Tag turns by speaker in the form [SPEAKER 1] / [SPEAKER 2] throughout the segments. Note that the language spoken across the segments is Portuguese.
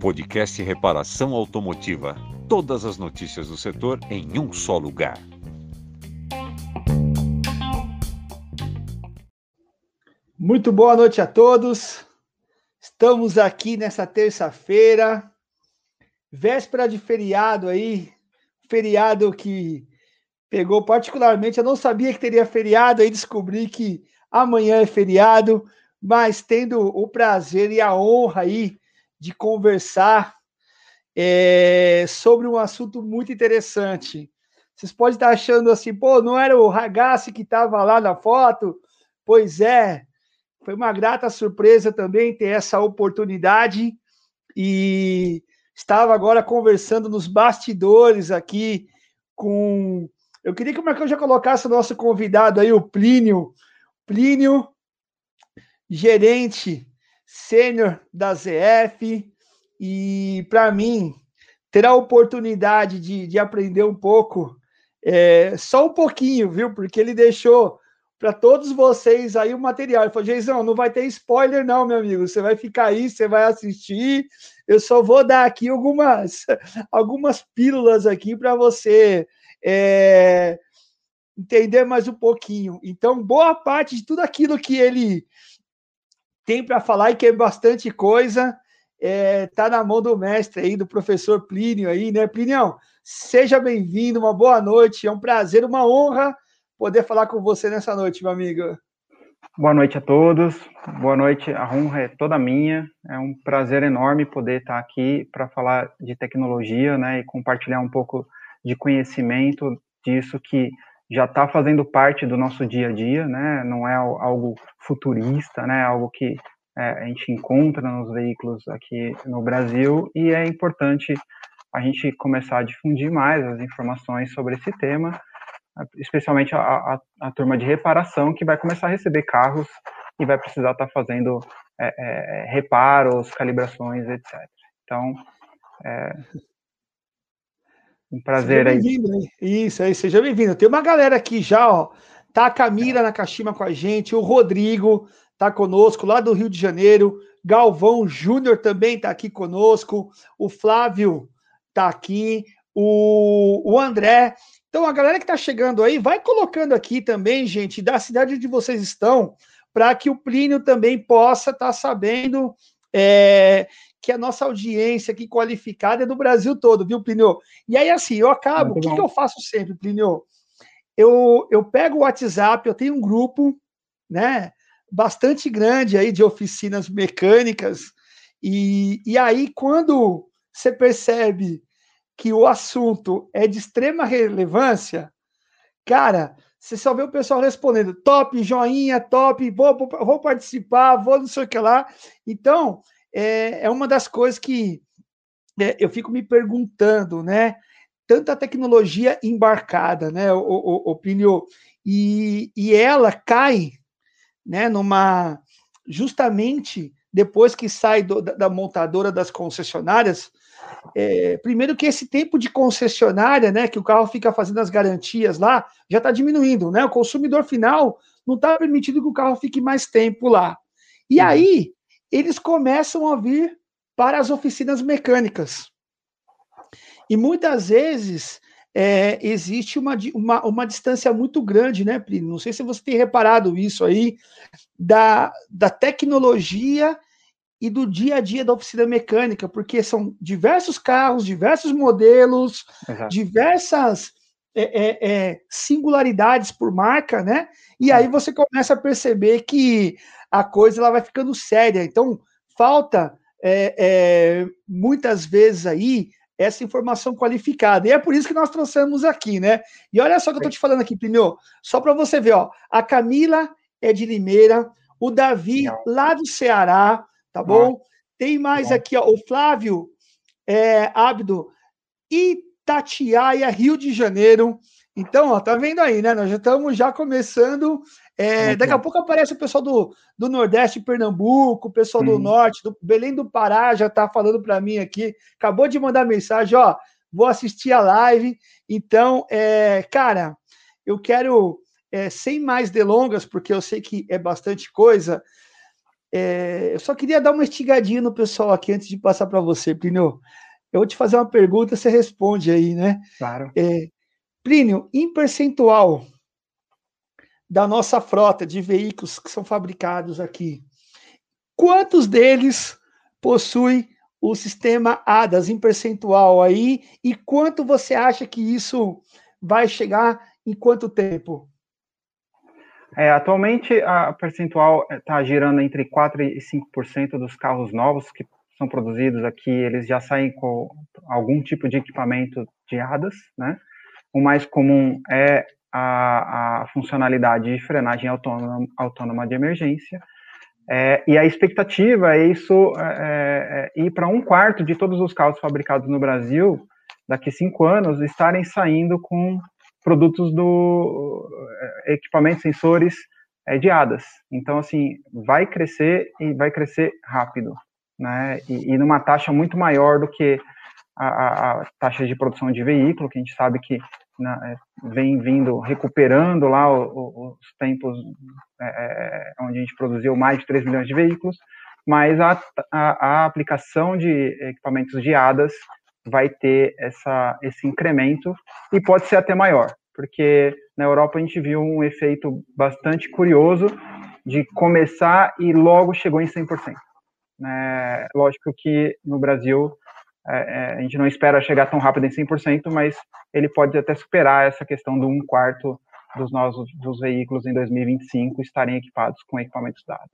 [SPEAKER 1] Podcast Reparação Automotiva. Todas as notícias do setor em um só lugar.
[SPEAKER 2] Muito boa noite a todos. Estamos aqui nessa terça-feira, véspera de feriado aí, feriado que pegou particularmente, eu não sabia que teria feriado, aí descobri que amanhã é feriado, mas tendo o prazer e a honra aí de conversar é, sobre um assunto muito interessante. Vocês podem estar achando assim, pô, não era o Ragazzi que estava lá na foto? Pois é, foi uma grata surpresa também ter essa oportunidade e estava agora conversando nos bastidores aqui com. Eu queria que o Marcão já colocasse o nosso convidado aí, o Plínio. Plínio, gerente sênior da ZF, e para mim, ter a oportunidade de, de aprender um pouco, é, só um pouquinho, viu? Porque ele deixou para todos vocês aí o material. Ele falou, Geizão, não vai ter spoiler, não, meu amigo. Você vai ficar aí, você vai assistir. Eu só vou dar aqui algumas, algumas pílulas aqui para você é, entender mais um pouquinho. Então, boa parte de tudo aquilo que ele tem para falar e que é bastante coisa. É, tá na mão do mestre aí, do professor Plínio aí, né? Plínio, seja bem-vindo, uma boa noite, é um prazer, uma honra poder falar com você nessa noite, meu amigo.
[SPEAKER 3] Boa noite a todos, boa noite, a honra é toda minha, é um prazer enorme poder estar aqui para falar de tecnologia, né, e compartilhar um pouco de conhecimento disso que já está fazendo parte do nosso dia a dia, né? Não é algo futurista, né? Algo que é, a gente encontra nos veículos aqui no Brasil e é importante a gente começar a difundir mais as informações sobre esse tema, especialmente a, a, a turma de reparação que vai começar a receber carros e vai precisar estar tá fazendo é, é, reparos, calibrações, etc. Então, é, um prazer
[SPEAKER 2] aí. Isso aí, seja bem-vindo. Tem uma galera aqui já, ó. Tá a Camila na Nakashima com a gente, o Rodrigo tá conosco lá do Rio de Janeiro, Galvão Júnior também tá aqui conosco, o Flávio tá aqui, o, o André. Então, a galera que tá chegando aí, vai colocando aqui também, gente, da cidade onde vocês estão, para que o Plínio também possa estar tá sabendo é, que a nossa audiência aqui qualificada é do Brasil todo, viu, Plínio? E aí, assim, eu acabo, o que, que, eu faço sempre, Plínio? Eu, eu pego o WhatsApp, eu tenho um grupo, né, bastante grande aí de oficinas mecânicas, e, e aí, quando você percebe que o assunto é de extrema relevância, cara, você só vê o pessoal respondendo top, joinha, top, vou, vou participar, vou não sei o que lá. Então, é, é uma das coisas que é, eu fico me perguntando, né? Tanta tecnologia embarcada, né, o, o, e, e ela cai, né, numa justamente depois que sai do, da, da, montadora das concessionárias, é, primeiro que esse tempo de concessionária, né, que o carro fica fazendo as garantias lá, já está diminuindo, né? O consumidor final não está permitindo que o carro fique mais tempo lá. E uhum. aí eles começam a vir para as oficinas mecânicas. E muitas vezes é, existe uma, uma, uma distância muito grande, né, Plínio? Não sei se você tem reparado isso aí, da, da tecnologia e do dia a dia da oficina mecânica, porque são diversos carros, diversos modelos, Exato. diversas é, é, é, singularidades por marca, né? E aí você começa a perceber que a coisa ela vai ficando séria. Então, falta é, é, muitas vezes aí essa informação qualificada. E é por isso que nós trouxemos aqui, né? E olha só que eu estou te falando aqui, Plinio, só para você ver, ó, a Camila é de Limeira, o Davi lá do Ceará, tá bom? Tem mais aqui, ó, o Flávio é, Abdo, Itatiaia, Rio de Janeiro. Então, ó, tá vendo aí, né? Nós já estamos já começando é, daqui a pouco aparece o pessoal do, do Nordeste Pernambuco, o pessoal do Norte, do Belém do Pará já está falando para mim aqui. Acabou de mandar mensagem, ó. Vou assistir a live. Então, é, cara, eu quero é, sem mais delongas, porque eu sei que é bastante coisa, é, eu só queria dar uma estigadinha no pessoal aqui antes de passar para você, Plínio. Eu vou te fazer uma pergunta, você responde aí, né?
[SPEAKER 3] Claro.
[SPEAKER 2] É, Plínio, em percentual da nossa frota de veículos que são fabricados aqui, quantos deles possuem o sistema ADAS em percentual aí? E quanto você acha que isso vai chegar em quanto tempo?
[SPEAKER 3] É, atualmente, a percentual está girando entre 4% e 5% dos carros novos que são produzidos aqui, eles já saem com algum tipo de equipamento de ADAS, né? O mais comum é a, a funcionalidade de frenagem autônoma, autônoma de emergência, é, e a expectativa é isso é, é, ir para um quarto de todos os carros fabricados no Brasil, daqui cinco anos, estarem saindo com produtos do é, equipamentos, sensores é, de ADAS. Então, assim, vai crescer e vai crescer rápido, né? E, e numa taxa muito maior do que a, a, a, taxa de produção de veículo, que a gente sabe que né, vem vindo recuperando lá os, os tempos é, é, onde a gente produziu mais de 3 milhões de veículos, mas a, a, a aplicação de equipamentos de vai ter essa, esse incremento e pode ser até maior, porque na Europa a gente viu um efeito bastante curioso de começar e logo chegou em 100%. Né? Lógico que no Brasil é, é, a gente não espera chegar tão rápido em 100%, mas ele pode até superar essa questão do um quarto dos nossos dos veículos em 2025 estarem equipados com equipamentos dados.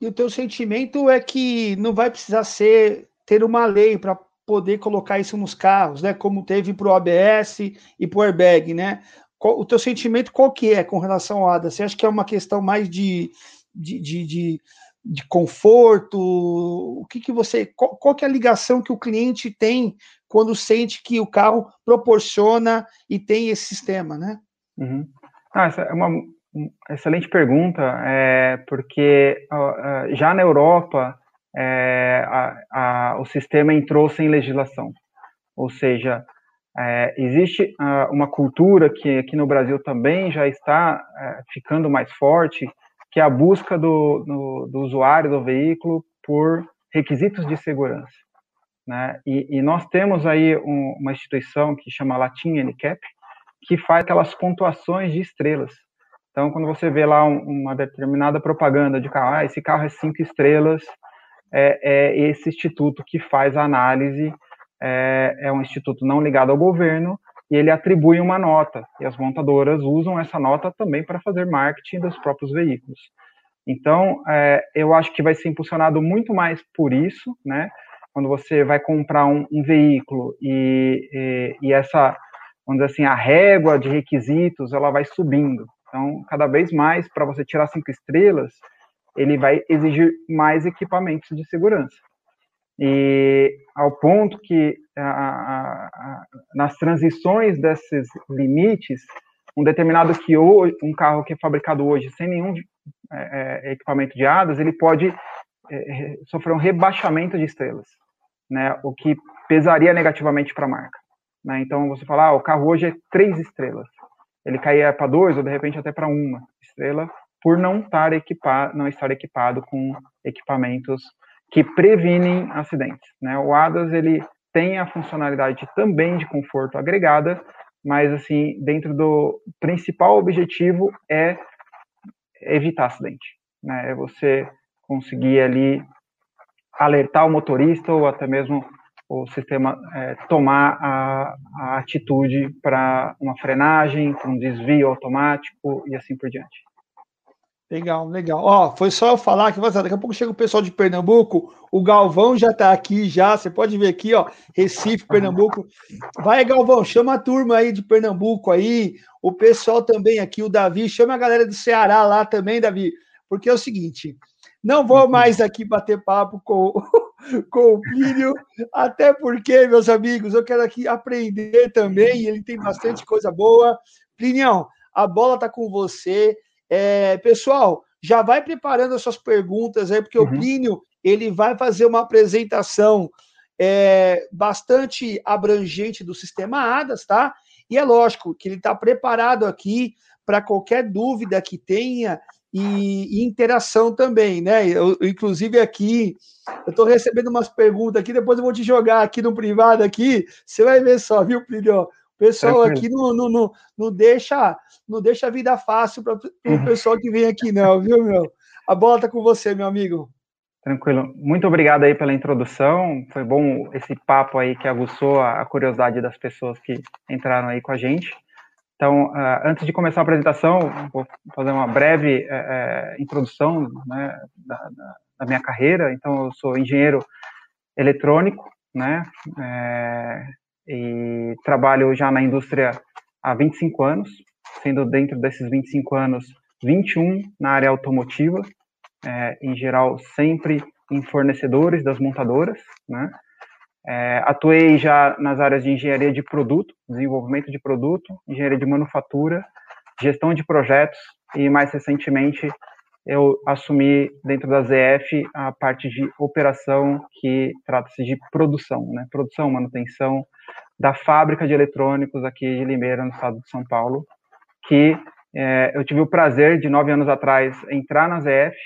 [SPEAKER 2] E o teu sentimento é que não vai precisar ser ter uma lei para poder colocar isso nos carros, né? Como teve para o ABS e para o airbag, né? o teu sentimento qual que é com relação ao ADA? Você acha que é uma questão mais de, de, de, de de conforto? O que, que você. Qual, qual que é a ligação que o cliente tem quando sente que o carro proporciona e tem esse sistema, né?
[SPEAKER 3] Uhum. Ah, essa é uma excelente pergunta, é, porque uh, já na Europa é, a, a, o sistema entrou sem legislação, ou seja, é, existe uh, uma cultura que aqui no Brasil também já está é, ficando mais forte, que é a busca do, do, do usuário do veículo por requisitos de segurança. Né? E, e nós temos aí um, uma instituição que chama Latin NCAP, que faz aquelas pontuações de estrelas. Então, quando você vê lá um, uma determinada propaganda de carro, ah, esse carro é cinco estrelas, é, é esse instituto que faz a análise, é, é um instituto não ligado ao governo, e ele atribui uma nota, e as montadoras usam essa nota também para fazer marketing dos próprios veículos. Então, é, eu acho que vai ser impulsionado muito mais por isso, né? Quando você vai comprar um, um veículo e, e, e, essa, vamos dizer assim, a régua de requisitos, ela vai subindo. Então, cada vez mais, para você tirar cinco estrelas, ele vai exigir mais equipamentos de segurança e ao ponto que a, a, a, nas transições desses limites, um determinado que hoje, um carro que é fabricado hoje sem nenhum é, é equipamento de hadas, ele pode é, sofrer um rebaixamento de estrelas, né, o que pesaria negativamente para a marca. Né? Então você fala, ah, o carro hoje é três estrelas, ele caía para dois ou de repente até para uma estrela por não estar equipado, não estar equipado com equipamentos que previnem acidentes. Né? O ADAS ele tem a funcionalidade também de conforto agregada, mas assim dentro do principal objetivo é evitar acidente. Né? É você conseguir ali alertar o motorista ou até mesmo o sistema é, tomar a, a atitude para uma frenagem, um desvio automático e assim por diante.
[SPEAKER 2] Legal, legal. Ó, foi só eu falar que daqui a pouco chega o pessoal de Pernambuco, o Galvão já tá aqui já, você pode ver aqui, ó, Recife, Pernambuco. Vai, Galvão, chama a turma aí de Pernambuco aí, o pessoal também aqui, o Davi, chama a galera do Ceará lá também, Davi, porque é o seguinte, não vou uhum. mais aqui bater papo com, com o Plínio, até porque, meus amigos, eu quero aqui aprender também, ele tem bastante coisa boa. Plínio, a bola tá com você, é, pessoal, já vai preparando as suas perguntas aí, porque uhum. o Plínio ele vai fazer uma apresentação é, bastante abrangente do sistema ADAS, tá? E é lógico que ele está preparado aqui para qualquer dúvida que tenha e, e, interação também, né? Eu, inclusive aqui, eu estou recebendo umas perguntas aqui, depois eu vou te jogar aqui no privado aqui, você vai ver só, viu, Plínio? Pessoal aqui não, não, não, não, deixa, não deixa a vida fácil para o uhum. pessoal que vem aqui, não, viu, meu? A bola está com você, meu amigo.
[SPEAKER 3] Tranquilo. Muito obrigado aí pela introdução. Foi bom esse papo aí que aguçou a curiosidade das pessoas que entraram aí com a gente. Então, uh, antes de começar a apresentação, vou fazer uma breve uh, introdução né, da, da, da, minha carreira. Então, eu sou engenheiro eletrônico, né, é, e trabalho já na indústria há 25 anos, sendo dentro desses 25 anos, 21 na área automotiva, é, em geral, sempre em fornecedores das montadoras, né? É, atuei já nas áreas de engenharia de produto, desenvolvimento de produto, engenharia de manufatura, gestão de projetos e, mais recentemente, eu assumi dentro da ZF a parte de operação que trata-se de produção, né? Produção, manutenção da fábrica de eletrônicos aqui de Limeira, no estado de São Paulo, que é, eu tive o prazer de nove anos atrás entrar na ZF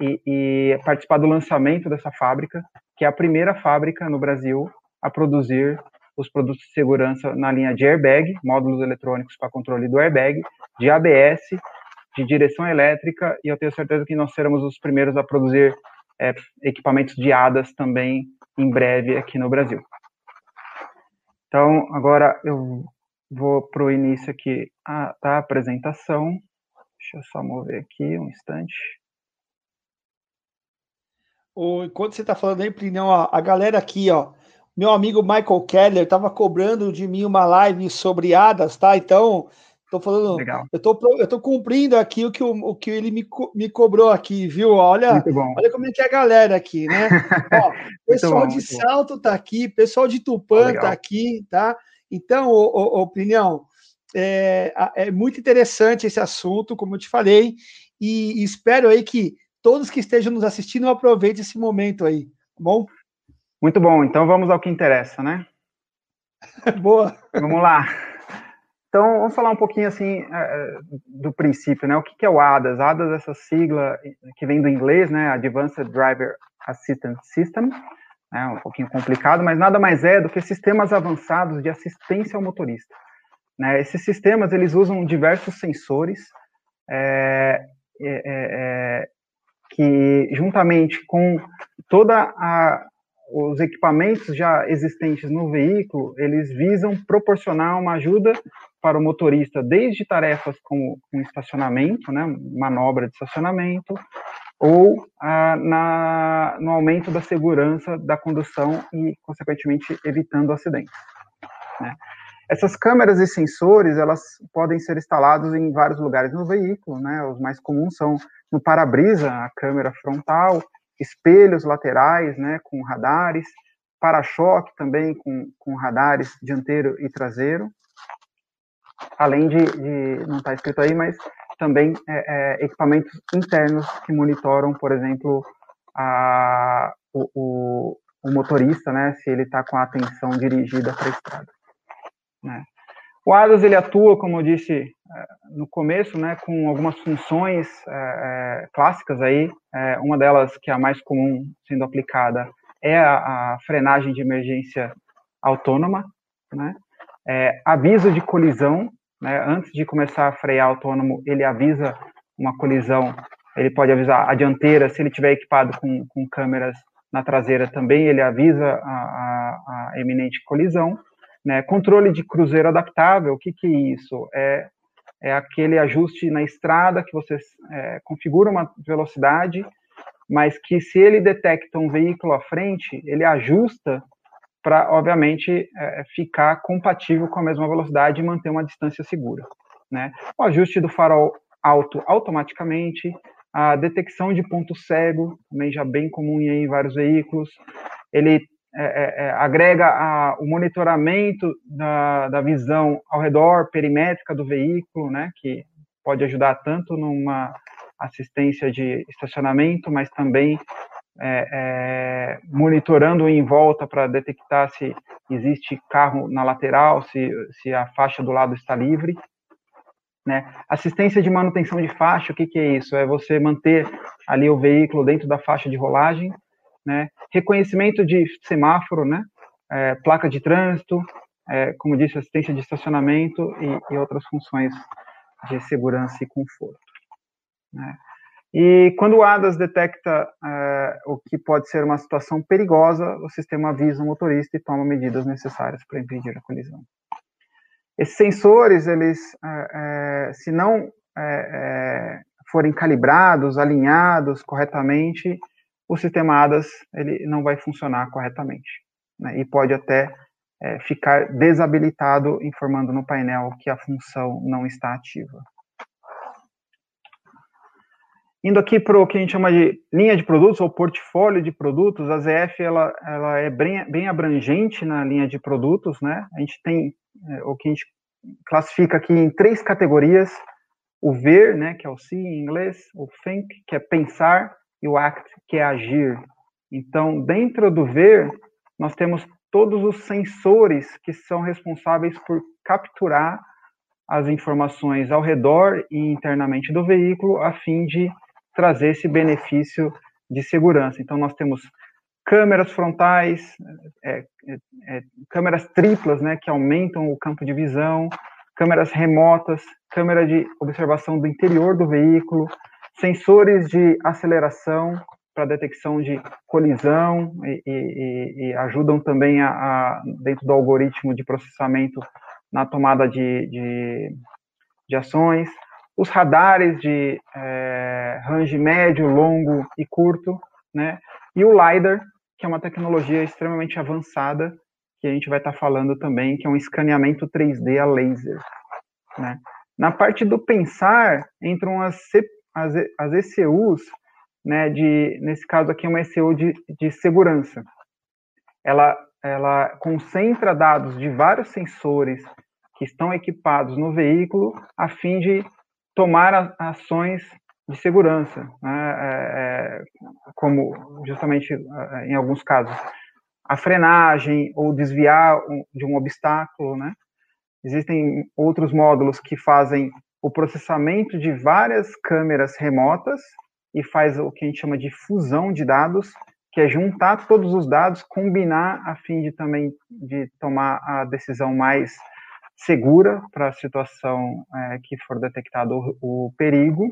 [SPEAKER 3] e, e participar do lançamento dessa fábrica, que é a primeira fábrica no Brasil a produzir os produtos de segurança na linha de airbag, módulos eletrônicos para controle do airbag, de ABS, de direção elétrica, e eu tenho certeza que nós seremos os primeiros a produzir é, equipamentos de ADAS também em breve aqui no Brasil. Então, agora eu vou para o início aqui da apresentação. Deixa eu só mover aqui um instante
[SPEAKER 2] o, enquanto você está falando aí, Plinão, a galera aqui, ó, meu amigo Michael Keller estava cobrando de mim uma live sobre hadas, tá? Então, tô falando, Legal. eu tô, eu tô cumprindo aqui o que, o, o que ele me, me cobrou aqui, viu? Olha, olha como é que é a galera aqui, né? ó, pessoal bom, de Salto bom. tá aqui, pessoal de Tupã tá aqui, tá? Então, o, o, Plinão, é, é muito interessante esse assunto, como eu te falei, e espero aí que todos que estejam nos assistindo aproveitem esse momento aí, tá bom?
[SPEAKER 3] Muito bom, então vamos ao que interessa, né?
[SPEAKER 2] Boa.
[SPEAKER 3] Vamos lá. Então, vamos falar um pouquinho assim é, do princípio, né? O que é o ADAS? ADAS é essa sigla que vem do inglês, né? Advanced Driver Assistance System. É um pouquinho complicado, mas nada mais é do que sistemas avançados de assistência ao motorista. Né? Esses sistemas eles usam diversos sensores é, é, é que juntamente com toda a os equipamentos já existentes no veículo, eles visam proporcionar uma ajuda para o motorista, desde tarefas como um estacionamento, né, manobra de estacionamento, ou ah, na, no aumento da segurança da condução e, consequentemente, evitando acidentes. Né. Essas câmeras e sensores, elas podem ser instalados em vários lugares no veículo, né? Os mais comuns são no para-brisa, a câmera frontal, espelhos laterais, né, com radares, para-choque também com, com radares dianteiro e traseiro, além de, de não está escrito aí, mas também é, é, equipamentos internos que monitoram, por exemplo, a, o, o, o motorista, né, se ele está com a atenção dirigida para a estrada. Né. O ADAS ele atua, como eu disse é, no começo, né, com algumas funções é, é, clássicas aí. É, uma delas que é a mais comum sendo aplicada é a, a frenagem de emergência autônoma, né? É, aviso de colisão, né? Antes de começar a frear autônomo, ele avisa uma colisão. Ele pode avisar a dianteira, se ele tiver equipado com, com câmeras na traseira também, ele avisa a, a, a eminente colisão. Né? Controle de cruzeiro adaptável, o que, que é isso? É, é aquele ajuste na estrada que você é, configura uma velocidade, mas que se ele detecta um veículo à frente, ele ajusta para, obviamente, é, ficar compatível com a mesma velocidade e manter uma distância segura. Né? O ajuste do farol alto automaticamente, a detecção de ponto cego, também já bem comum em vários veículos, ele é, é, é, agrega a, o monitoramento da, da visão ao redor perimétrica do veículo, né, que pode ajudar tanto numa assistência de estacionamento, mas também é, é, monitorando em volta para detectar se existe carro na lateral, se, se a faixa do lado está livre. Né? Assistência de manutenção de faixa, o que, que é isso? É você manter ali o veículo dentro da faixa de rolagem, né? Reconhecimento de semáforo, né? É, placa de trânsito, é, como disse, assistência de estacionamento e, e, outras funções de segurança e conforto. Né? E quando o ADAS detecta é, o que pode ser uma situação perigosa, o sistema avisa o motorista e toma medidas necessárias para impedir a colisão. Esses sensores, eles, é, se não forem calibrados, alinhados corretamente, o sistema ADAS ele não vai funcionar corretamente. Né? E pode até é, ficar desabilitado, informando no painel que a função não está ativa. Indo aqui para o que a gente chama de linha de produtos ou portfólio de produtos, a ZF ela, ela é bem, bem abrangente na linha de produtos, né? A gente tem é, o que a gente classifica aqui em três categorias: o ver, né, que é o see em inglês, o think, que é pensar, e o act, que é agir. Então, dentro do ver, nós temos todos os sensores que são responsáveis por capturar as informações ao redor e internamente do veículo, a fim de trazer esse benefício de segurança. Então, nós temos câmeras frontais, é, é, é, câmeras triplas, né, que aumentam o campo de visão, câmeras remotas, câmera de observação do interior do veículo, sensores de aceleração, para detecção de colisão e, e, e ajudam também a, a, dentro do algoritmo de processamento na tomada de, de, de ações. Os radares de é, range médio, longo e curto, né? E o LiDAR, que é uma tecnologia extremamente avançada, que a gente vai estar tá falando também, que é um escaneamento 3D a laser, né? Na parte do pensar, entram as, as, as ECUs, né, de, nesse caso aqui, uma ECU de, de segurança. Ela, ela concentra dados de vários sensores que estão equipados no veículo a fim de tomar ações de segurança, né, é, é como justamente é, em alguns casos a frenagem ou desviar de um obstáculo, né? Existem outros módulos que fazem o processamento de várias câmeras remotas e faz o que a gente chama de fusão de dados, que é juntar todos os dados, combinar a fim de também de tomar a decisão mais segura para a situação é, que for detectado o, o, perigo.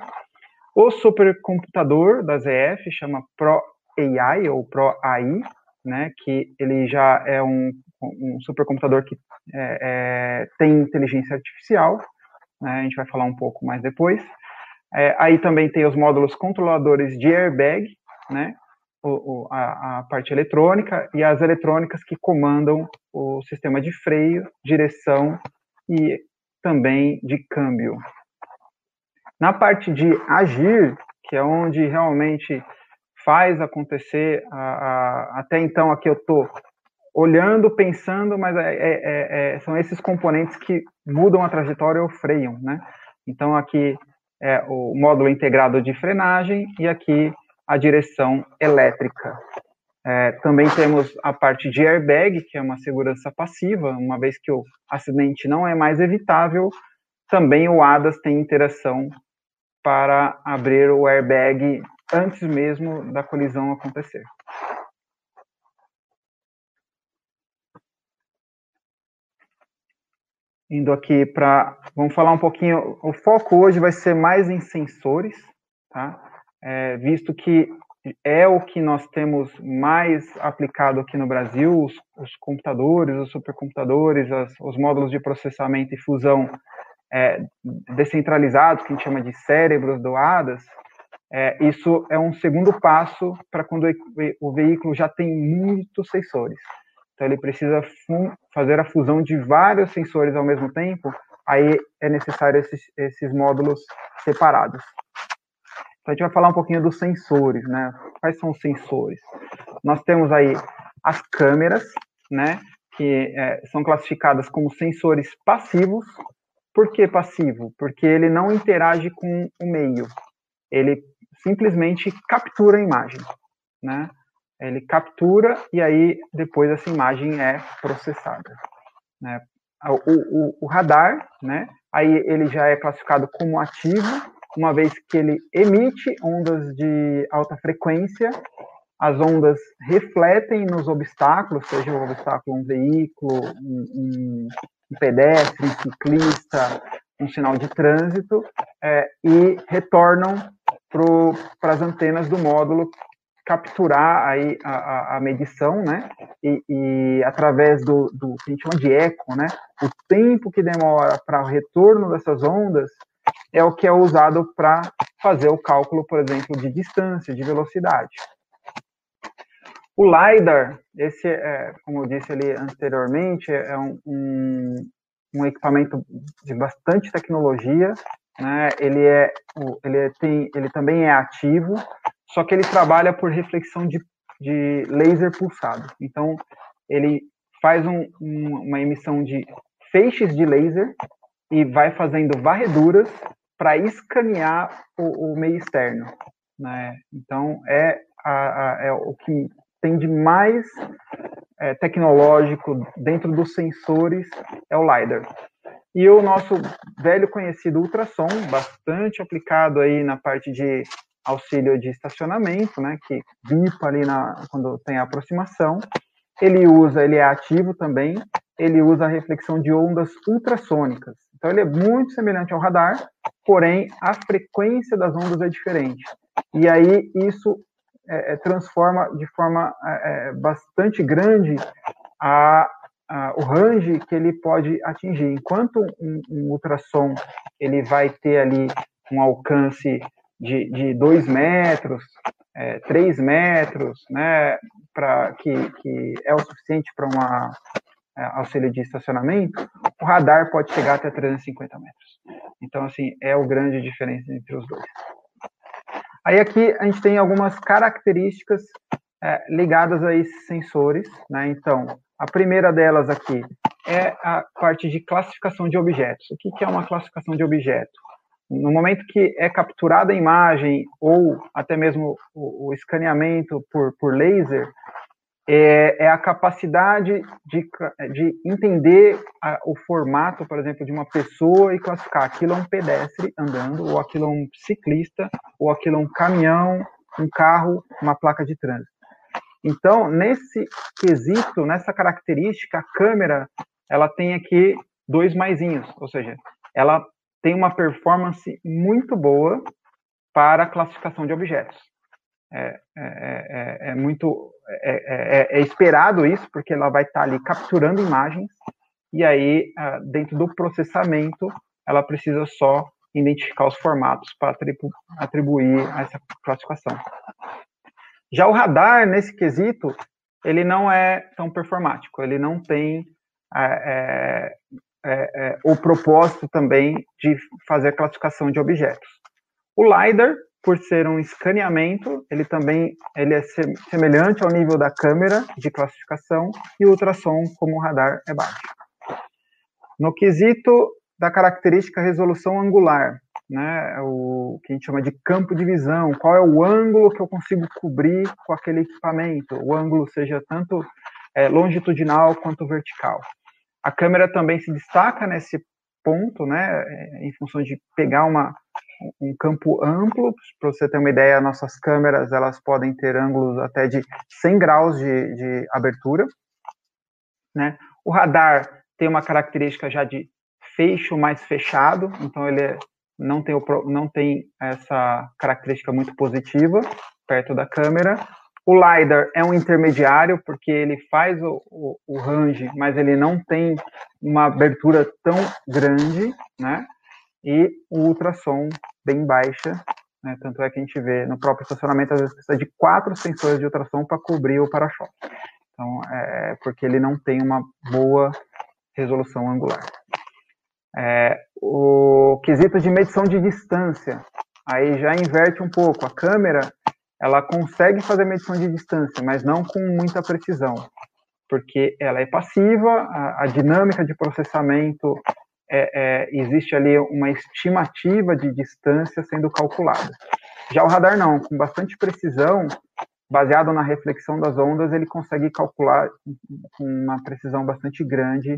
[SPEAKER 3] O supercomputador da ZF chama Pro AI ou Pro AI, né, que ele já é um, um supercomputador que é, é, tem inteligência artificial, né, a gente vai falar um pouco mais depois. É, aí também tem os módulos controladores de airbag, né? O, o, a, a, parte eletrônica e as eletrônicas que comandam o sistema de freio, direção e também de câmbio. Na parte de agir, que é onde realmente faz acontecer, a, a, até então aqui eu estou olhando, pensando, mas é, é, é, é, são esses componentes que mudam a trajetória ou freiam, né? Então aqui é, o módulo integrado de frenagem e aqui a direção elétrica. É, também temos a parte de airbag, que é uma segurança passiva, uma vez que o acidente não é mais evitável, também o ADAS tem interação para abrir o airbag antes mesmo da colisão acontecer. indo aqui para. Vamos falar um pouquinho. O foco hoje vai ser mais em sensores, tá? É, visto que é o que nós temos mais aplicado aqui no Brasil, os, os computadores, os supercomputadores, as, os módulos de processamento e fusão é, descentralizados, que a gente chama de cérebros doadas, é, isso é um segundo passo para quando o veículo já tem muitos sensores. Então, ele precisa fazer a fusão de vários sensores ao mesmo tempo, aí é necessário esses, esses módulos separados. Então, a gente vai falar um pouquinho dos sensores, né? Quais são os sensores? Nós temos aí as câmeras, né? Que é, são classificadas como sensores passivos. Por que passivo? Porque ele não interage com o meio. Ele simplesmente captura a imagem, né? ele captura e aí depois essa imagem é processada. Né? O, o, o, radar, né, aí ele já é classificado como ativo, uma vez que ele emite ondas de alta frequência, as ondas refletem nos obstáculos, seja o obstáculo um veículo, um, um pedestre, um ciclista, um sinal de trânsito, é, e retornam para as antenas do módulo capturar aí a, a, medição, né? E, e através do, do, que a gente chama de eco, né? O tempo que demora para o retorno dessas ondas é o que é usado para fazer o cálculo, por exemplo, de distância, de velocidade. O LiDAR, esse, é, como eu disse ali anteriormente, é um, um, equipamento de bastante tecnologia, né? Ele é, ele é, tem, ele também é ativo, só que ele trabalha por reflexão de, de laser pulsado. Então, ele faz um, uma emissão de feixes de laser e vai fazendo varreduras para escanear o, o, meio externo. Né? Então, é, a, a, é o que tem de mais é, tecnológico dentro dos sensores é o LiDAR. E o nosso velho conhecido ultrassom, bastante aplicado aí na parte de auxílio de estacionamento, né, que bipa ali na, quando tem aproximação. Ele usa, ele é ativo também, ele usa a reflexão de ondas ultrassônicas. Então ele é muito semelhante ao radar, porém a frequência das ondas é diferente. E aí isso é, é transforma de forma é, é bastante grande a, a, o range que ele pode atingir. Enquanto um, um ultrassom ele vai ter ali um alcance de, de dois metros, é, três metros, né, para que, que é o suficiente para uma é, auxílio de estacionamento, o radar pode chegar até 350 metros. Então, assim, é o grande diferença entre os dois. Aí aqui a gente tem algumas características é, ligadas a esses sensores, né? Então, a primeira delas aqui é a parte de classificação de objetos. O que, que é uma classificação de objeto? no momento que é capturada a imagem ou até mesmo o, o escaneamento por, por laser, é, é, a capacidade de, de entender a, o formato, por exemplo, de uma pessoa e classificar aquilo é um pedestre andando, ou aquilo é um ciclista, ou aquilo é um caminhão, um carro, uma placa de trânsito. Então, nesse quesito, nessa característica, a câmera ela tem aqui dois maisinhos, ou seja, ela tem uma performance muito boa para classificação de objetos. É, é, é, é muito é, é, é, esperado isso, porque ela vai estar ali capturando imagens, e aí, ah, dentro do processamento, ela precisa só identificar os formatos para atribu atribuir essa classificação. Já o radar, nesse quesito, ele não é tão performático, ele não tem é, é, é, o propósito também de fazer a classificação de objetos. O LiDAR, por ser um escaneamento, ele também ele é semelhante ao nível da câmera de classificação e o ultrassom, como o radar, é baixo. No quesito da característica resolução angular, né, o que a gente chama de campo de visão, qual é o ângulo que eu consigo cobrir com aquele equipamento, o ângulo seja tanto é, longitudinal quanto vertical. A câmera também se destaca nesse ponto, né, é, em função de pegar uma, um campo amplo. Para você ter uma ideia, nossas câmeras elas podem ter ângulos até de 100 graus de, de abertura. Né? O radar tem uma característica já de fecho mais fechado, então ele é, não, tem o, não tem essa característica muito positiva perto da câmera. O LiDAR é um intermediário, porque ele faz o, o, o, range, mas ele não tem uma abertura tão grande, né? E o ultrassom bem baixa, né? Tanto é que a gente vê no próprio estacionamento, às vezes precisa de quatro sensores de ultrassom para cobrir o para-choque. Então, é porque ele não tem uma boa resolução angular. É, o quesito de medição de distância, aí já inverte um pouco. A câmera, ela consegue fazer medição de distância, mas não com muita precisão, porque ela é passiva, a, a dinâmica de processamento é, é, existe ali uma estimativa de distância sendo calculada. Já o radar não, com bastante precisão, baseado na reflexão das ondas, ele consegue calcular com uma precisão bastante grande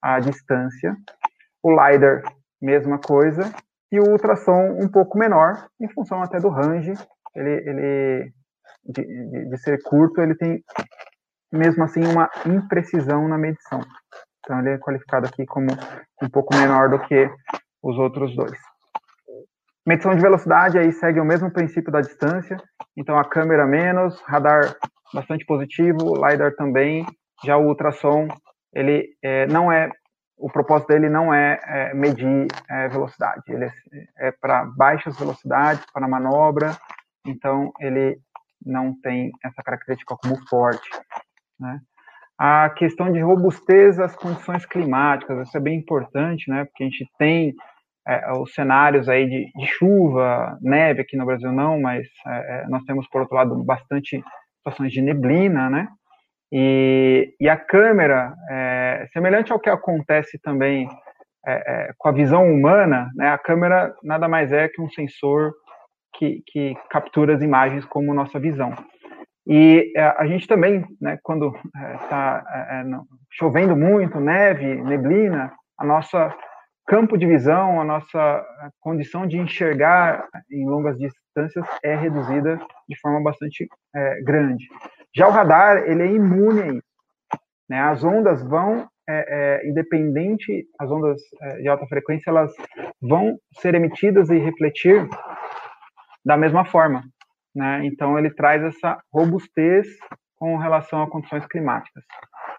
[SPEAKER 3] a distância. O LiDAR mesma coisa, e o ultrassom um pouco menor, em função até do range, ele, ele de, de, de ser curto, ele tem mesmo assim uma imprecisão na medição. Então ele é qualificado aqui como um pouco menor do que os outros dois. Medição de velocidade aí segue o mesmo princípio da distância, então a câmera menos, radar bastante positivo, LiDAR também, já o ultrassom, ele é, não é, o propósito dele não é, é medir é, velocidade, ele é, é para baixas velocidades, para manobra, então ele não tem essa característica como forte. Né? A questão de robustez às condições climáticas, isso é bem importante, né? porque a gente tem é, os cenários aí de, de, chuva, neve aqui no Brasil não, mas é, é, nós temos, por outro lado, bastante situações de neblina, né? E, e a câmera, é, semelhante ao que acontece também é, é, com a visão humana, né? A câmera nada mais é que um sensor que, que captura as imagens como nossa visão. E é, a gente também, né, quando está é, é, chovendo muito, neve, neblina, a nossa campo de visão, a nossa condição de enxergar em longas distâncias é reduzida de forma bastante é, grande. Já o radar, ele é imune a isso. Né? As ondas vão, é, é, independente, as ondas de alta frequência, elas vão ser emitidas e refletir da mesma forma. Né? Então, ele traz essa robustez com relação a condições climáticas.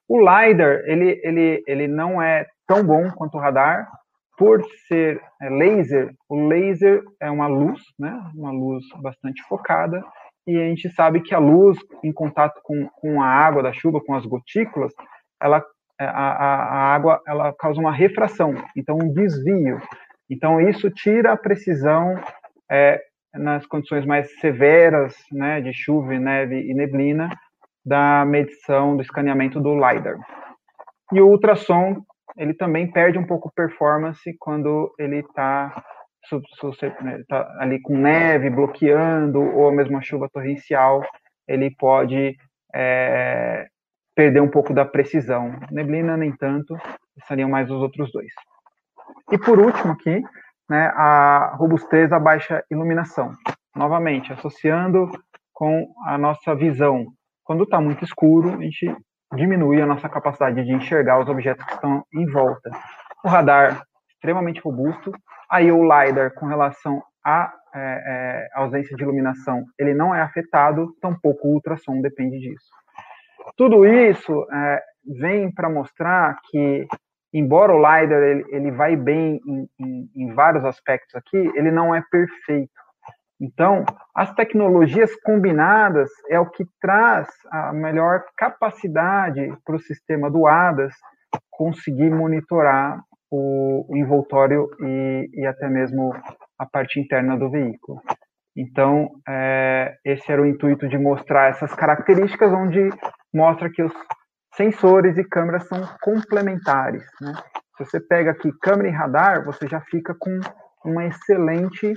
[SPEAKER 3] O LiDAR, ele, ele, ele não é tão bom quanto o radar, por ser é, laser, o laser é uma luz, né? uma luz bastante focada, e a gente sabe que a luz, em contato com, com a água da chuva, com as gotículas, ela, é, a, a, a água ela causa uma refração, então um desvio. Então, isso tira a precisão é, nas condições mais severas, né, de chuva, neve e neblina, da medição do escaneamento do LiDAR. E o ultrassom, ele também perde um pouco performance quando ele está né, tá ali com neve, bloqueando, ou mesmo a chuva torrencial, ele pode é, perder um pouco da precisão. Neblina, nem tanto, seriam mais os outros dois. E por último aqui, né, a robustez à baixa iluminação. Novamente, associando com a nossa visão. Quando está muito escuro, a gente diminui a nossa capacidade de enxergar os objetos que estão em volta. O radar, extremamente robusto. Aí o LiDAR, com relação à é, é, ausência de iluminação, ele não é afetado, tampouco o ultrassom depende disso. Tudo isso é, vem para mostrar que embora o LiDAR ele, ele vai bem em, em, em, vários aspectos aqui, ele não é perfeito. Então, as tecnologias combinadas é o que traz a melhor capacidade para o sistema do ADAS conseguir monitorar o, o envoltório e, e, até mesmo a parte interna do veículo. Então, é, esse era o intuito de mostrar essas características, onde mostra que os sensores e câmeras são complementares. Né? Se você pega aqui câmera e radar, você já fica com uma excelente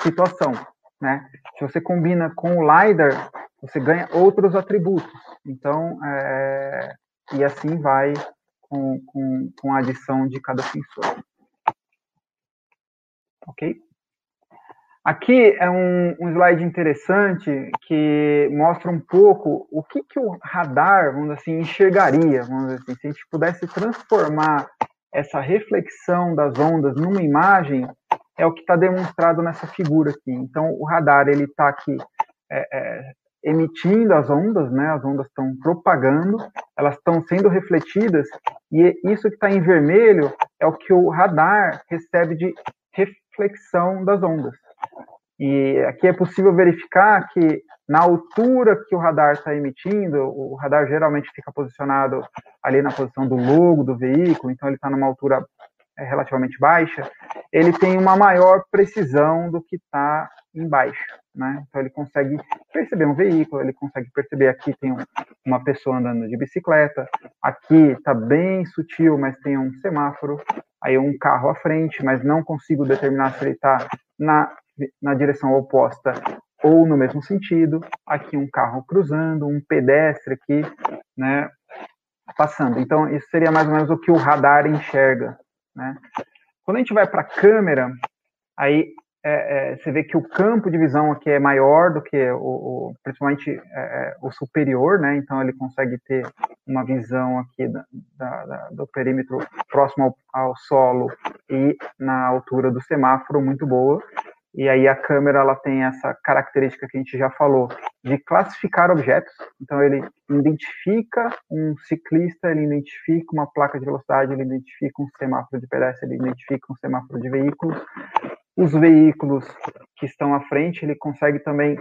[SPEAKER 3] situação. Né? Se você combina com o LiDAR, você ganha outros atributos. Então, é, e assim vai com, com, com a adição de cada sensor. Ok? Aqui é um, um, slide interessante que mostra um pouco o que, que o radar, vamos dizer assim, enxergaria, vamos dizer assim, se a gente pudesse transformar essa reflexão das ondas numa imagem, é o que está demonstrado nessa figura aqui. Então, o radar ele está aqui é, é, emitindo as ondas, né? As ondas estão propagando, elas estão sendo refletidas e isso que está em vermelho é o que o radar recebe de reflexão das ondas. E aqui é possível verificar que na altura que o radar está emitindo, o radar geralmente fica posicionado ali na posição do logo do veículo, então ele está numa altura é, relativamente baixa, ele tem uma maior precisão do que está embaixo, né? Então ele consegue perceber um veículo, ele consegue perceber aqui tem uma pessoa andando de bicicleta, aqui está bem sutil, mas tem um semáforo, aí um carro à frente, mas não consigo determinar se ele está na na direção oposta ou no mesmo sentido, aqui um carro cruzando, um pedestre aqui, né, passando. Então, isso seria mais ou menos o que o radar enxerga, né? Quando a gente vai para a câmera, aí é, é, você vê que o campo de visão aqui é maior do que o, o principalmente é, é, o superior, né? Então ele consegue ter uma visão aqui da, da, da, do perímetro próximo ao, ao, solo e na altura do semáforo muito boa. E aí a câmera ela tem essa característica que a gente já falou de classificar objetos. Então ele identifica um ciclista, ele identifica uma placa de velocidade, ele identifica um semáforo de pedestre, ele identifica um semáforo de veículos os veículos que estão à frente, ele consegue também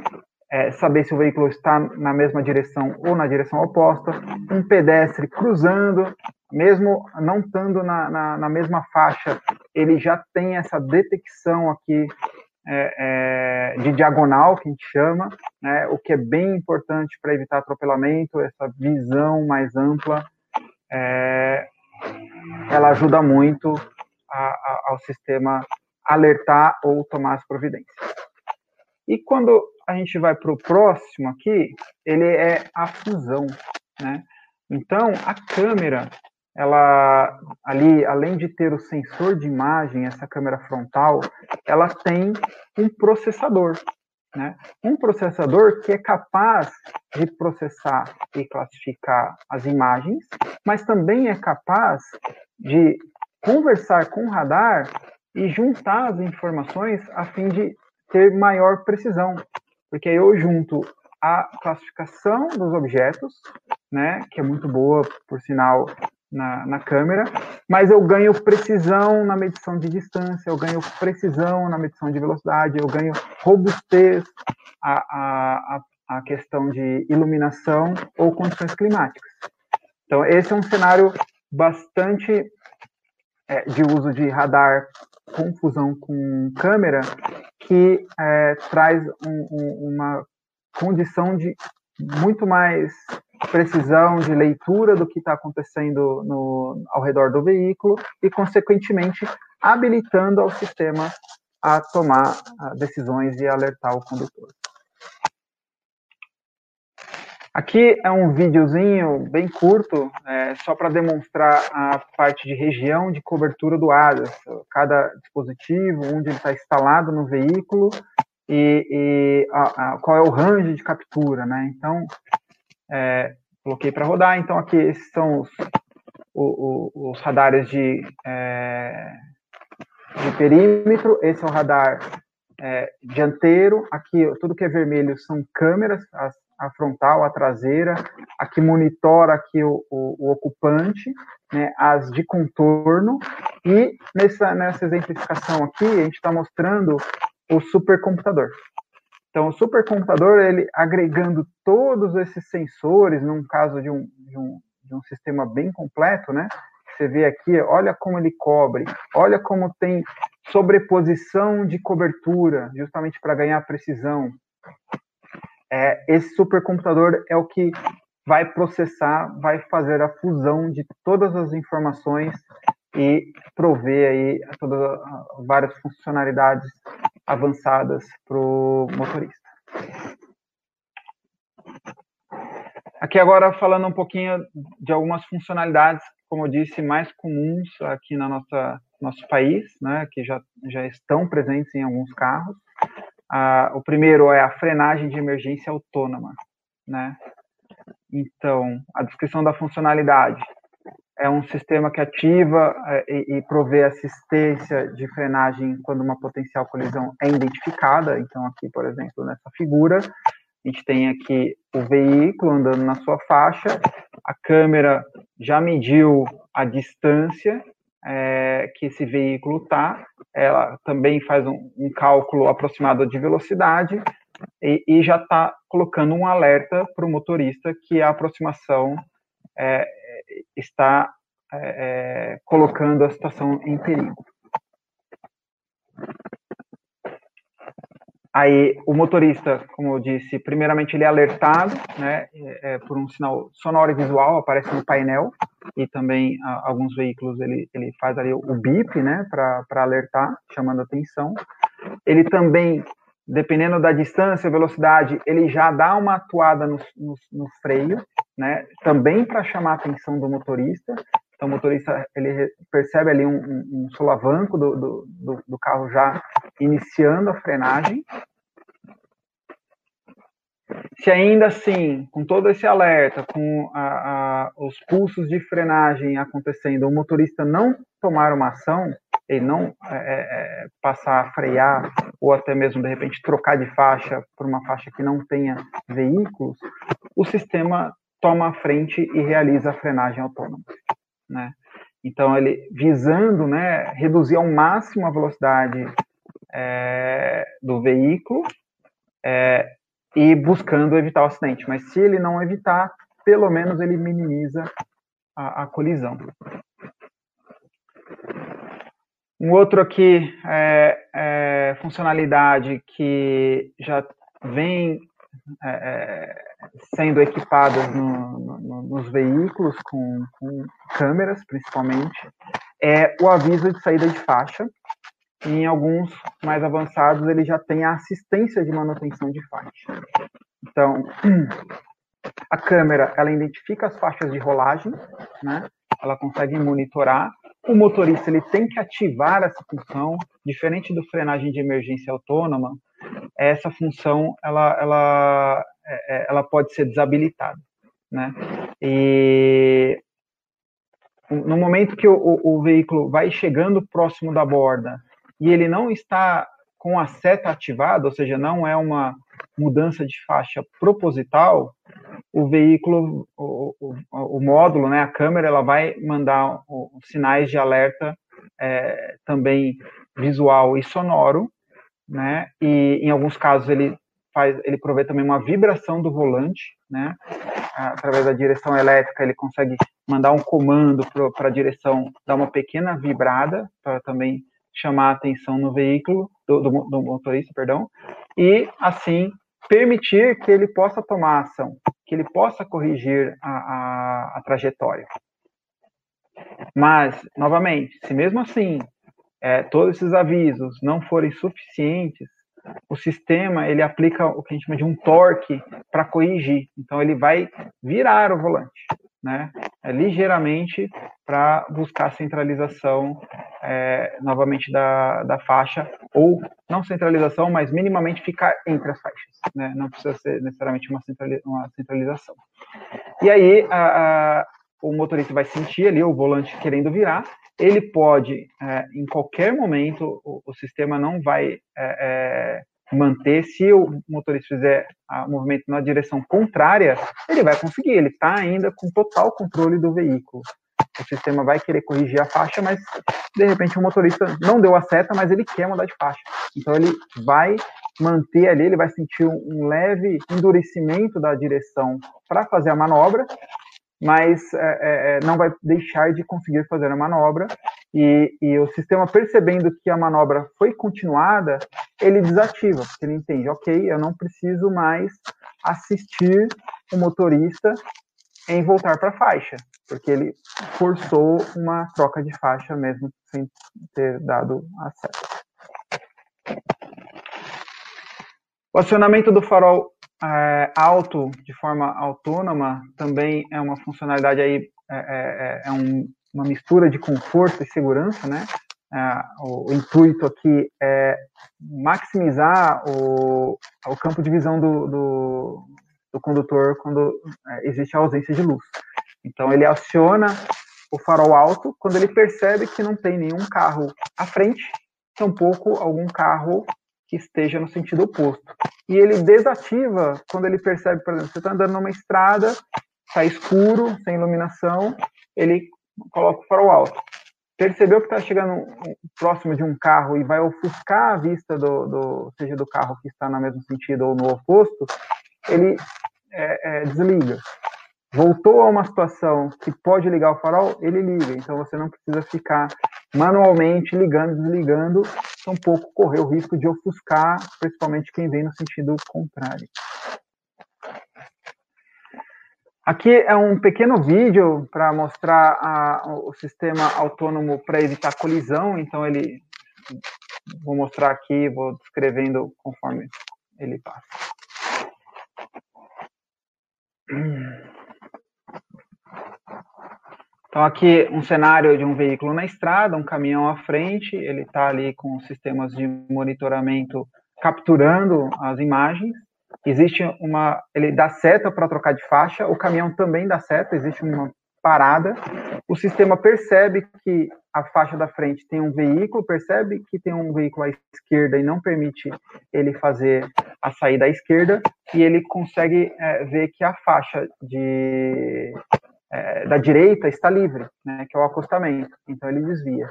[SPEAKER 3] é, saber se o veículo está na mesma direção ou na direção oposta, um pedestre cruzando, mesmo não estando na, na, na mesma faixa, ele já tem essa detecção aqui é, é, de diagonal, que a gente chama, né, o que é bem importante para evitar atropelamento, essa visão mais ampla, é, ela ajuda muito a, a, ao sistema alertar ou tomar as providências. E quando a gente vai para o próximo aqui, ele é a fusão, né? Então, a câmera, ela ali, além de ter o sensor de imagem, essa câmera frontal, ela tem um processador, né? Um processador que é capaz de processar e classificar as imagens, mas também é capaz de conversar com o radar e juntar as informações a fim de ter maior precisão, porque aí eu junto a classificação dos objetos, né, que é muito boa, por sinal, na, na câmera, mas eu ganho precisão na medição de distância, eu ganho precisão na medição de velocidade, eu ganho robustez a, a, a, questão de iluminação ou condições climáticas. Então, esse é um cenário bastante é, de uso de radar confusão com câmera que é, traz um, um, uma condição de muito mais precisão de leitura do que está acontecendo no, ao redor do veículo e, consequentemente, habilitando ao sistema a tomar decisões e alertar o condutor. Aqui é um videozinho bem curto, é, só para demonstrar a parte de região de cobertura do ADAS, cada dispositivo, onde ele está instalado no veículo e, e a, a, qual é o range de captura, né? Então, é, coloquei para rodar. Então, aqui esses são os, os radares de, é, de perímetro. Esse é o radar é, dianteiro. Aqui, tudo que é vermelho são câmeras, as a frontal, a traseira, a que monitora aqui o, o, o ocupante, né, as de contorno, e nessa, nessa exemplificação aqui, a gente está mostrando o supercomputador. Então, o supercomputador, ele agregando todos esses sensores, num caso de um, de um, de um sistema bem completo, né, você vê aqui, olha como ele cobre, olha como tem sobreposição de cobertura, justamente para ganhar precisão. É, esse supercomputador é o que vai processar, vai fazer a fusão de todas as informações e prover aí todas várias funcionalidades avançadas para o motorista. Aqui agora falando um pouquinho de algumas funcionalidades, como eu disse, mais comuns aqui na nossa nosso país, né, que já, já estão presentes em alguns carros. Ah, o primeiro é a frenagem de emergência autônoma, né? Então, a descrição da funcionalidade é um sistema que ativa é, e, e provê assistência de frenagem quando uma potencial colisão é identificada. Então, aqui, por exemplo, nessa figura, a gente tem aqui o veículo andando na sua faixa, a câmera já mediu a distância é, que esse veículo está, ela também faz um, um, cálculo aproximado de velocidade e, e já está colocando um alerta para o motorista que a aproximação é, está é, é colocando a situação em perigo. Aí o motorista, como eu disse, primeiramente ele é alertado, né, é, é, por um sinal sonoro e visual, aparece no painel, e também a, alguns veículos ele, ele faz ali o, bip, né, para alertar, chamando atenção. Ele também, dependendo da distância, velocidade, ele já dá uma atuada no, no, no freio, né, também para chamar a atenção do motorista. Então, o motorista ele percebe ali um, um, um solavanco do, do, do, carro já iniciando a frenagem. Se ainda assim, com todo esse alerta, com a, a, os pulsos de frenagem acontecendo, o motorista não tomar uma ação, ele não é, é, é, passar a frear ou até mesmo de repente trocar de faixa por uma faixa que não tenha veículos, o sistema toma a frente e realiza a frenagem autônoma, né? Então ele visando, né, reduzir ao máximo a velocidade é, do veículo é, e buscando evitar o acidente. Mas se ele não evitar, pelo menos ele minimiza a, a colisão. Um outro aqui é, é funcionalidade que já vem é, é sendo equipadas no, no, nos veículos com, com, câmeras, principalmente, é o aviso de saída de faixa. E em alguns mais avançados, ele já tem a assistência de manutenção de faixa. Então, a câmera, ela identifica as faixas de rolagem, né? Ela consegue monitorar o motorista ele tem que ativar essa função, diferente do frenagem de emergência autônoma, essa função ela, ela, é, é, ela pode ser desabilitada, né? E no momento que o, o, o veículo vai chegando próximo da borda e ele não está com a seta ativada, ou seja, não é uma mudança de faixa proposital, o veículo, o, o, o módulo, né, a câmera, ela vai mandar sinais de alerta é, também visual e sonoro, né, e em alguns casos ele faz, ele provê também uma vibração do volante, né, através da direção elétrica ele consegue mandar um comando para a direção dar uma pequena vibrada para também chamar a atenção no veículo, do, do, do motorista, perdão, e assim permitir que ele possa tomar ação, que ele possa corrigir a, a, a trajetória. Mas, novamente, se mesmo assim é, todos esses avisos não forem suficientes, o sistema ele aplica o que a gente chama de um torque para corrigir. Então ele vai virar o volante né, é, ligeiramente para buscar a centralização é, novamente da, da faixa, ou não centralização, mas minimamente ficar entre as faixas, né, não precisa ser necessariamente uma, centralização. E aí a, a, o motorista vai sentir ali o volante querendo virar, ele pode, é, em qualquer momento, o, o, sistema não vai é, é manter, se o motorista fizer o movimento na direção contrária, ele vai conseguir, ele está ainda com total controle do veículo. O sistema vai querer corrigir a faixa, mas de repente o motorista não deu a seta, mas ele quer mudar de faixa. Então ele vai manter ali, ele vai sentir um leve endurecimento da direção para fazer a manobra, mas é, é, é, não vai deixar de conseguir fazer a manobra. E, e, o sistema, percebendo que a manobra foi continuada, ele desativa, porque ele entende, ok, eu não preciso mais assistir o motorista em voltar para a faixa, porque ele forçou uma troca de faixa mesmo sem ter dado a seta. O acionamento do farol é, alto de forma autônoma também é uma funcionalidade aí é, é, é um, uma mistura de conforto e segurança, né? É, o, o, intuito aqui é maximizar o, o campo de visão do, do, do condutor quando é, existe a ausência de luz. Então ele aciona o farol alto quando ele percebe que não tem nenhum carro à frente, tampouco algum carro que esteja no sentido oposto. E ele desativa quando ele percebe, por exemplo, você está andando numa estrada, está escuro, sem iluminação, ele coloca o farol alto. Percebeu que está chegando próximo de um carro e vai ofuscar a vista do, do, seja do carro que está no mesmo sentido ou no oposto, ele é, é, desliga voltou a uma situação que pode ligar o farol, ele liga. Então você não precisa ficar manualmente ligando, desligando, um pouco correr o risco de ofuscar, principalmente quem vem no sentido contrário. Aqui é um pequeno vídeo para mostrar a, o sistema autônomo para evitar colisão. Então ele vou mostrar aqui, vou descrevendo conforme ele passa. Então, aqui um cenário de um veículo na estrada, um caminhão à frente, ele está ali com sistemas de monitoramento capturando as imagens. Existe uma. Ele dá seta para trocar de faixa, o caminhão também dá seta, existe uma parada. O sistema percebe que a faixa da frente tem um veículo, percebe que tem um veículo à esquerda e não permite ele fazer a saída à esquerda, e ele consegue é, ver que a faixa de é, da direita está livre, né, que é o acostamento, então ele desvia.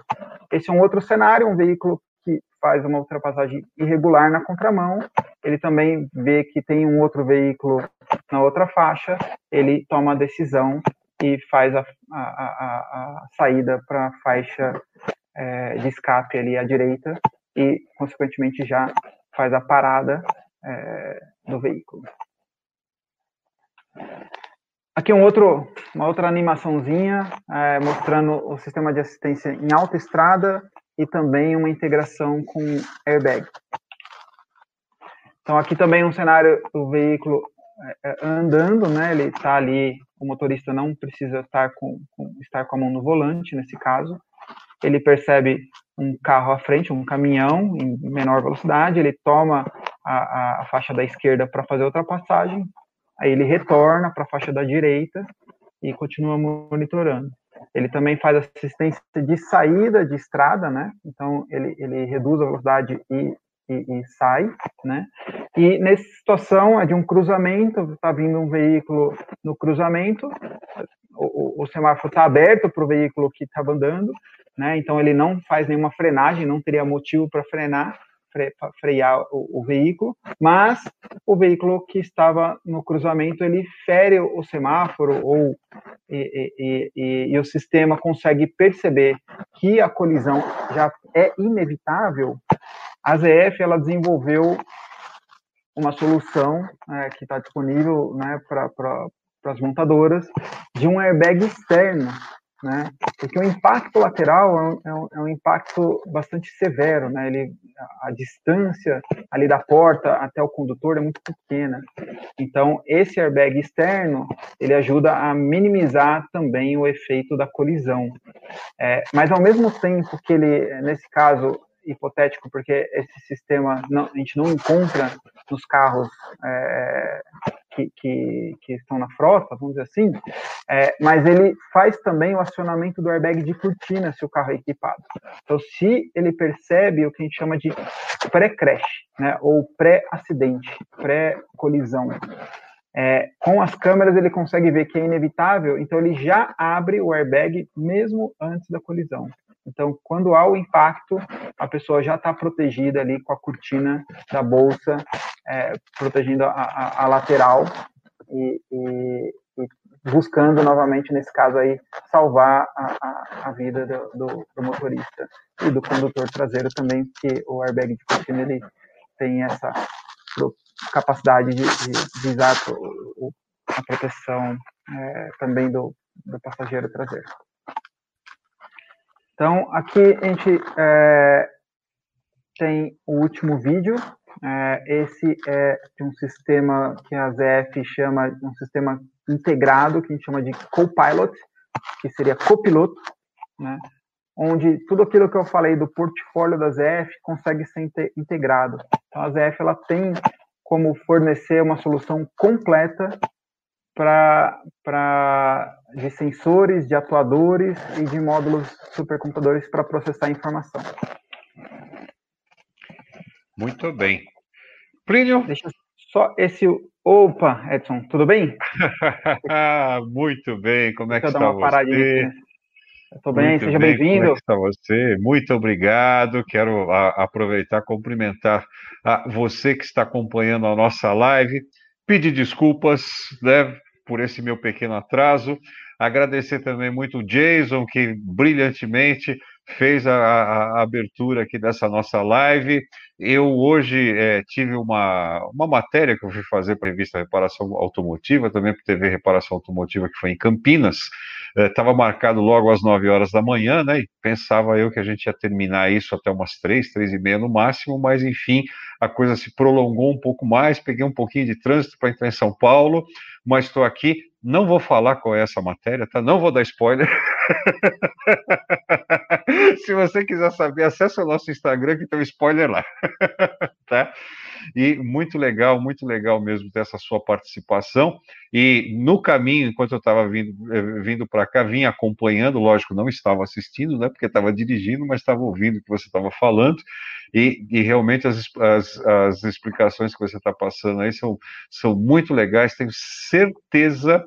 [SPEAKER 3] Esse é um outro cenário, um veículo que faz uma ultrapassagem irregular na contramão, ele também vê que tem um outro veículo na outra faixa, ele toma a decisão e faz a, a, a, a saída para a faixa é, de escape ali à direita e, consequentemente, já faz a parada é, do veículo. Aqui um outro, uma outra animaçãozinha é, mostrando o sistema de assistência em alta estrada e também uma integração com airbag. Então aqui também um cenário do veículo é, é andando, né? Ele está ali, o motorista não precisa estar com, com, estar com a mão no volante nesse caso. Ele percebe um carro à frente, um caminhão em menor velocidade, ele toma a, a faixa da esquerda para fazer a ultrapassagem, aí ele retorna para a faixa da direita e continua monitorando. Ele também faz assistência de saída de estrada, né? Então ele, ele reduz a velocidade e, e, e sai, né? E nessa situação é de um cruzamento, está vindo um veículo no cruzamento, o, o, o semáforo está aberto para o veículo que estava andando, né? Então ele não faz nenhuma frenagem, não teria motivo para frenar, frear o, o, veículo, mas o veículo que estava no cruzamento ele fere o semáforo ou e, e, e, e, o sistema consegue perceber que a colisão já é inevitável. A ZF ela desenvolveu uma solução é, que está disponível né, para as montadoras de um airbag externo né? Porque o impacto lateral é um, é um, é um impacto bastante severo, né? Ele, a, a distância ali da porta até o condutor é muito pequena. Então, esse airbag externo, ele ajuda a minimizar também o efeito da colisão. É, mas, ao mesmo tempo que ele, nesse caso, hipotético, porque esse sistema não, a gente não encontra nos carros é, que, que, que, estão na frota, vamos dizer assim, é, mas ele faz também o acionamento do airbag de cortina se o carro é equipado. Então, se ele percebe o que a gente chama de pré-crash, né, ou pré-acidente, pré-colisão, é, com as câmeras ele consegue ver que é inevitável, então ele já abre o airbag mesmo antes da colisão. Então, quando há o impacto, a pessoa já está protegida ali com a cortina da bolsa, é, protegendo a, a, a lateral e, e, e, buscando novamente, nesse caso aí, salvar a, a vida do, do, do, motorista e do condutor traseiro também, porque o airbag de cortina ele tem essa capacidade de, de, de usar a proteção é, também do, do passageiro traseiro. Então, aqui a gente é, tem o último vídeo. É, esse é de um sistema que a ZF chama de um sistema integrado, que a gente chama de Copilot, que seria copiloto, né? onde tudo aquilo que eu falei do portfólio da ZF consegue ser integrado. Então, a ZF ela tem como fornecer uma solução completa para de sensores, de atuadores e de módulos supercomputadores para processar informação.
[SPEAKER 1] Muito bem. Plínio?
[SPEAKER 3] Deixa só esse. Opa, Edson, tudo bem?
[SPEAKER 1] Muito bem, como é que está
[SPEAKER 3] você? Estou bem, Muito seja bem-vindo. Como é
[SPEAKER 1] está você? Muito obrigado. Quero a, aproveitar cumprimentar a você que está acompanhando a nossa live pedir desculpas né, por esse meu pequeno atraso. Agradecer também muito o Jason, que brilhantemente fez a, a, abertura aqui dessa nossa live. Eu hoje é, tive uma, uma matéria que eu fui fazer para a revista Reparação Automotiva, também para TV Reparação Automotiva, que foi em Campinas. Estava é, marcado logo às 9 horas da manhã, né? E pensava eu que a gente ia terminar isso até umas 3, 3 e meia no máximo, mas enfim, a coisa se prolongou um pouco mais. Peguei um pouquinho de trânsito para entrar em São Paulo, mas estou aqui. Não vou falar qual é essa matéria, tá? Não vou dar spoiler. Se você quiser saber, acesse o nosso Instagram que tem um spoiler lá. tá? E muito legal, muito legal mesmo ter essa sua participação. E no caminho, enquanto eu estava vindo, eh, vindo para cá, vim acompanhando, lógico, não estava assistindo, né? Porque estava dirigindo, mas estava ouvindo o que você estava falando. E, e, realmente as, as, as explicações que você está passando aí são, são muito legais. Tenho certeza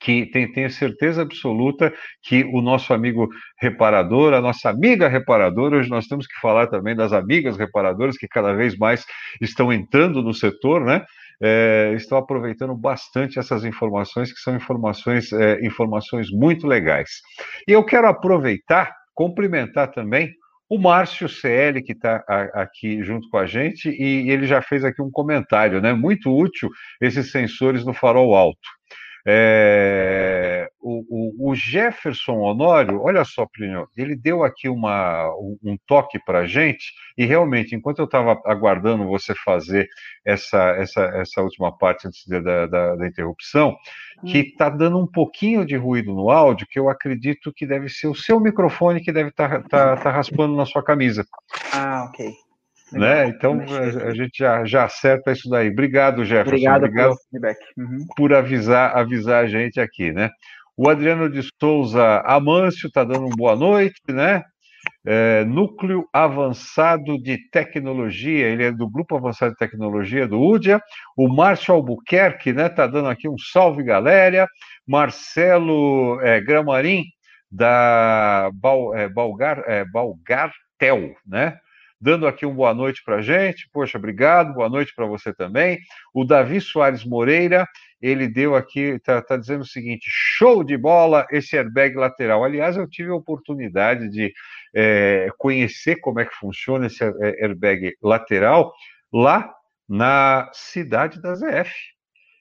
[SPEAKER 1] que tem, tenho certeza absoluta que o nosso amigo reparador, a nossa amiga reparadora, hoje nós temos que falar também das amigas reparadoras que cada vez mais estão entrando no setor, né? É, estão aproveitando bastante essas informações, que são informações, é, informações muito legais. E eu quero aproveitar, cumprimentar também o Márcio CL, que está aqui junto com a gente, e ele já fez aqui um comentário, né? Muito útil esses sensores no farol alto. É, o, o, o, Jefferson Honório, olha só, Plínio, ele deu aqui uma, um, toque para a gente, e realmente, enquanto eu estava aguardando você fazer essa, essa, essa última parte antes da, da, da interrupção, hum. que está dando um pouquinho de ruído no áudio, que eu acredito que deve ser o seu microfone que deve estar tá, tá, tá raspando na sua camisa.
[SPEAKER 3] Ah, ok.
[SPEAKER 1] Né? Então a, a, gente já, já acerta isso daí. Obrigado, Jefferson.
[SPEAKER 3] Obrigado, Obrigado pelo feedback.
[SPEAKER 1] Uhum. por avisar, avisar a gente aqui, né? O Adriano de Souza Amâncio está dando uma boa noite, né? É, Núcleo Avançado de Tecnologia, ele é do Grupo Avançado de Tecnologia do UDIA. O Márcio Albuquerque, né? Está dando aqui um salve, galera. Marcelo é, Gramarim, da Bal, é, Balgar, é, Balgartel, né? Dando aqui um boa noite para a gente. Poxa, obrigado, boa noite para você também. O Davi Soares Moreira, ele deu aqui, está tá dizendo o seguinte: show de bola esse airbag lateral. Aliás, eu tive a oportunidade de é, conhecer como é que funciona esse é, airbag lateral lá na cidade da ZF,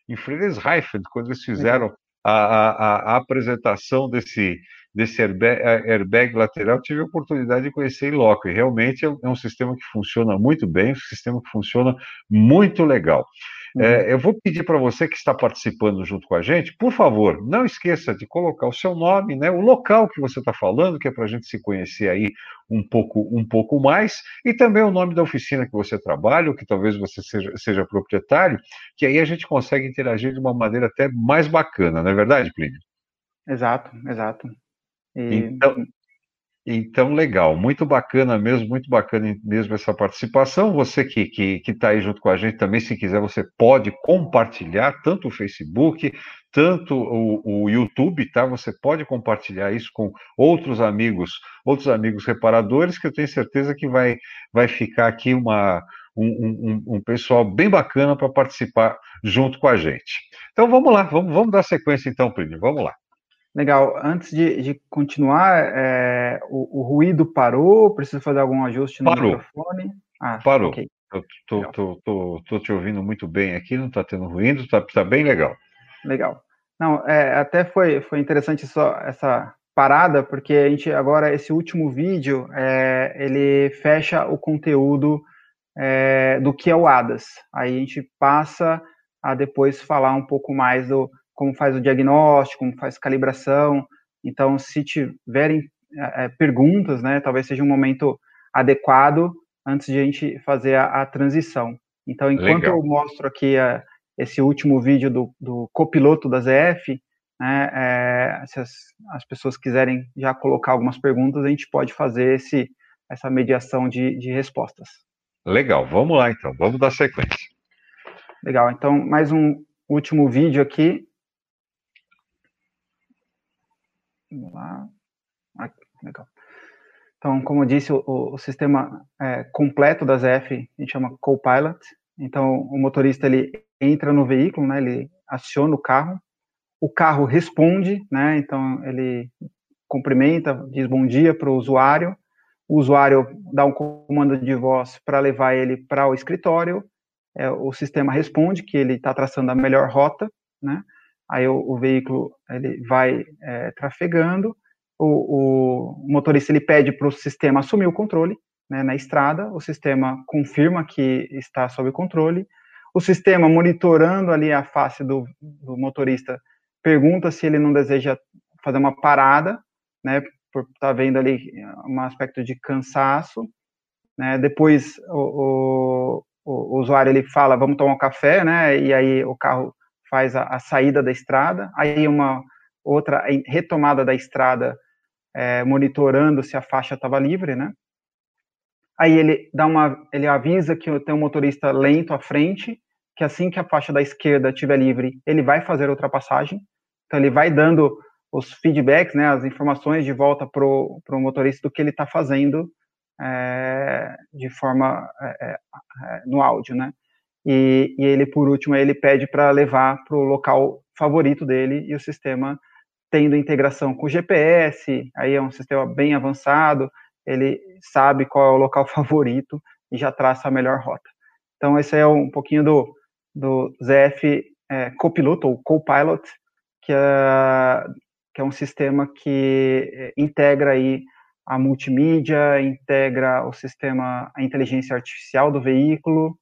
[SPEAKER 1] em Friedrichshafen, quando eles fizeram a, a, a apresentação desse, desse airbag, airbag, lateral, tive a oportunidade de conhecer em loco, e realmente é, é um sistema que funciona muito bem, um sistema que funciona muito legal. Uhum. É, eu vou pedir para você que está participando junto com a gente, por favor, não esqueça de colocar o seu nome, né, o local que você está falando, que é para a gente se conhecer aí um pouco, um pouco mais, e também o nome da oficina que você trabalha, ou que talvez você seja, seja proprietário, que aí a gente consegue interagir de uma maneira até mais bacana, não é verdade, Plínio?
[SPEAKER 3] Exato, exato.
[SPEAKER 1] Então, então, legal, muito bacana mesmo, muito bacana mesmo essa participação. Você que está que, que tá aí junto com a gente também, se quiser, você pode compartilhar tanto o Facebook, tanto o, o, YouTube, tá? Você pode compartilhar isso com outros amigos, outros amigos reparadores, que eu tenho certeza que vai, vai ficar aqui uma, um, um, um pessoal bem bacana para participar junto com a gente. Então vamos lá, vamos, vamos dar sequência então, Plínio, vamos lá.
[SPEAKER 3] Legal. Antes de, de continuar, é, o, o, ruído parou? Preciso fazer algum ajuste no
[SPEAKER 1] parou.
[SPEAKER 3] microfone?
[SPEAKER 1] Ah, parou. Okay. Tô, te ouvindo muito bem aqui, não está tendo ruído, está tá bem legal.
[SPEAKER 3] Legal. Não, é, até foi, foi interessante só essa parada, porque a gente agora, esse último vídeo, é, ele fecha o conteúdo é, do que é o ADAS. Aí a gente passa a depois falar um pouco mais do, como faz o diagnóstico, como faz calibração. Então, se tiverem é, perguntas, né, talvez seja um momento adequado antes de a gente fazer a, a transição. Então, enquanto Legal. eu mostro aqui a, esse último vídeo do, do copiloto da ZF, né, é, se as, as, pessoas quiserem já colocar algumas perguntas, a gente pode fazer esse, essa mediação de, de respostas.
[SPEAKER 1] Legal, vamos lá então, vamos dar sequência.
[SPEAKER 3] Legal, então mais um último vídeo aqui Vamos lá. Aqui, legal. Então, como eu disse, o, o sistema é, completo da ZF a gente chama Copilot. Então, o motorista ele entra no veículo, né? Ele aciona o carro. O carro responde, né? Então, ele cumprimenta, diz bom dia para o usuário. O usuário dá um comando de voz para levar ele para o escritório. É, o sistema responde que ele está traçando a melhor rota, né? Aí o, o veículo ele vai é, trafegando, o, o, motorista ele pede para o sistema assumir o controle né, na estrada, o sistema confirma que está sob controle, o sistema monitorando ali a face do, do motorista pergunta se ele não deseja fazer uma parada, né, por estar tá vendo ali um aspecto de cansaço, né, depois o, o, o, usuário ele fala, vamos tomar um café, né, e aí o carro faz a, a saída da estrada, aí uma outra retomada da estrada, é, monitorando se a faixa estava livre, né, aí ele dá uma, ele avisa que tem um motorista lento à frente, que assim que a faixa da esquerda estiver livre, ele vai fazer ultrapassagem, então ele vai dando os feedbacks, né, as informações de volta para o motorista do que ele está fazendo é, de forma é, é, é, no áudio, né? E, e, ele, por último, ele pede para levar para o local favorito dele e o sistema tendo integração com GPS, aí é um sistema bem avançado, ele sabe qual é o local favorito e já traça a melhor rota. Então, esse é um pouquinho do, do ZF é, Copiloto, ou Copilot, que é, que é um sistema que é, integra aí a multimídia, integra o sistema, a inteligência artificial do veículo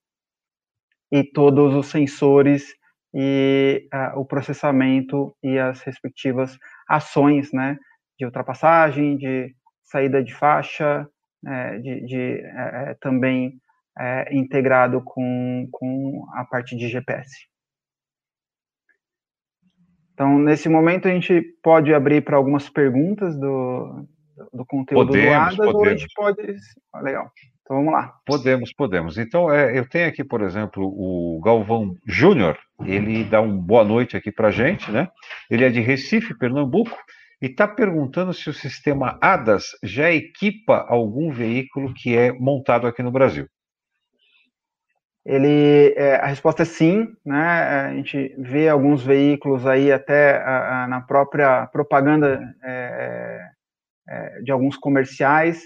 [SPEAKER 3] e todos os sensores e uh, o processamento e as respectivas ações, né, de ultrapassagem, de saída de faixa, é, de, de é, é também é, integrado com, com a parte de GPS. Então, nesse momento, a gente pode abrir para algumas perguntas do, do conteúdo
[SPEAKER 1] podemos, do
[SPEAKER 3] ADAS,
[SPEAKER 1] podemos.
[SPEAKER 3] ou a gente pode... Ah, legal. Então, vamos lá.
[SPEAKER 1] Podemos, podemos. Então, é, eu tenho aqui, por exemplo, o Galvão Júnior, ele dá um boa noite aqui para a gente, né? Ele é de Recife, Pernambuco, e está perguntando se o sistema ADAS já equipa algum veículo que é montado aqui no Brasil.
[SPEAKER 3] Ele, é, a resposta é sim, né? A gente vê alguns veículos aí até a, a, na própria propaganda é, é, de alguns comerciais.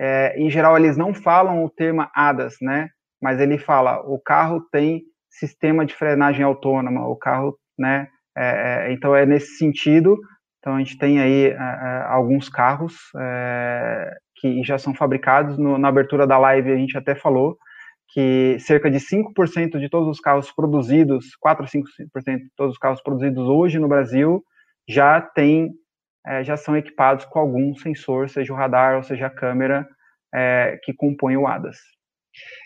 [SPEAKER 3] É, em geral, eles não falam o termo ADAS, né? Mas ele fala o carro tem sistema de frenagem autônoma, o carro, né? É, é, então é nesse sentido. Então a gente tem aí alguns carros que já são fabricados. No, na abertura da live a gente até falou que cerca de 5% de todos os carros produzidos, 4 a 5% de todos os carros produzidos hoje no Brasil já tem, é, já são equipados com algum sensor, seja o radar ou seja a câmera é, que compõe o ADAS.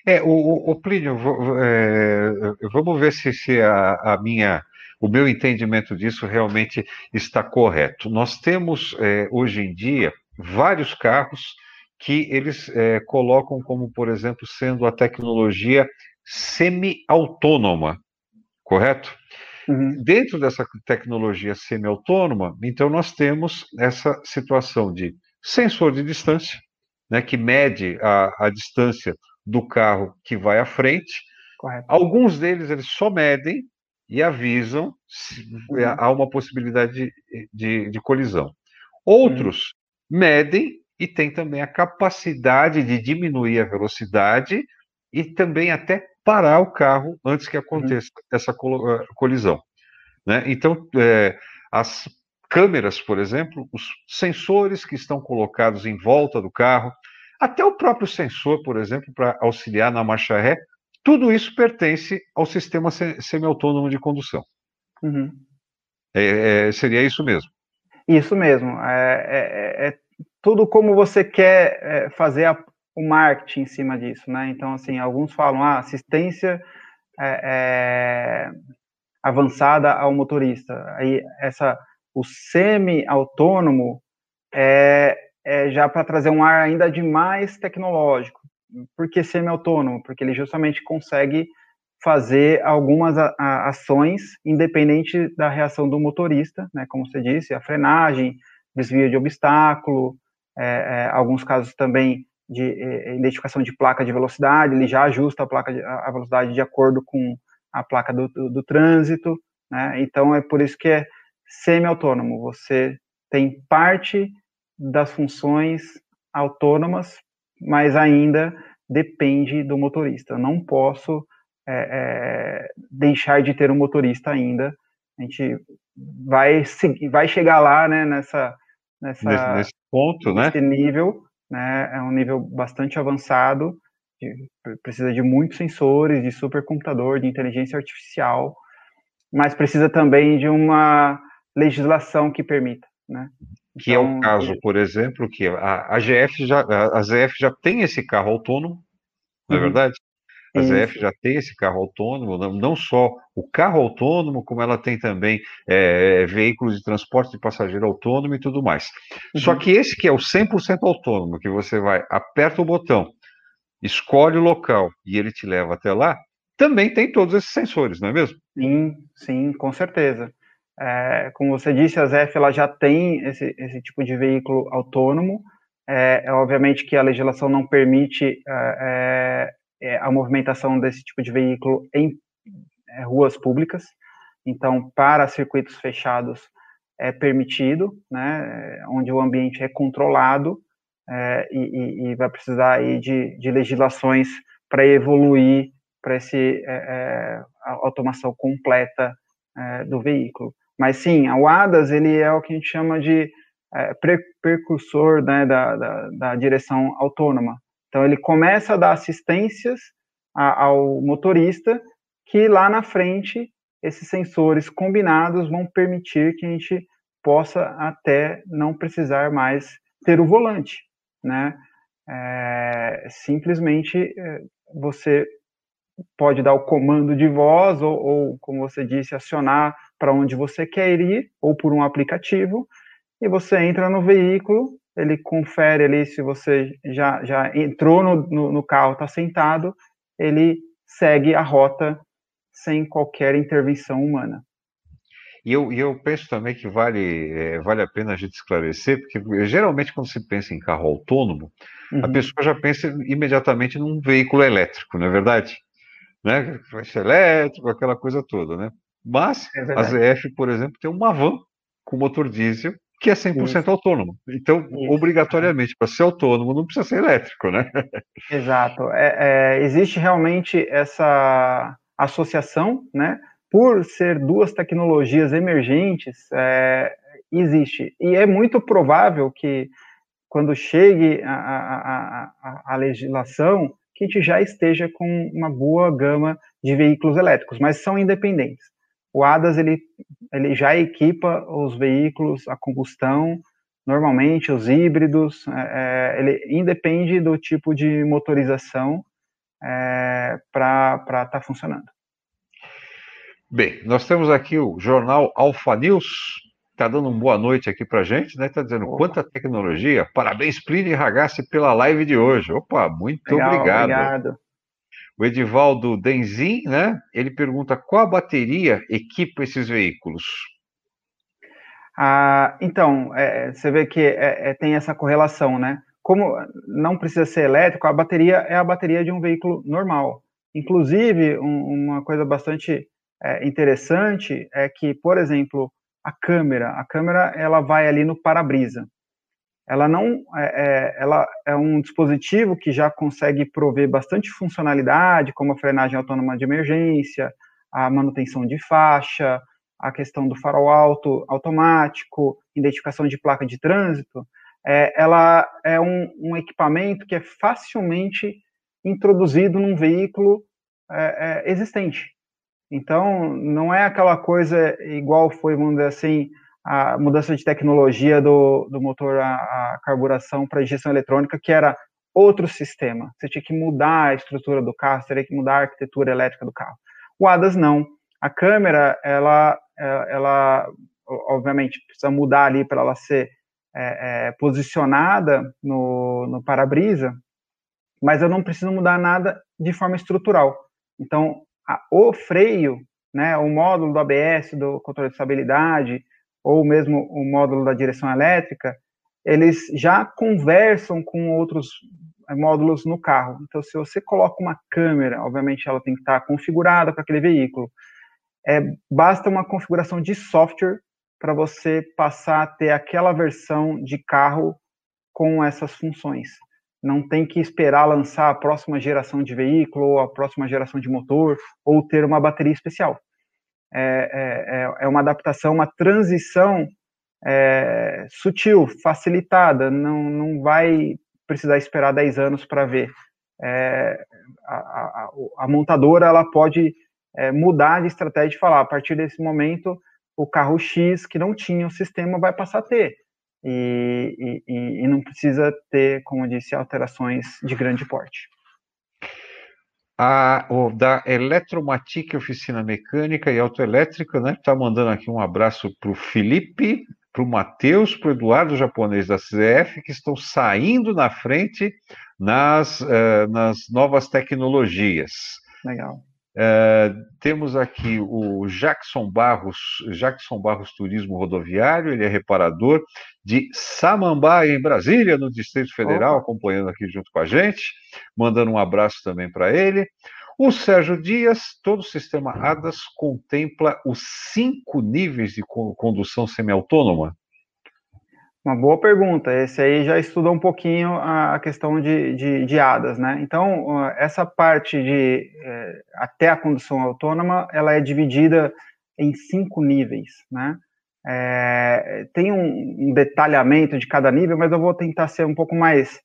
[SPEAKER 1] É, o, o Plínio, é, vamos ver se, se a, a, minha, o meu entendimento disso realmente está correto. Nós temos é, hoje em dia vários carros que eles é, colocam como, por exemplo, sendo a tecnologia semi-autônoma, correto? Uhum. Dentro dessa tecnologia semi-autônoma, então nós temos essa situação de sensor de distância, né, que mede a, a distância do carro que vai à frente. Correto. Alguns deles eles só medem e avisam se uhum. há uma possibilidade de, de, de colisão. Outros uhum. medem e tem também a capacidade de diminuir a velocidade e também até parar o carro antes que aconteça uhum. essa eh, colisão. Né? Então, é, as câmeras, por exemplo, os sensores que estão colocados em volta do carro, até o próprio sensor, por exemplo, para auxiliar na marcha ré, tudo isso pertence ao sistema semi-autônomo de condução. Uhum. É, é, seria isso mesmo.
[SPEAKER 3] Isso mesmo. É, é, é tudo como você quer é, fazer a, o marketing em cima disso, né? Então, assim, alguns falam, ah, assistência é, é, avançada ao motorista. Aí, essa, o semi-autônomo é, é já para trazer um ar ainda de mais tecnológico. Por que semi-autônomo? Porque ele justamente consegue fazer algumas ações independente da reação do motorista, né? Como você disse, a frenagem, desvio de obstáculo, é, é, alguns casos também de é, identificação de placa de velocidade, ele já ajusta a placa de, a velocidade de acordo com a placa do, do, do trânsito, né? Então é por isso que é semi-autônomo. Você tem parte das funções autônomas, mas ainda depende do motorista. Eu não posso é, é, deixar de ter um motorista ainda. A gente vai, vai chegar lá, né, nessa, nessa,
[SPEAKER 1] nesse, nesse ponto,
[SPEAKER 3] né? nesse né? nível, né? É um nível bastante avançado, de, precisa de muitos sensores, de supercomputador, de inteligência artificial, mas precisa também de uma legislação que permita, né?
[SPEAKER 1] Que então, é o então, caso, por exemplo, que a, a GF já, a ZF já tem esse carro autônomo, não é uhum. verdade? A ZF já tem esse carro autônomo, não, só o carro autônomo, como ela tem também é, veículos de transporte de passageiro autônomo e tudo mais. Uhum. Só que esse que é o 100% autônomo, que você vai, aperta o botão, escolhe o local e ele te leva até lá, também tem todos esses sensores, não é mesmo?
[SPEAKER 3] Sim, sim, com certeza. É, como você disse, a ZF ela já tem esse, esse tipo de veículo autônomo. É, é obviamente que a legislação não permite é, é, é a movimentação desse tipo de veículo em é, ruas públicas. Então, para circuitos fechados é permitido, né, onde o ambiente é controlado e, e, vai precisar aí de, de legislações para evoluir para essa automação completa do veículo. Mas sim, o ADAS ele é o que a gente chama de é, precursor né, da, da, da, direção autônoma. Então ele começa a dar assistências a, ao motorista que lá na frente esses sensores combinados vão permitir que a gente possa até não precisar mais ter o volante, né? É, simplesmente é, você pode dar o comando de voz ou, ou como você disse, acionar para onde você quer ir, ou por um aplicativo, e você entra no veículo, ele confere ali se você já, já entrou no, no, no carro, está sentado, ele segue a rota sem qualquer intervenção humana.
[SPEAKER 1] E eu, eu penso também que vale, é, vale a pena a gente esclarecer, porque geralmente quando se pensa em carro autônomo, uhum. a pessoa já pensa imediatamente num veículo elétrico, não é verdade? Né? Vai ser elétrico, aquela coisa toda, né? Mas é a ZF, por exemplo, tem uma van com motor diesel que é 100% Isso. autônomo. Então, Isso. obrigatoriamente, para ser autônomo, não precisa ser elétrico, né?
[SPEAKER 3] Exato. É, é, existe realmente essa associação, né? Por ser duas tecnologias emergentes, é, existe. E é muito provável que, quando chegue a, a, a, a legislação, que a gente já esteja com uma boa gama de veículos elétricos, mas são independentes. O ADAS ele, ele já equipa os veículos a combustão, normalmente os híbridos, é, é ele independe do tipo de motorização é, para estar tá funcionando.
[SPEAKER 1] Bem, nós temos aqui o jornal Alfa News, está dando uma boa noite aqui para gente, né? Está dizendo Opa. quanta tecnologia. Parabéns, Plínio e Ragazzi, pela live de hoje. Opa, muito Legal, obrigado. Obrigado. O Edivaldo Denzin, né? Ele pergunta qual bateria equipa esses veículos.
[SPEAKER 3] Ah, então, é, você vê que é, é, tem essa correlação, né? Como não precisa ser elétrico, a bateria é a bateria de um veículo normal. Inclusive, um, uma coisa bastante é, interessante é que, por exemplo, a câmera, a câmera ela vai ali no para-brisa ela não é, é, ela é um dispositivo que já consegue prover bastante funcionalidade, como a frenagem autônoma de emergência, a manutenção de faixa, a questão do farol alto automático, identificação de placa de trânsito. É, ela é um, um, equipamento que é facilmente introduzido num veículo é, é, existente. Então, não é aquela coisa igual foi, vamos dizer assim, a mudança de tecnologia do, do motor a, a carburação para injeção eletrônica, que era outro sistema. Você tinha que mudar a estrutura do carro, você teria que mudar a arquitetura elétrica do carro. O ADAS não. A câmera, ela, é, ela obviamente, precisa mudar ali para ela ser é, é, posicionada no, no para-brisa, mas eu não preciso mudar nada de forma estrutural. Então, a, o freio, né, o módulo do ABS, do controle de estabilidade, ou mesmo o módulo da direção elétrica, eles já conversam com outros eh, módulos no carro. Então, se você coloca uma câmera, obviamente ela tem que estar configurada para aquele veículo. É, basta uma configuração de software para você passar a ter aquela versão de carro com essas funções. Não tem que esperar lançar a próxima geração de veículo, ou a próxima geração de motor, ou ter uma bateria especial. É, é, é, é uma adaptação, uma transição é, sutil, facilitada, não, não vai precisar esperar 10 anos para ver. É, a, a, a, montadora ela pode é, mudar de estratégia e falar, a partir desse momento, o carro X que não tinha o sistema vai passar a ter. e, e, e não precisa ter, como disse, alterações de grande porte.
[SPEAKER 1] A, da Eletromatic Oficina Mecânica e Autoelétrica, né? Tá mandando aqui um abraço para o Felipe, para o Matheus, para o Eduardo japonês da CF, que estão saindo na frente nas, uh, nas novas tecnologias.
[SPEAKER 3] Legal.
[SPEAKER 1] Uh, temos aqui o Jackson Barros, Jackson Barros Turismo Rodoviário, ele é reparador de Samambaia, em Brasília, no Distrito Federal, acompanhando aqui junto com a gente, mandando um abraço também para ele. O Sérgio Dias, todo o sistema ADAS contempla os cinco níveis de condução semiautônoma?
[SPEAKER 3] Uma boa pergunta. Esse aí já estudou um pouquinho a questão de, de, de ADAS, né? Então, essa parte de é, até a condução autônoma, ela é dividida em cinco níveis, né? É, tem um, um, detalhamento de cada nível, mas eu vou tentar ser um pouco mais,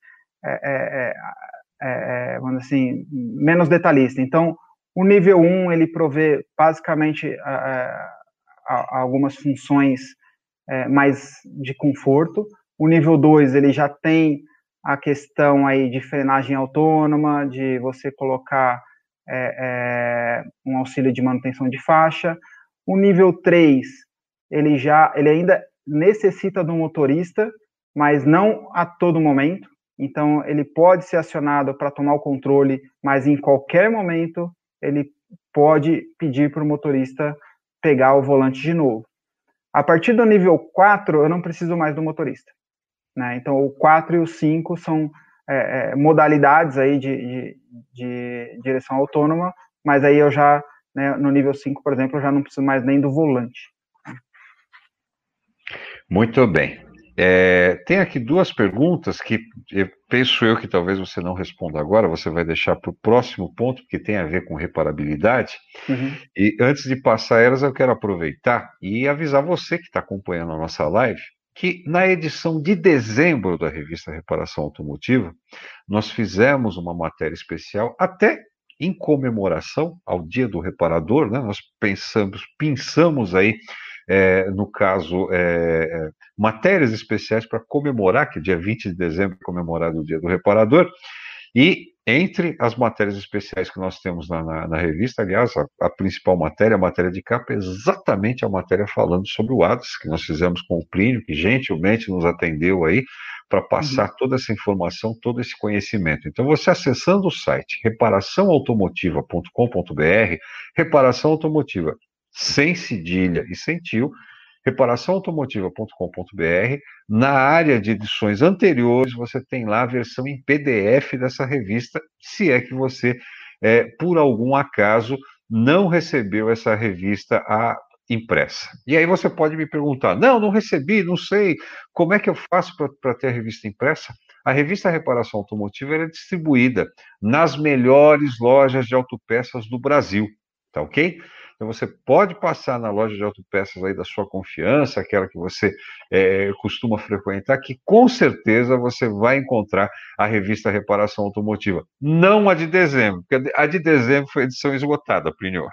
[SPEAKER 3] é, vamos assim, menos detalhista. Então, o nível 1, ele provê basicamente algumas funções é, mais de conforto. O nível 2 ele já tem a questão aí de frenagem autônoma, de você colocar é, é, um auxílio de manutenção de faixa. O nível 3 ele já ele ainda necessita do motorista, mas não a todo momento. Então ele pode ser acionado para tomar o controle, mas em qualquer momento ele pode pedir para o motorista pegar o volante de novo. A partir do nível 4, eu não preciso mais do motorista. Né? Então, o 4 e o 5 são é, é, modalidades aí de, de, de, direção autônoma, mas aí eu já, né, no nível 5, por exemplo, eu já não preciso mais nem do volante.
[SPEAKER 1] Muito bem. É, tem aqui duas perguntas que eu penso eu que talvez você não responda agora, você vai deixar para o próximo ponto, porque tem a ver com reparabilidade. Uhum. E antes de passar elas, eu quero aproveitar e avisar você que está acompanhando a nossa live que na edição de dezembro da revista Reparação Automotiva, nós fizemos uma matéria especial até em comemoração ao Dia do Reparador, né? Nós pensamos, pensamos aí é, no caso, é, é matérias especiais para comemorar, que dia 20 de dezembro é comemorado o Dia do Reparador, e entre as matérias especiais que nós temos na, na, na revista, aliás, a, a, principal matéria, a matéria de capa, é exatamente a matéria falando sobre o ADAS, que nós fizemos com o Plínio, que gentilmente nos atendeu aí para passar uhum. toda essa informação, todo esse conhecimento. Então, você acessando o site reparaçãoautomotiva.com.br, reparação automotiva sem cedilha e sem tio, reparaçãoautomotiva.com.br. Na área de edições anteriores, você tem lá a versão em PDF dessa revista, se é que você, é, por algum acaso, não recebeu essa revista impressa. E aí você pode me perguntar: não, não recebi, não sei, como é que eu faço para ter a revista impressa? A revista Reparação Automotiva é distribuída nas melhores lojas de autopeças do Brasil, tá ok? Então você pode passar na loja de autopeças aí da sua confiança, aquela que você é, costuma frequentar, que com certeza você vai encontrar a revista Reparação Automotiva. Não a de dezembro, porque a de dezembro foi edição esgotada, Plinio.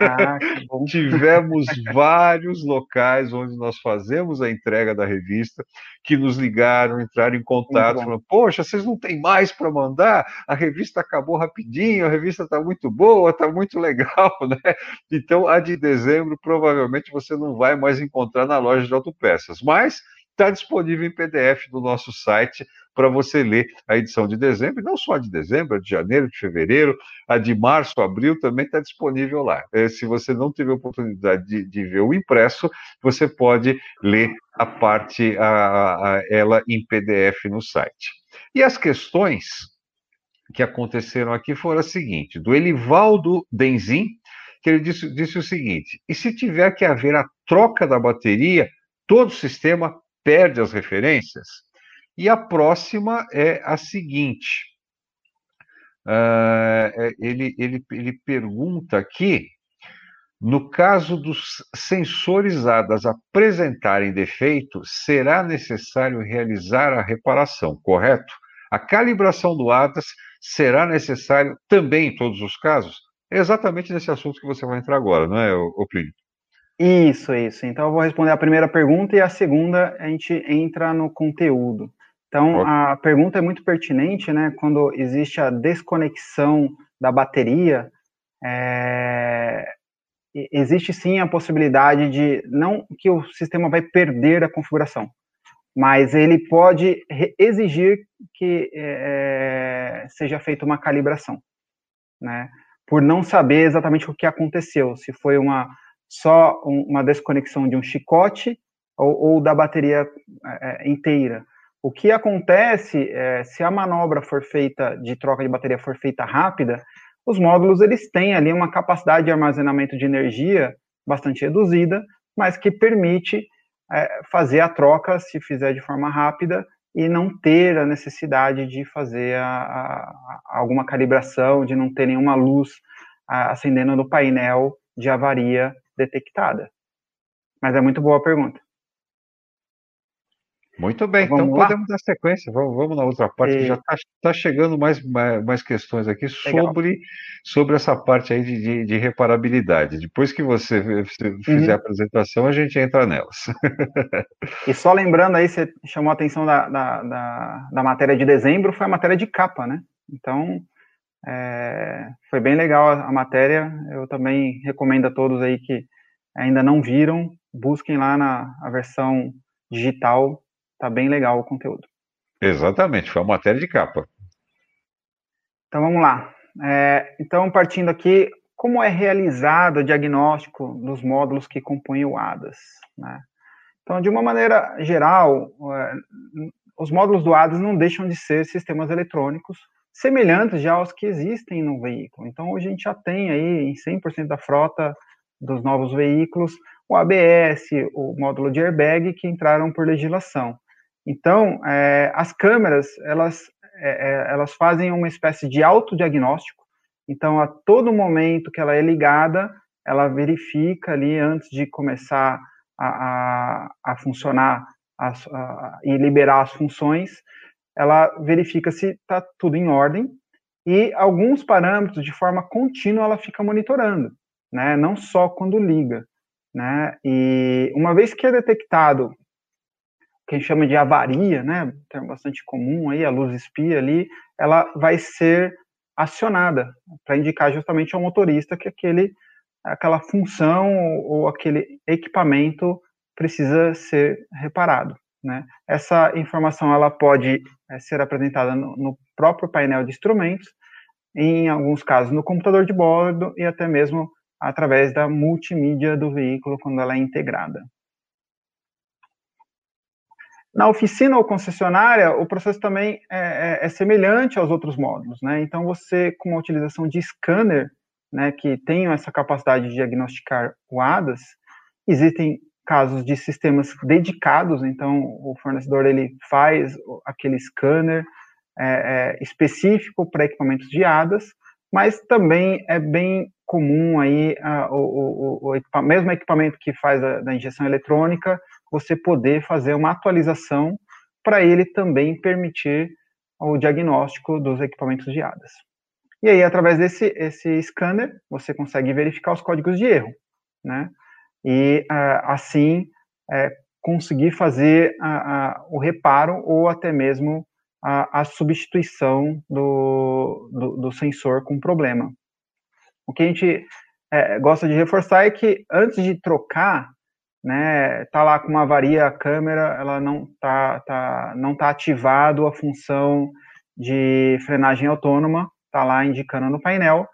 [SPEAKER 1] Ah, Tivemos vários locais onde nós fazemos a entrega da revista que nos ligaram, entraram em contato, falando: Poxa, vocês não têm mais para mandar? A revista acabou rapidinho, a revista está muito boa, está muito legal, né? Então, a de dezembro provavelmente você não vai mais encontrar na loja de autopeças, mas está disponível em PDF no nosso site para você ler a edição de dezembro, não só a de dezembro, a de janeiro, de fevereiro, a de março, abril também está disponível lá. É, se você não teve oportunidade de, de, ver o impresso, você pode ler a parte, a, a, ela em PDF no site. E as questões que aconteceram aqui foram as seguintes: do Elivaldo Denzin, que ele disse, disse o seguinte: e se tiver que haver a troca da bateria, todo o sistema perde as referências? E a próxima é a seguinte: uh, ele, ele, ele pergunta aqui. No caso dos sensores ADAS apresentarem defeito, será necessário realizar a reparação, correto? A calibração do ADAS será necessário também em todos os casos? É exatamente nesse assunto que você vai entrar agora, não é, Plínio?
[SPEAKER 3] Isso, isso. Então eu vou responder a primeira pergunta e a segunda a gente entra no conteúdo. Então a pergunta é muito pertinente, né? Quando existe a desconexão da bateria, é... existe sim a possibilidade de não que o sistema vai perder a configuração, mas ele pode exigir que é... seja feita uma calibração, né? Por não saber exatamente o que aconteceu, se foi uma só uma desconexão de um chicote ou, ou da bateria é, inteira. O que acontece é, se a manobra for feita de troca de bateria for feita rápida, os módulos eles têm ali uma capacidade de armazenamento de energia bastante reduzida, mas que permite é, fazer a troca se fizer de forma rápida e não ter a necessidade de fazer a, a, alguma calibração, de não ter nenhuma luz a, acendendo no painel de avaria detectada. Mas é muito boa a pergunta.
[SPEAKER 1] Muito bem, então, então podemos dar sequência, vamos, vamos na outra parte, e... que já está tá chegando mais, mais, questões aqui sobre, sobre essa parte aí de, de, de reparabilidade. Depois que você fizer uhum. a apresentação, a gente entra nelas.
[SPEAKER 3] e só lembrando aí, você chamou a atenção da, da, da, da matéria de dezembro, foi a matéria de capa, né? Então, é, foi bem legal a, a, matéria. Eu também recomendo a todos aí que ainda não viram, busquem lá na a versão digital, tá bem legal o conteúdo.
[SPEAKER 1] Exatamente, foi a matéria de capa.
[SPEAKER 3] Então vamos lá. É, então, partindo aqui, como é realizado o diagnóstico dos módulos que compõem o ADAS? Né? Então, de uma maneira geral, é, os módulos do ADAS não deixam de ser sistemas eletrônicos semelhantes já aos que existem no veículo. Então, a gente já tem aí em 100% da frota dos novos veículos o ABS, o módulo de airbag que entraram por legislação. Então, é, as câmeras, elas, é, é elas fazem uma espécie de autodiagnóstico. Então, a todo momento que ela é ligada, ela verifica ali antes de começar a, a, a funcionar as, a, e liberar as funções, ela verifica se está tudo em ordem e alguns parâmetros de forma contínua ela fica monitorando, né? Não só quando liga, né? E uma vez que é detectado que a gente chama de avaria, né? Termo bastante comum aí, a luz espia ali, ela vai ser acionada para indicar justamente ao motorista que aquele aquela função ou aquele equipamento precisa ser reparado. Né? Essa informação ela pode é, ser apresentada no, no, próprio painel de instrumentos, em alguns casos no computador de bordo e até mesmo através da multimídia do veículo quando ela é integrada. Na oficina ou concessionária, o processo também é, é, é semelhante aos outros módulos, né? Então, você, com a utilização de scanner, né, que tem essa capacidade de diagnosticar o ADAS, existem casos de sistemas dedicados, então o fornecedor ele faz aquele scanner é, é, específico para equipamentos de ADAS, mas também é bem comum aí a, o, o, o, o, mesmo equipamento que faz a da injeção eletrônica, você poder fazer uma atualização para ele também permitir o diagnóstico dos equipamentos de ADAS. E aí, através desse esse scanner, você consegue verificar os códigos de erro, né? e uh, assim uh, conseguir fazer o reparo ou até mesmo a, a substituição do, do, do, sensor com problema. O que a gente é, gosta de reforçar é que antes de trocar, né, tá lá com uma avaria a câmera, ela não tá, tá, não tá ativado a função de frenagem autônoma, tá lá indicando no painel.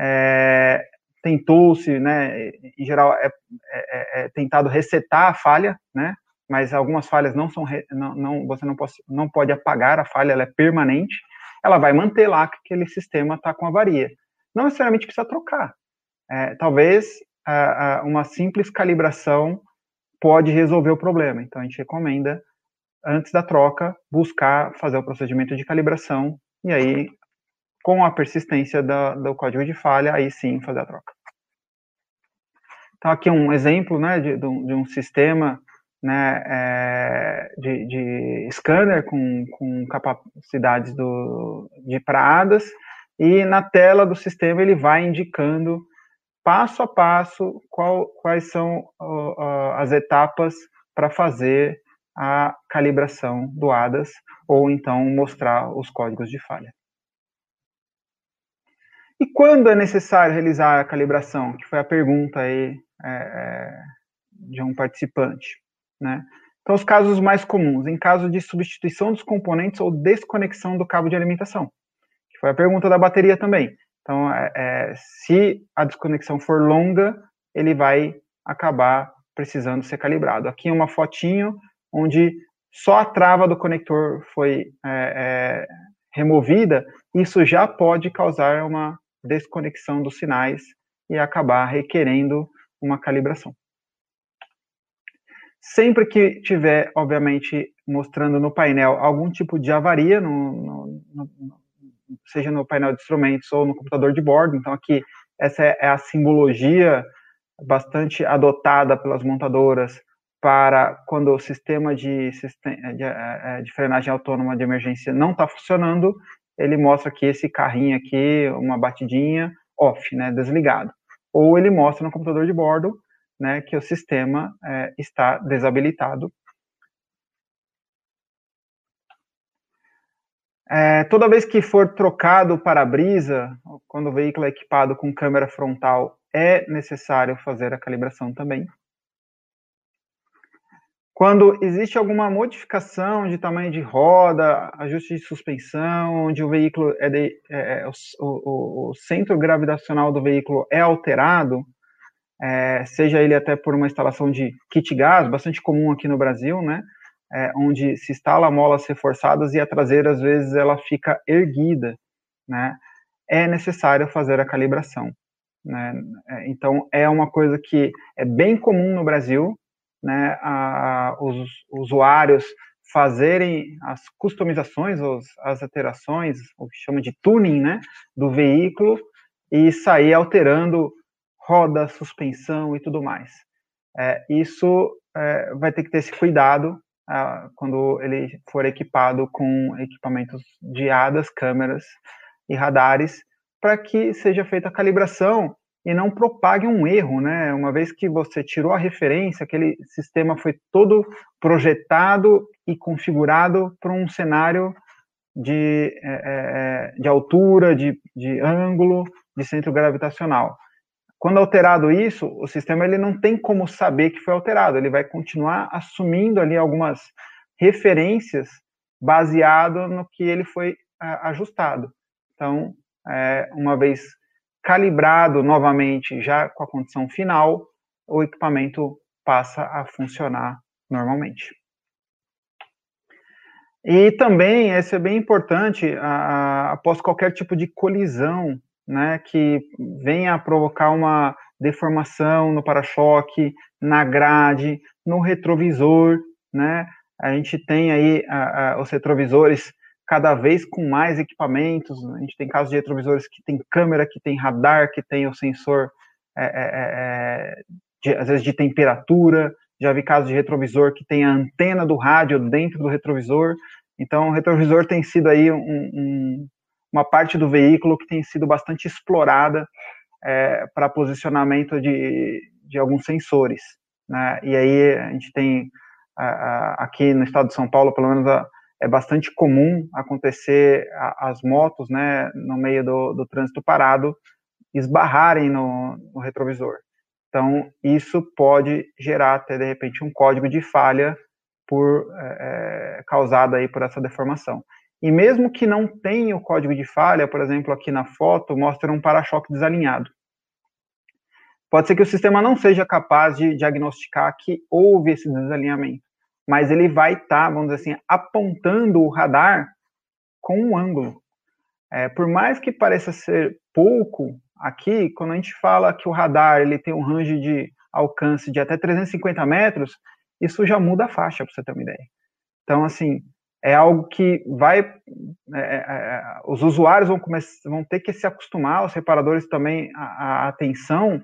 [SPEAKER 3] É, tentou-se, né, em geral, é, é, é, é, tentado resetar a falha, né, mas algumas falhas não são, não, não, você não pode, não pode apagar a falha, ela é permanente, ela vai manter lá que aquele sistema está com avaria. Não necessariamente precisa trocar. É, talvez uma simples calibração pode resolver o problema. Então a gente recomenda, antes da troca, buscar fazer o procedimento de calibração e aí com a persistência da, do código de falha, aí sim fazer a troca. Então, aqui um exemplo né, de, de, um, sistema né, é, de, de, scanner com, com capacidades do, de pradas, e na tela do sistema ele vai indicando passo a passo qual, quais são uh, uh, as etapas para fazer a calibração do ADAS ou então mostrar os códigos de falha. E quando é necessário realizar a calibração? Que foi a pergunta aí é, é, de um participante, né? Então, os casos mais comuns, em caso de substituição dos componentes ou desconexão do cabo de alimentação, que foi a pergunta da bateria também. Então, é, é, se a desconexão for longa, ele vai acabar precisando ser calibrado. Aqui é uma fotinho onde só a trava do conector foi é, é, removida, isso já pode causar uma desconexão dos sinais e acabar requerendo uma calibração. Sempre que tiver, obviamente, mostrando no painel algum tipo de avaria, no, no, no, seja no painel de instrumentos ou no computador de bordo, então aqui essa é, é a simbologia bastante adotada pelas montadoras para quando o sistema de, de, é, é, de frenagem autônoma de emergência não está funcionando, ele mostra aqui esse carrinho aqui, uma batidinha off, né, desligado. Ou ele mostra no computador de bordo né, que o sistema é, está desabilitado. É, toda vez que for trocado o para-brisa, quando o veículo é equipado com câmera frontal, é necessário fazer a calibração também. Quando existe alguma modificação de tamanho de roda, ajuste de suspensão, onde o veículo é, de, é, é o, o, o, centro gravitacional do veículo é alterado, é, seja ele até por uma instalação de kit gás, bastante comum aqui no Brasil, né, é, onde se instala molas reforçadas e a traseira às vezes ela fica erguida, né, é necessário fazer a calibração. Né, é, então é uma coisa que é bem comum no Brasil, né, a, os usuários fazerem as customizações, os, as alterações, o que chama de tuning, né, do veículo e sair alterando roda, suspensão e tudo mais. É, isso é, vai ter que ter esse cuidado quando ele for equipado com equipamentos de ADAS, câmeras e radares, para que seja feita a calibração e não propague um erro, né? Uma vez que você tirou a referência, aquele sistema foi todo projetado e configurado para um cenário de, é, é, é, de altura, de, de ângulo, de centro gravitacional. Quando alterado isso, o sistema ele não tem como saber que foi alterado, ele vai continuar assumindo ali algumas referências baseado no que ele foi ajustado. Então, é, uma vez calibrado novamente já com a condição final, o equipamento passa a funcionar normalmente. E também, esse é bem importante, a, a, após qualquer tipo de colisão, né, que venha a provocar uma deformação no para-choque, na grade, no retrovisor, né, a gente tem aí a, os retrovisores cada vez com mais equipamentos. A gente tem casos de retrovisores que tem câmera, que tem radar, que tem o sensor, é, é, é, é, de, às vezes, de temperatura. Já vi casos de retrovisor que tem a antena do rádio dentro do retrovisor. Então, o retrovisor tem sido aí um, um, uma parte do veículo que tem sido bastante explorada é, para posicionamento de, de alguns sensores. Né? E aí a gente tem aqui no estado de São Paulo, pelo menos a, é bastante comum acontecer as motos, né, no meio do, do trânsito parado, esbarrarem no, no, retrovisor. Então, isso pode gerar até, de repente, um código de falha por é, é causado aí por essa deformação. E mesmo que não tenha o código de falha, por exemplo, aqui na foto, mostra um para-choque desalinhado. Pode ser que o sistema não seja capaz de diagnosticar que houve esse desalinhamento mas ele vai estar, tá, vamos dizer assim, apontando o radar com um ângulo. É, por mais que pareça ser pouco aqui, quando a gente fala que o radar ele tem um range de alcance de até 350 metros, isso já muda a faixa, para você ter uma ideia. Então, assim, é algo que vai. É, é, é os usuários vão, começar, vão ter que se acostumar, os reparadores também, a, a atenção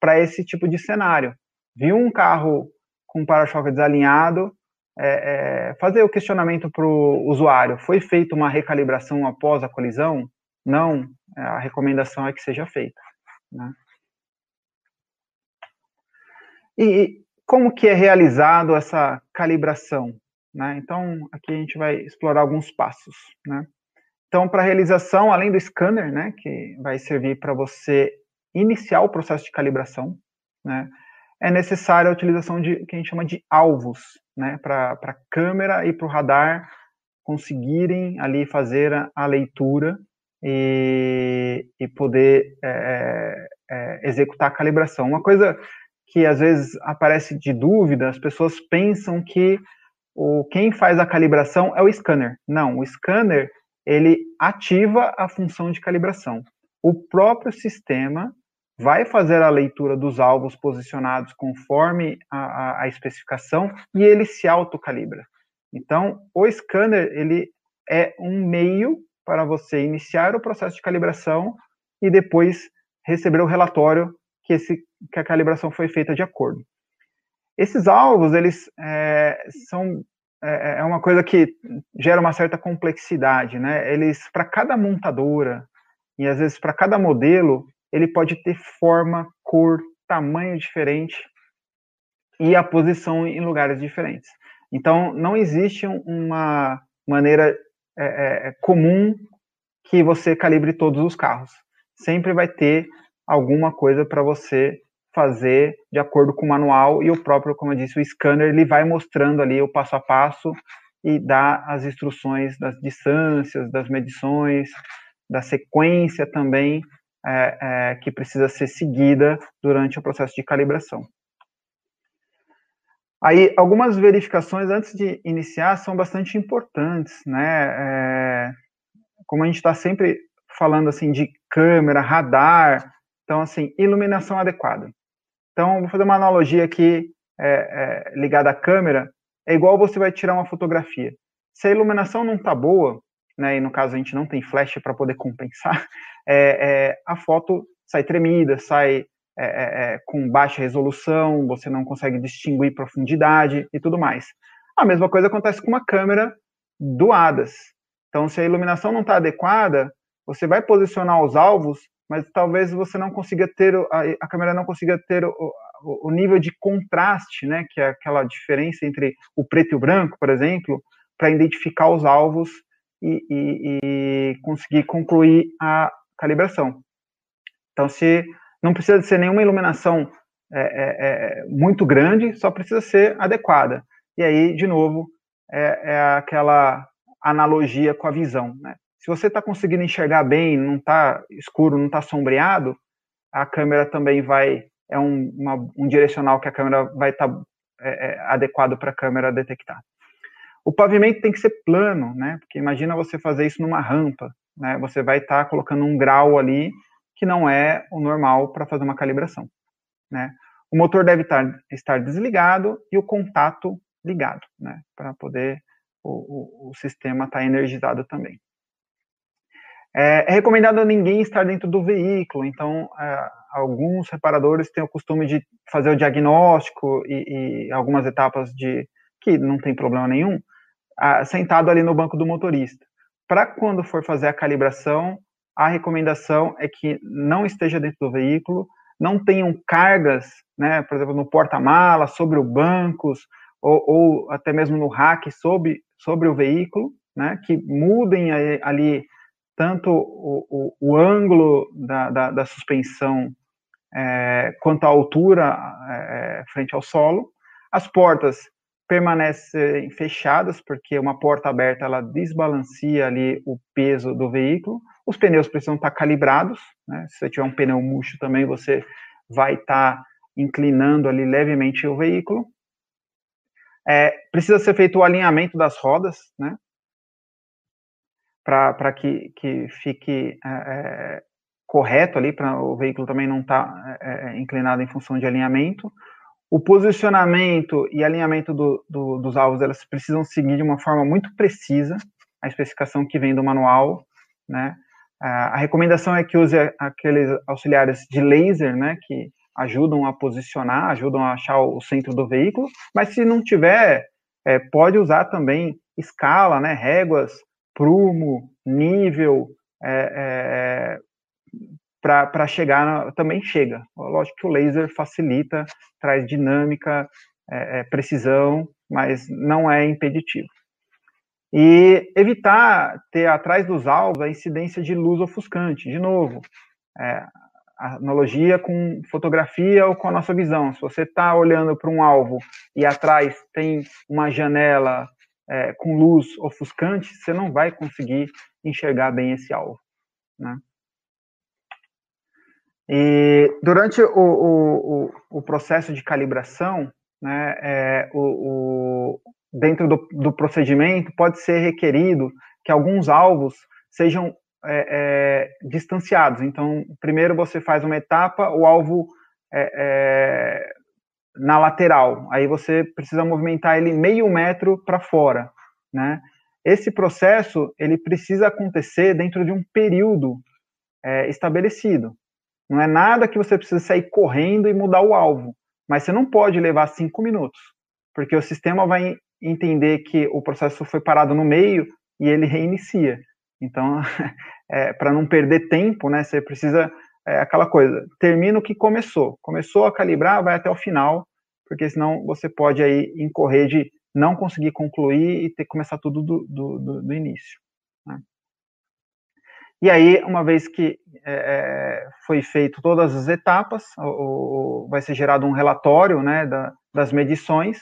[SPEAKER 3] para esse tipo de cenário. Viu um carro com para-choque desalinhado, é, é, fazer o questionamento para o usuário: foi feita uma recalibração após a colisão? Não, a recomendação é que seja feita. Né? E como que é realizado essa calibração? Né? Então, aqui a gente vai explorar alguns passos. Né? Então, para realização, além do scanner, né, que vai servir para você iniciar o processo de calibração, né, é necessária a utilização de que a gente chama de alvos, né, para a câmera e para o radar conseguirem ali fazer a, a leitura e, e poder é, é, executar a calibração. Uma coisa que às vezes aparece de dúvida, as pessoas pensam que o, quem faz a calibração é o scanner. Não, o scanner ele ativa a função de calibração. O próprio sistema vai fazer a leitura dos alvos posicionados conforme a, a, a especificação e ele se autocalibra. Então, o scanner ele é um meio para você iniciar o processo de calibração e depois receber o relatório que, esse, que a calibração foi feita de acordo. Esses alvos, eles é, são é, é uma coisa que gera uma certa complexidade, né? Eles, para cada montadora e às vezes para cada modelo, ele pode ter forma, cor, tamanho diferente e a posição em lugares diferentes. Então, não existe uma maneira é, é, é, comum que você calibre todos os carros. Sempre vai ter alguma coisa para você fazer de acordo com o manual e o próprio, como eu disse, o scanner ele vai mostrando ali o passo a passo e dá as instruções das distâncias, das medições, da sequência também é, é, que precisa ser seguida durante o processo de calibração. Aí, algumas verificações antes de iniciar são bastante importantes, né? É, como a gente está sempre falando assim de câmera, radar, então assim, iluminação adequada. Então, vou fazer uma analogia aqui é, é, ligada à câmera, é igual você vai tirar uma fotografia. Se a iluminação não está boa, né, e no caso a gente não tem flash para poder compensar, é, é, a foto sai tremida, sai é, é, com baixa resolução, você não consegue distinguir profundidade e tudo mais. A mesma coisa acontece com uma câmera doadas. Então, se a iluminação não está adequada, você vai posicionar os alvos, mas talvez você não consiga ter, a, câmera não consiga ter o, o, o, nível de contraste, né, que é aquela diferença entre o preto e o branco, por exemplo, para identificar os alvos e, e, e conseguir concluir a calibração. Então, se não precisa ser nenhuma iluminação é, é, é, muito grande, só precisa ser adequada. E aí, de novo, é, é aquela analogia com a visão. Né? Se você está conseguindo enxergar bem, não está escuro, não está sombreado, a câmera também vai é um, uma, um direcional que a câmera vai estar tá, é, é, adequado para a câmera detectar. O pavimento tem que ser plano, né? Porque imagina você fazer isso numa rampa, né? Você vai estar tá colocando um grau ali que não é o normal para fazer uma calibração. Né? O motor deve estar, estar desligado e o contato ligado, né? para poder o, o, o sistema estar tá energizado também. É, é, recomendado ninguém estar dentro do veículo, então é, alguns reparadores têm o costume de fazer o diagnóstico e, e algumas etapas de que não tem problema nenhum, a, sentado ali no banco do motorista. Para quando for fazer a calibração, a recomendação é que não esteja dentro do veículo, não tenham cargas, né, por exemplo, no porta-mala, sobre o bancos, ou, ou, até mesmo no rack sobre, sobre o veículo, né, que mudem ali tanto o, o, o ângulo da, da, da suspensão é, quanto a altura é, frente ao solo. As portas permanecem fechadas, porque uma porta aberta ela desbalanceia ali o peso do veículo. Os pneus precisam estar calibrados, né? Se você tiver um pneu murcho também, você vai estar inclinando ali levemente o veículo. É, precisa ser feito o alinhamento das rodas, né? Para que, que fique é, é correto ali, para o veículo também não estar tá, é, é, inclinado em função de alinhamento. O posicionamento e alinhamento do, do, dos alvos, elas precisam seguir de uma forma muito precisa a especificação que vem do manual, né? A recomendação é que use aqueles auxiliares de laser, né, que ajudam a posicionar, ajudam a achar o centro do veículo, mas se não tiver, é, pode usar também escala, né, réguas, prumo, nível, é, é, para chegar, também chega. Lógico que o laser facilita, traz dinâmica, é, é, precisão, mas não é impeditivo. E evitar ter atrás dos alvos a incidência de luz ofuscante. De novo, é, analogia com fotografia ou com a nossa visão. Se você está olhando para um alvo e atrás tem uma janela é, com luz ofuscante, você não vai conseguir enxergar bem esse alvo. Né? E durante o, o, o, processo de calibração, né, é, o, dentro do, do, procedimento, pode ser requerido que alguns alvos sejam é, é, distanciados. Então, primeiro você faz uma etapa, o alvo é, é, na lateral, aí você precisa movimentar ele meio metro para fora, né? Esse processo ele precisa acontecer dentro de um período é, estabelecido. Não é nada que você precisa sair correndo e mudar o alvo. Mas você não pode levar cinco minutos, porque o sistema vai entender que o processo foi parado no meio e ele reinicia. Então, é, para não perder tempo, né, você precisa é, aquela coisa, termina o que começou. Começou a calibrar, vai até o final, porque senão você pode aí incorrer de não conseguir concluir e ter que começar tudo do, do, do, do início. Né? E aí, uma vez que é, é, foi feito todas as etapas, o, o, vai ser gerado um relatório né, da, das medições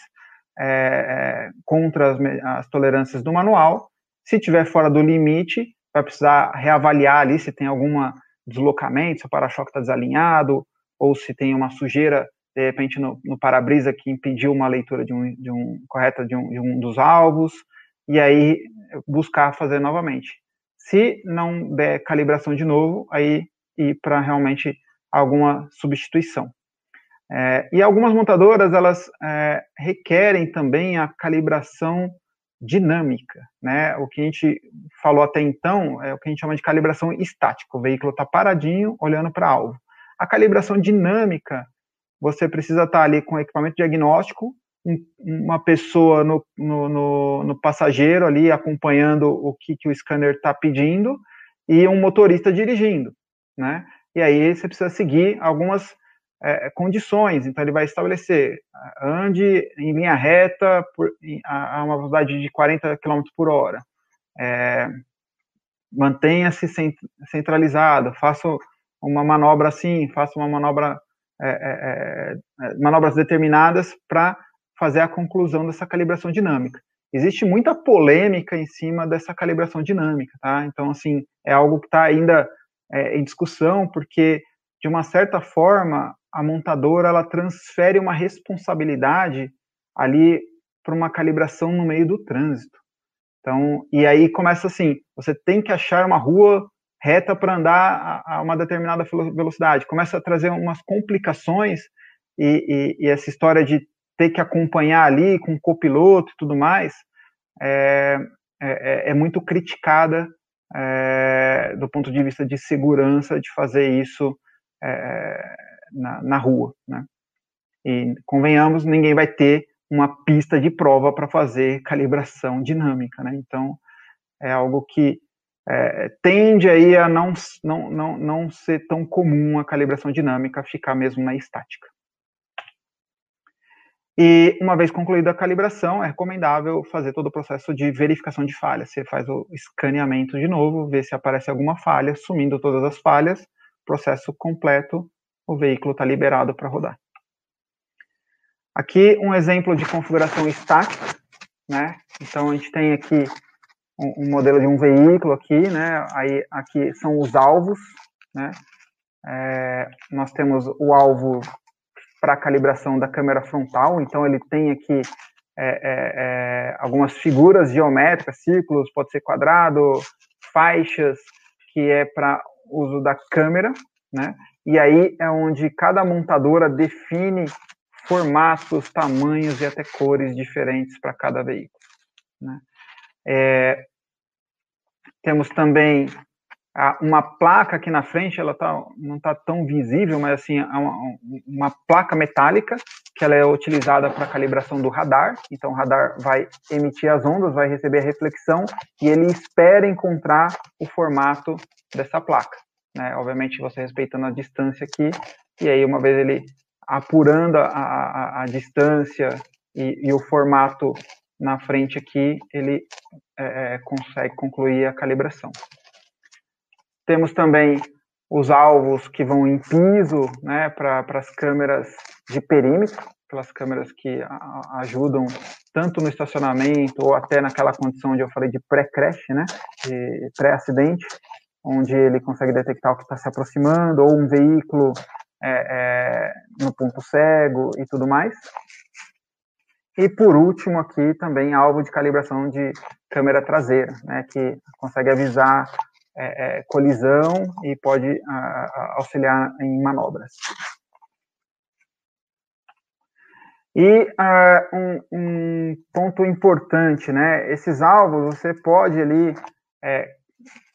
[SPEAKER 3] é, é, contra as, as, tolerâncias do manual. Se tiver fora do limite, vai precisar reavaliar ali se tem algum deslocamento, se o para-choque está desalinhado, ou se tem uma sujeira, de repente, no, no para-brisa que impediu uma leitura de um, de um correta de um, de um dos alvos, e aí buscar fazer novamente. Se não der calibração de novo, aí ir para realmente alguma substituição. É, e algumas montadoras, elas é, requerem também a calibração dinâmica, né? O que a gente falou até então é o que a gente chama de calibração estática. O veículo está paradinho, olhando para alvo. A calibração dinâmica, você precisa estar tá ali com equipamento diagnóstico, uma pessoa no, no, no, no, passageiro ali acompanhando o que, que o scanner está pedindo e um motorista dirigindo, né? E aí você precisa seguir algumas é, condições. Então ele vai estabelecer ande em linha reta por, a, uma velocidade de 40 km por hora, é, mantenha-se centralizado, faça uma manobra assim, faça uma manobra é, é, é manobras determinadas para fazer a conclusão dessa calibração dinâmica. Existe muita polêmica em cima dessa calibração dinâmica, tá? Então, assim, é algo que está ainda é, em discussão, porque, de uma certa forma, a montadora, ela transfere uma responsabilidade ali para uma calibração no meio do trânsito. Então, e aí começa assim, você tem que achar uma rua reta para andar a, uma determinada velocidade. Começa a trazer umas complicações e, e, e essa história de ter que acompanhar ali com copiloto e tudo mais, é, é, é muito criticada é, do ponto de vista de segurança de fazer isso é, na, na, rua, né? E convenhamos, ninguém vai ter uma pista de prova para fazer calibração dinâmica, né? Então é algo que é, tende aí a não, não, não, não ser tão comum a calibração dinâmica, ficar mesmo na estática. E uma vez concluída a calibração, é recomendável fazer todo o processo de verificação de falhas. Você faz o escaneamento de novo, vê se aparece alguma falha, sumindo todas as falhas, processo completo, o veículo está liberado para rodar. Aqui um exemplo de configuração estática, né? Então a gente tem aqui um, um modelo de um veículo aqui, né? Aí aqui são os alvos, né? É, nós temos o alvo para calibração da câmera frontal, então ele tem aqui é, é, é, algumas figuras geométricas, círculos, pode ser quadrado, faixas, que é para uso da câmera, né? E aí é onde cada montadora define formatos, tamanhos e até cores diferentes para cada veículo. Né? É, temos também uma placa aqui na frente, ela tá, não está tão visível, mas assim, é uma, uma, placa metálica que ela é utilizada para calibração do radar. Então, o radar vai emitir as ondas, vai receber a reflexão e ele espera encontrar o formato dessa placa. Né? Obviamente você respeitando a distância aqui, e aí uma vez ele apurando a, a, a distância e, e, o formato na frente aqui, ele é, é consegue concluir a calibração. Temos também os alvos que vão em piso, né, para as câmeras de perímetro, aquelas câmeras que a, ajudam tanto no estacionamento ou até naquela condição onde eu falei de pré-crash, né, de pré-acidente, onde ele consegue detectar o que está se aproximando, ou um veículo é, é, no ponto cego e tudo mais. E por último aqui também alvo de calibração de câmera traseira, né, que consegue avisar é, é colisão e pode a, auxiliar em manobras. E uh, um, um, ponto importante, né? Esses alvos você pode ali é,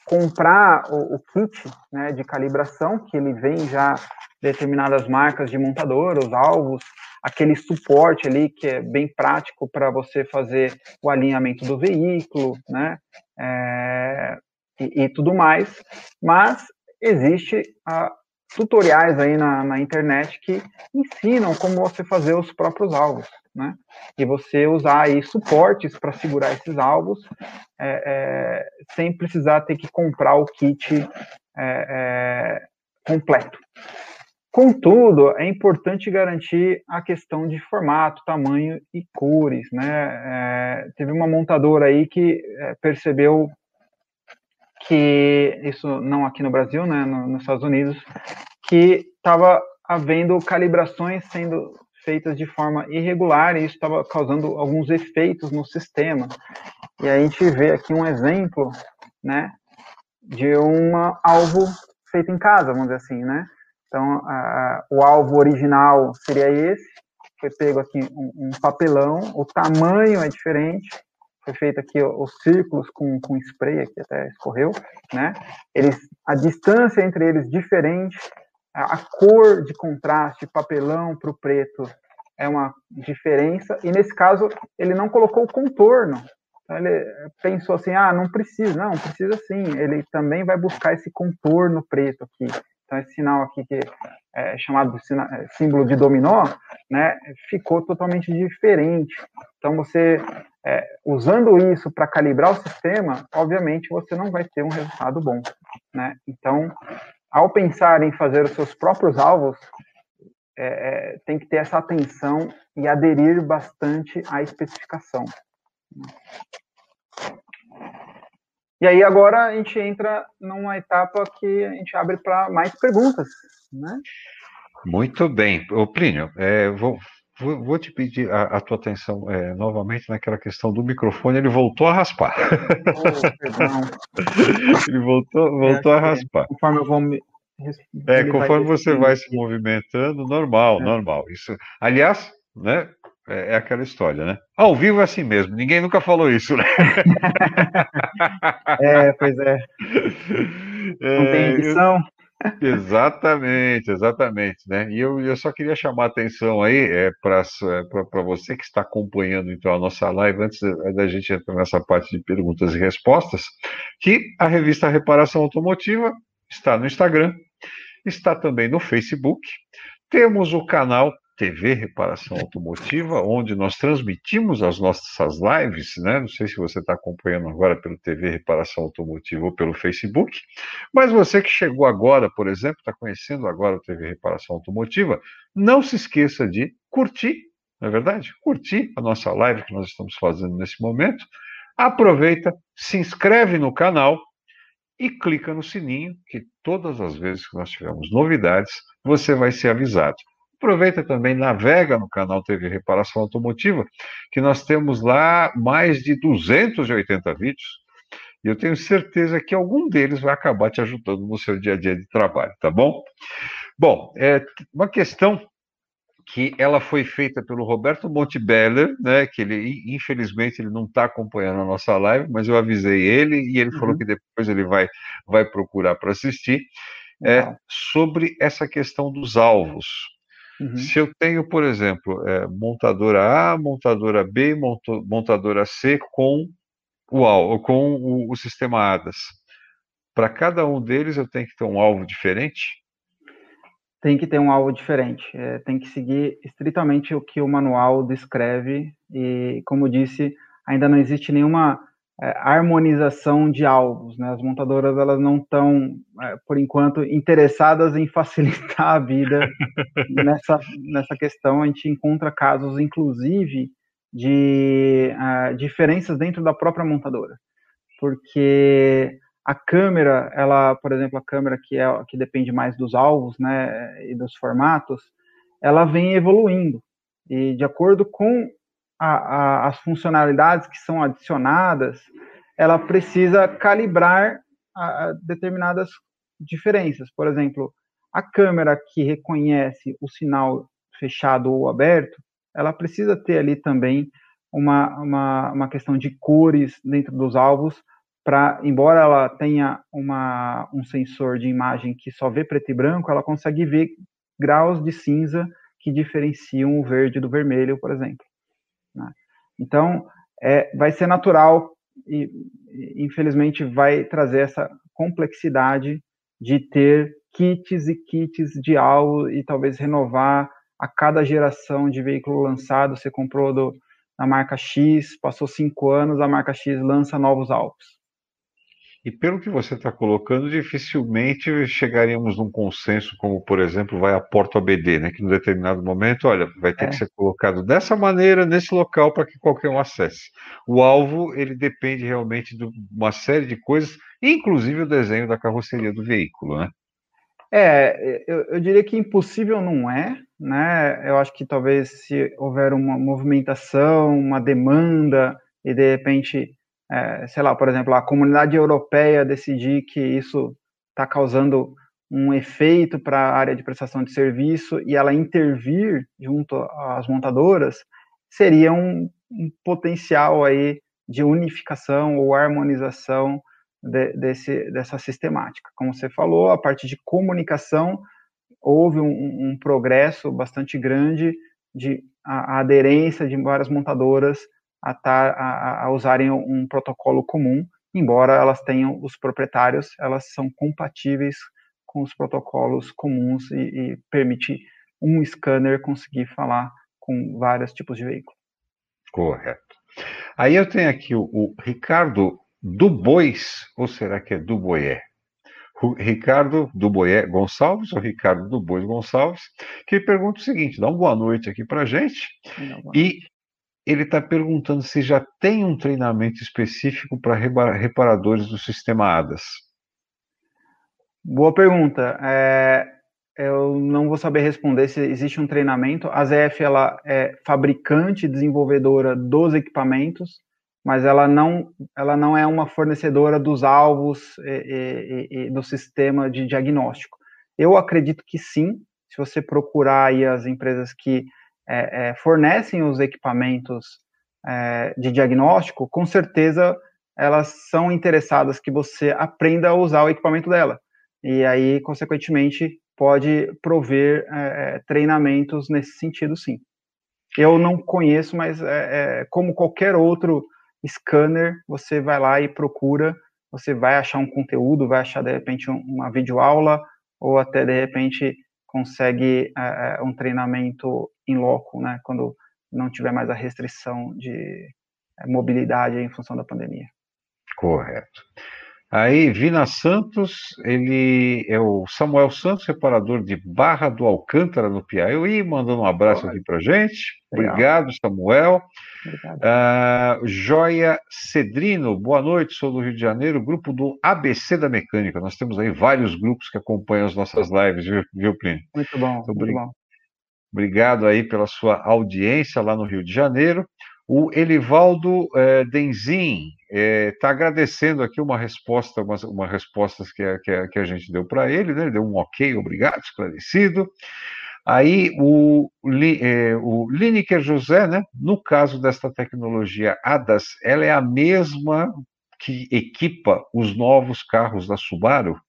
[SPEAKER 3] comprar o, o, kit né, de calibração, que ele vem já determinadas marcas de montador, os alvos, aquele suporte ali que é bem prático para você fazer o alinhamento do veículo, né? É, e, e, tudo mais. Mas existe a, tutoriais aí na, na, internet que ensinam como você fazer os próprios alvos, né? E você usar aí suportes para segurar esses alvos é, é, sem precisar ter que comprar o kit é, é completo. Contudo, é importante garantir a questão de formato, tamanho e cores, né? É, teve uma montadora aí que é, percebeu que isso não aqui no Brasil, né, no, nos Estados Unidos, que estava havendo calibrações sendo feitas de forma irregular e isso estava causando alguns efeitos no sistema. E a gente vê aqui um exemplo, né, de um alvo feito em casa, vamos dizer assim, né? Então, a, o alvo original seria esse, foi pego aqui um, um papelão, o tamanho é diferente, foi feito aqui os círculos com, com spray, aqui até escorreu, né? Eles, a distância entre eles diferente, a, a cor de contraste, papelão para o preto é uma diferença, e nesse caso ele não colocou o contorno, então ele pensou assim, ah, não precisa, não, precisa sim, ele também vai buscar esse contorno preto aqui, então esse sinal aqui que é chamado é, símbolo de dominó, né, ficou totalmente diferente. Então você é, usando isso para calibrar o sistema, obviamente você não vai ter um resultado bom, né? Então, ao pensar em fazer os seus próprios alvos, é, é, tem que ter essa atenção e aderir bastante à especificação. E aí agora a gente entra numa etapa que a gente abre para mais perguntas, né?
[SPEAKER 1] Muito bem. Ô, Plínio, é, vou, Vou, vou, te pedir a, a tua atenção é, novamente naquela questão do microfone. Ele voltou a raspar. Oh, ele voltou, voltou é, a raspar.
[SPEAKER 3] Conforme eu vou me.
[SPEAKER 1] É, conforme você vai se movimentando, normal, é. normal. Isso, aliás, né? É, é, aquela história, né? Ao vivo é assim mesmo. Ninguém nunca falou isso, né?
[SPEAKER 3] é, pois é. Não tem é, edição.
[SPEAKER 1] Exatamente, exatamente, né? E eu, eu só queria chamar a atenção aí é, para é, você que está acompanhando então a nossa live, antes da gente entrar nessa parte de perguntas e respostas, que a revista Reparação Automotiva está no Instagram, está também no Facebook, temos o canal TV Reparação Automotiva, onde nós transmitimos as nossas lives, né? Não sei se você está acompanhando agora pelo TV Reparação Automotiva ou pelo Facebook, mas você que chegou agora, por exemplo, está conhecendo agora o TV Reparação Automotiva, não se esqueça de curtir, não é verdade? Curtir a nossa live que nós estamos fazendo nesse momento. Aproveita, se inscreve no canal e clica no sininho, que todas as vezes que nós tivermos novidades, você vai ser avisado. Aproveita também, navega no canal TV Reparação Automotiva, que nós temos lá mais de 280 vídeos. E eu tenho certeza que algum deles vai acabar te ajudando no seu dia a dia de trabalho, tá bom? Bom, é uma questão que ela foi feita pelo Roberto Montebeller, né? Que ele, infelizmente, ele não está acompanhando a nossa live, mas eu avisei ele e ele uhum. falou que depois ele vai, vai procurar para assistir. É, sobre essa questão dos alvos. Uhum. Se eu tenho, por exemplo, é, montadora A, montadora B, montadora C com o, com o, o sistema ADAS, para cada um deles eu tenho que ter um alvo diferente?
[SPEAKER 3] Tem que ter um alvo diferente. É, tem que seguir estritamente o que o manual descreve e, como disse, ainda não existe nenhuma é, harmonização de alvos. Né? As montadoras elas não estão, é, por enquanto, interessadas em facilitar a vida nessa, nessa questão. A gente encontra casos, inclusive, de uh, diferenças dentro da própria montadora, porque a câmera, ela, por exemplo, a câmera que é que depende mais dos alvos, né, e dos formatos, ela vem evoluindo e de acordo com a, a, as funcionalidades que são adicionadas, ela precisa calibrar a, determinadas diferenças. Por exemplo, a câmera que reconhece o sinal fechado ou aberto, ela precisa ter ali também uma, uma, uma questão de cores dentro dos alvos, para, embora ela tenha uma, um sensor de imagem que só vê preto e branco, ela consegue ver graus de cinza que diferenciam o verde do vermelho, por exemplo. Então, é, vai ser natural e, infelizmente, vai trazer essa complexidade de ter kits e kits de algo e talvez renovar a cada geração de veículo lançado. Você comprou do, da marca X, passou cinco anos, a marca X lança novos alvos.
[SPEAKER 1] E pelo que você está colocando, dificilmente chegaríamos num consenso, como por exemplo, vai a Porto ABD, né? Que em determinado momento, olha, vai ter é. que ser colocado dessa maneira, nesse local, para que qualquer um acesse. O alvo, ele depende realmente de uma série de coisas, inclusive o desenho da carroceria do veículo, né?
[SPEAKER 3] É, eu, eu diria que impossível não é, né? Eu acho que talvez se houver uma movimentação, uma demanda, e de repente é, sei lá, por exemplo, a comunidade europeia decidir que isso está causando um efeito para a área de prestação de serviço e ela intervir junto às montadoras, seria um, um potencial aí de unificação ou harmonização de, desse, dessa sistemática. Como você falou, a parte de comunicação houve um, um progresso bastante grande de a, a aderência de várias montadoras a, tar, a, a usarem um protocolo comum, embora elas tenham os proprietários, elas são compatíveis com os protocolos comuns e, e permite um scanner conseguir falar com vários tipos de veículo.
[SPEAKER 1] Correto. Aí eu tenho aqui o, o Ricardo Dubois, ou será que é Duboyer? Ricardo Duboyer Gonçalves, ou Ricardo Dubois Gonçalves, que pergunta o seguinte: dá uma boa noite aqui para gente. Não, e ele está perguntando se já tem um treinamento específico para reparadores do sistema ADAS.
[SPEAKER 3] Boa pergunta. É, eu não vou saber responder se existe um treinamento. A ZF ela é fabricante e desenvolvedora dos equipamentos, mas ela não, ela não é uma fornecedora dos alvos e, e, e do sistema de diagnóstico. Eu acredito que sim. Se você procurar aí as empresas que é, é, fornecem os equipamentos é, de diagnóstico, com certeza elas são interessadas que você aprenda a usar o equipamento dela. E aí, consequentemente, pode prover é, treinamentos nesse sentido, sim. Eu não conheço, mas como qualquer outro scanner, você vai lá e procura, você vai achar um conteúdo, vai achar de repente uma videoaula, ou até de repente consegue é, um treinamento em loco, né, quando não tiver mais a restrição de é, mobilidade em função da pandemia.
[SPEAKER 1] Correto. Aí, Vina Santos, ele é o Samuel Santos, reparador de Barra do Alcântara, no Piauí, mandando um abraço aqui para gente. Legal. Obrigado, Samuel. Obrigado. Uh, Joia Cedrino, boa noite, sou do Rio de Janeiro, grupo do ABC da Mecânica. Nós temos aí vários grupos que acompanham as nossas lives, viu, viu Plínio?
[SPEAKER 3] Muito bom, então, muito bom.
[SPEAKER 1] Obrigado aí pela sua audiência lá no Rio de Janeiro. O Elivaldo é, Denzin está é, tá agradecendo aqui uma resposta, uma, uma resposta que a, que que a gente deu para ele, né? Ele deu um ok, obrigado, esclarecido. Aí o, é, o Lineker José, né? No caso desta tecnologia ADAS, ela é a mesma que equipa os novos carros da Subaru?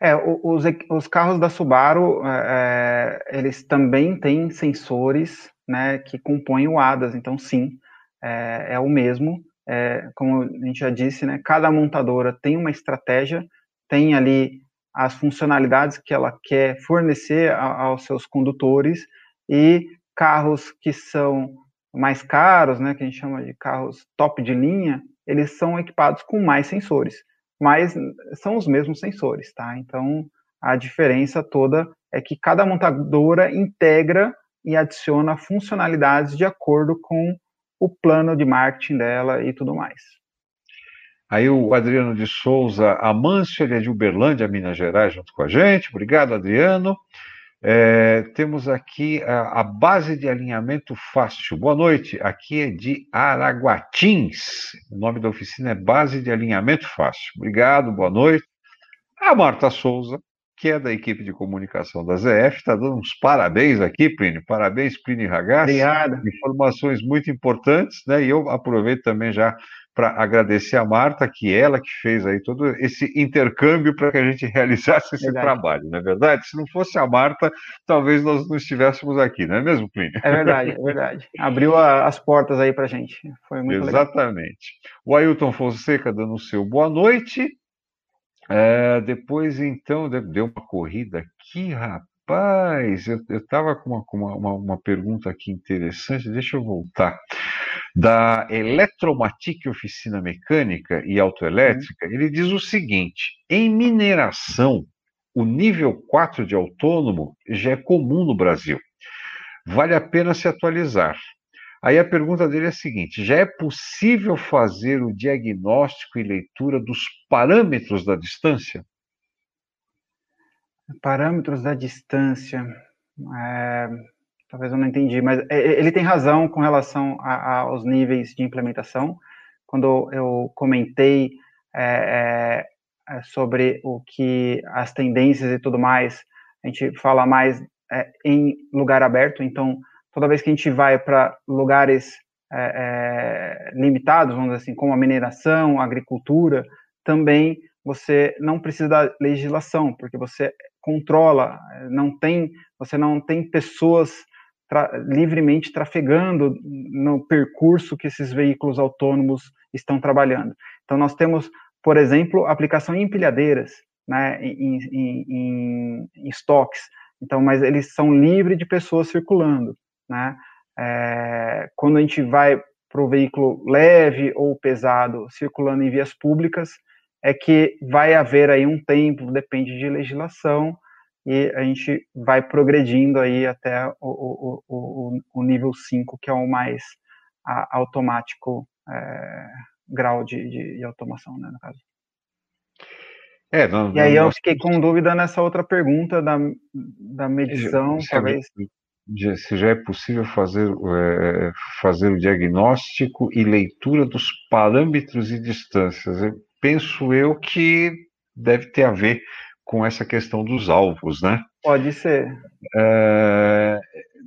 [SPEAKER 3] É, os, os carros da Subaru, é, é, eles também têm sensores né, que compõem o ADAS, então sim, é, é o mesmo. é, como a gente já disse, né, cada montadora tem uma estratégia, tem ali as funcionalidades que ela quer fornecer a, aos seus condutores e carros que são mais caros, né, que a gente chama de carros top de linha, eles são equipados com mais sensores, mas são os mesmos sensores, tá? Então, a diferença toda é que cada montadora integra e adiciona funcionalidades de acordo com o plano de marketing dela e tudo mais.
[SPEAKER 1] Aí o Adriano de Souza Amâncio, ele é de Uberlândia, Minas Gerais, junto com a gente. Obrigado, Adriano. É, temos aqui a, a, base de alinhamento fácil. Boa noite, aqui é de Araguatins. O nome da oficina é Base de Alinhamento Fácil. Obrigado, boa noite. A Marta Souza, que é da equipe de comunicação da ZF, está dando uns parabéns aqui, Plínio. Parabéns, Plínio Ragazzi.
[SPEAKER 3] Obrigado.
[SPEAKER 1] Informações muito importantes, né? E eu aproveito também já para agradecer a Marta, que ela que fez aí todo esse intercâmbio para que a gente realizasse esse verdade. trabalho, não é verdade? Se não fosse a Marta, talvez nós não estivéssemos aqui, não é mesmo, Plínio?
[SPEAKER 3] É verdade, é verdade. Abriu a, as portas aí para a gente. Foi muito
[SPEAKER 1] Exatamente. Legal. O Ailton Fonseca dando o seu boa noite. É, depois, então, deu uma corrida aqui, rapaz. Eu estava com, uma, com uma, uma pergunta aqui interessante, deixa eu voltar da Eletromatic Oficina Mecânica e Autoelétrica, uhum. ele diz o seguinte: em mineração, o nível 4 de autônomo já é comum no Brasil. Vale a pena se atualizar. Aí a pergunta dele é a seguinte: já é possível fazer o diagnóstico e leitura dos parâmetros da distância?
[SPEAKER 3] Parâmetros da distância. É, talvez eu não entendi, mas ele tem razão com relação a, a, aos níveis de implementação. Quando eu comentei é, é, sobre o que as tendências e tudo mais, a gente fala mais é, em lugar aberto. Então, toda vez que a gente vai para lugares limitados, vamos dizer assim, como a mineração, a agricultura, também você não precisa da legislação, porque você controla, não tem, você não tem pessoas tra livremente trafegando no percurso que esses veículos autônomos estão trabalhando. Então, nós temos, por exemplo, aplicação em empilhadeiras, né, em, em, em, em estoques. Então, mas eles são livres de pessoas circulando, né? É, quando a gente vai para o veículo leve ou pesado circulando em vias públicas, é que vai haver aí um tempo, depende de legislação, e a gente vai progredindo aí até o, o, o, o nível 5, que é o mais a, automático é, grau de, de, de, automação, né, no caso.
[SPEAKER 1] É, não,
[SPEAKER 3] e aí eu fiquei com dúvida nessa outra pergunta da, da medição, se,
[SPEAKER 1] Se já é possível fazer, é, fazer o diagnóstico e leitura dos parâmetros e distâncias. Eu penso eu que deve ter a ver com essa questão dos alvos, né?
[SPEAKER 3] Pode ser.
[SPEAKER 1] É,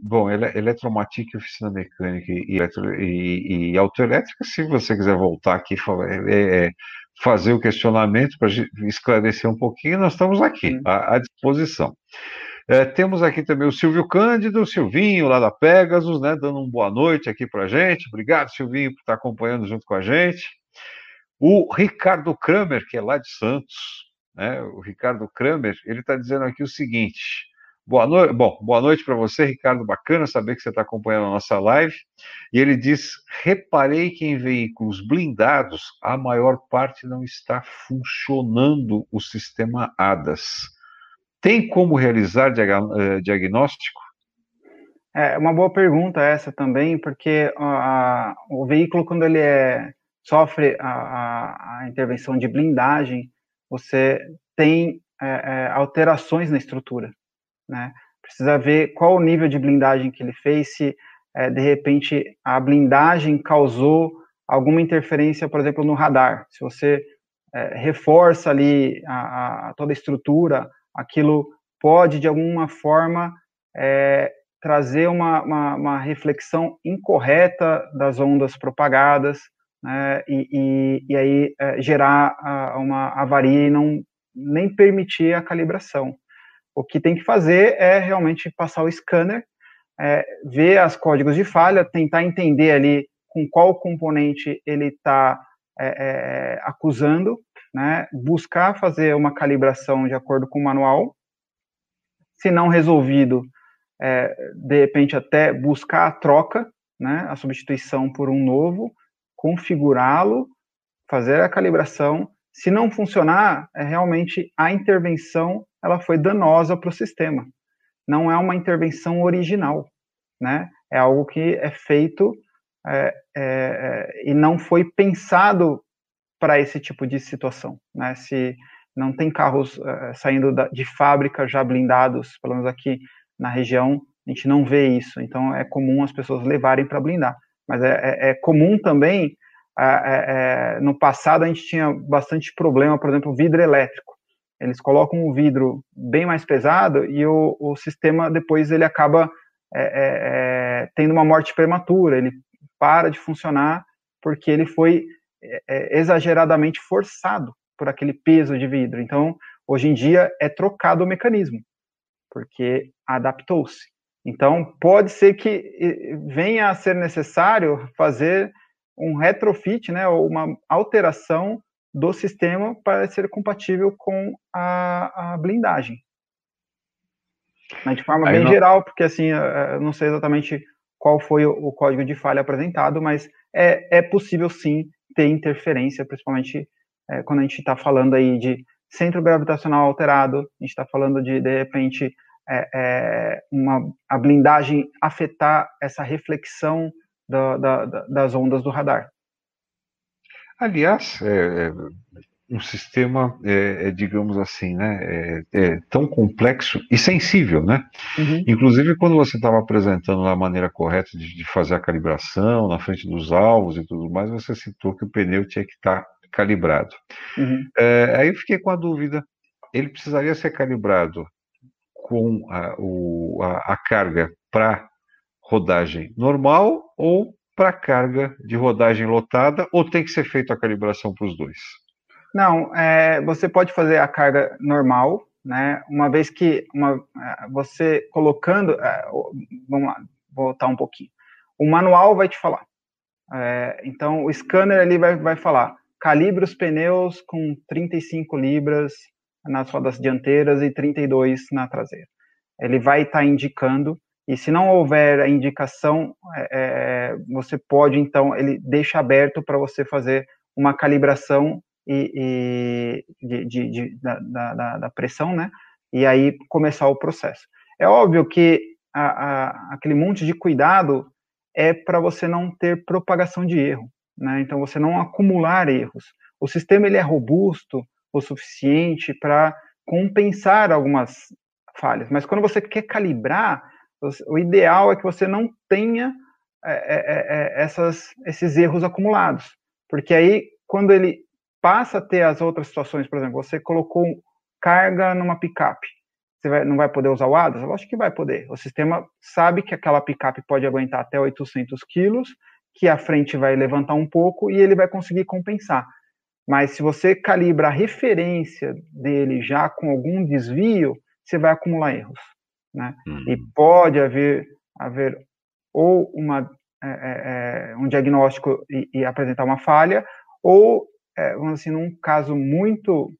[SPEAKER 1] bom, ele, eletromatic, oficina mecânica e, eletro, e, e autoelétrica, se você quiser voltar aqui é, é, fazer o questionamento para esclarecer um pouquinho, nós estamos aqui, à, à disposição. É, temos aqui também o Silvio Cândido, o Silvinho, lá da Pegasus, né, dando uma boa noite aqui para a gente. Obrigado, Silvinho, por estar acompanhando junto com a gente. O Ricardo Kramer, que é lá de Santos, né, o Ricardo Kramer, ele está dizendo aqui o seguinte. Boa noite, bom, boa noite para você, Ricardo. Bacana saber que você está acompanhando a nossa live. E ele diz: reparei que em veículos blindados a maior parte não está funcionando o sistema ADAS. Tem como realizar eh, diagnóstico?
[SPEAKER 3] É uma boa pergunta essa também, porque a, o veículo, quando ele é, sofre a, a, a intervenção de blindagem, você tem é, é, alterações na estrutura, né? Precisa ver qual o nível de blindagem que ele fez, se é, de repente a blindagem causou alguma interferência, por exemplo, no radar. Se você é, reforça ali a, a, toda a estrutura, aquilo pode de alguma forma é, trazer uma, uma, uma reflexão incorreta das ondas propagadas, né, e, e, e, aí é, gerar a, uma avaria e não nem permitir a calibração. O que tem que fazer é realmente passar o scanner, é, ver os códigos de falha, tentar entender ali com qual componente ele está é, é, acusando, né? buscar fazer uma calibração de acordo com o manual, se não resolvido, é, de repente até buscar a troca, né? a substituição por um novo, configurá-lo, fazer a calibração. Se não funcionar, é realmente a intervenção ela foi danosa para o sistema. Não é uma intervenção original, né? É algo que é feito é, é, é, e não foi pensado para esse tipo de situação, né? Se não tem carros é, saindo da, de fábrica já blindados, pelo menos aqui na região, a gente não vê isso. Então é comum as pessoas levarem para blindar. Mas é, é, é comum também, no passado a gente tinha bastante problema, por exemplo, vidro elétrico. Eles colocam o vidro bem mais pesado e o, o sistema depois ele acaba tendo uma morte prematura, ele para de funcionar porque ele foi é, é, exageradamente forçado por aquele peso de vidro. Então, hoje em dia é trocado o mecanismo, porque adaptou-se. Então, pode ser que venha a ser necessário fazer um retrofit, né, ou uma alteração do sistema para ser compatível com a, a blindagem. Mas de forma Aí bem não... geral, porque assim, eu não sei exatamente qual foi o, o código de falha apresentado, mas é, é possível sim ter interferência, principalmente é, quando a gente está falando aí de centro gravitacional alterado, a gente está falando de, de repente, é, é, uma, a blindagem afetar essa reflexão da, da, das ondas do radar.
[SPEAKER 1] Aliás, é, é um sistema, é, é, digamos assim, né, é, é, tão complexo e sensível, né? Uhum. Inclusive, quando você estava apresentando a maneira correta de, de, fazer a calibração na frente dos alvos e tudo mais, você citou que o pneu tinha que estar tá calibrado. Uhum. É, aí eu fiquei com a dúvida, ele precisaria ser calibrado com a, o, a, a carga para rodagem normal ou para carga de rodagem lotada, ou tem que ser feita a calibração para os dois?
[SPEAKER 3] Não, é, você pode fazer a carga normal, né? Uma vez que uma, é, você colocando, é, vamos lá, voltar um pouquinho. O manual vai te falar. É, então, o scanner ali vai, vai falar: calibre os pneus com 35 libras nas rodas dianteiras e 32 na traseira. Ele vai estar tá indicando, e se não houver a indicação, é, é você pode, então, ele deixa aberto para você fazer uma calibração e, e de, de, de, da, da, da, pressão, né? E aí começar o processo. É óbvio que a, a, aquele monte de cuidado é para você não ter propagação de erro, né? Então você não acumular erros. O sistema ele é robusto o suficiente para compensar algumas falhas, mas quando você quer calibrar, o ideal é que você não tenha é, é, é, é essas, esses erros acumulados, porque aí quando ele passa a ter as outras situações, por exemplo, você colocou carga numa picape, você vai, não vai poder usar o ADAS? Lógico que vai poder. O sistema sabe que aquela picape pode aguentar até 800 quilos, que a frente vai levantar um pouco e ele vai conseguir compensar. Mas se você calibra a referência dele já com algum desvio, você vai acumular erros. Né? Uhum. E pode haver, haver ou uma, é, é, é um diagnóstico e, e, apresentar uma falha, ou é, vamos assim, num caso muito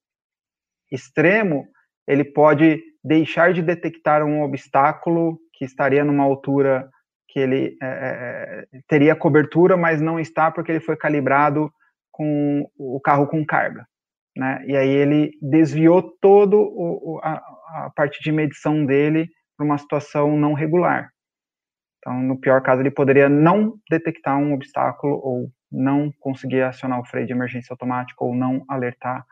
[SPEAKER 3] extremo, ele pode deixar de detectar um obstáculo que estaria numa altura que ele é, é, é, teria cobertura, mas não está porque ele foi calibrado com o carro com carga. Né? E aí ele desviou todo o, a, a parte de medição dele para uma situação não regular. Então, no pior caso, ele poderia não detectar um obstáculo ou não conseguir acionar o freio de emergência automático ou não alertar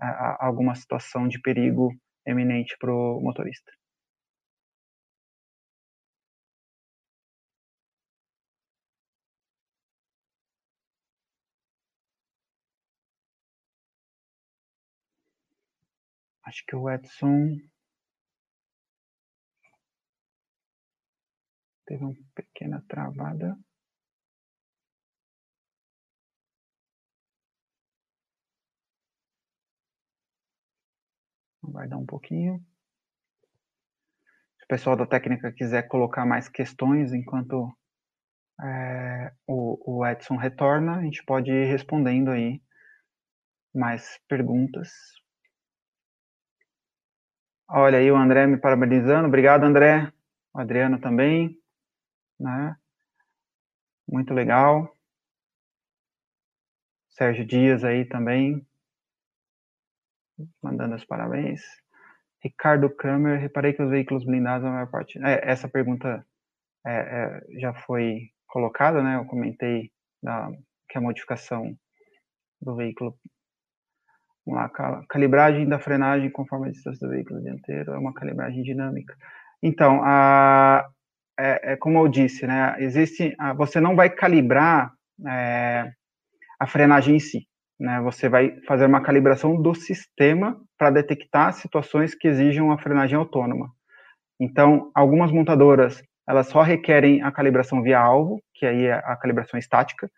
[SPEAKER 3] a, a alguma situação de perigo eminente para o motorista. Acho que o Edson teve uma pequena travada. Aguardar um pouquinho. Se o pessoal da técnica quiser colocar mais questões enquanto é, o, o Edson retorna, a gente pode ir respondendo aí mais perguntas. Olha aí o André me parabenizando. Obrigado, André. O Adriano também. Né? Muito legal. Sérgio Dias aí também. Mandando os parabéns. Ricardo Kramer, reparei que os veículos blindados, a maior parte. É, essa pergunta é, é, já foi colocada, né? Eu comentei da, que a modificação do veículo Vamos lá, calibragem da frenagem conforme a distância do veículo dianteiro é uma calibragem dinâmica. Então, a, é, é como eu disse, né? Existe, a, você não vai calibrar é, a frenagem em si, né? Você vai fazer uma calibração do sistema para detectar situações que exijam a frenagem autônoma. Então, algumas montadoras elas só requerem a calibração via alvo, que aí é a calibração estática,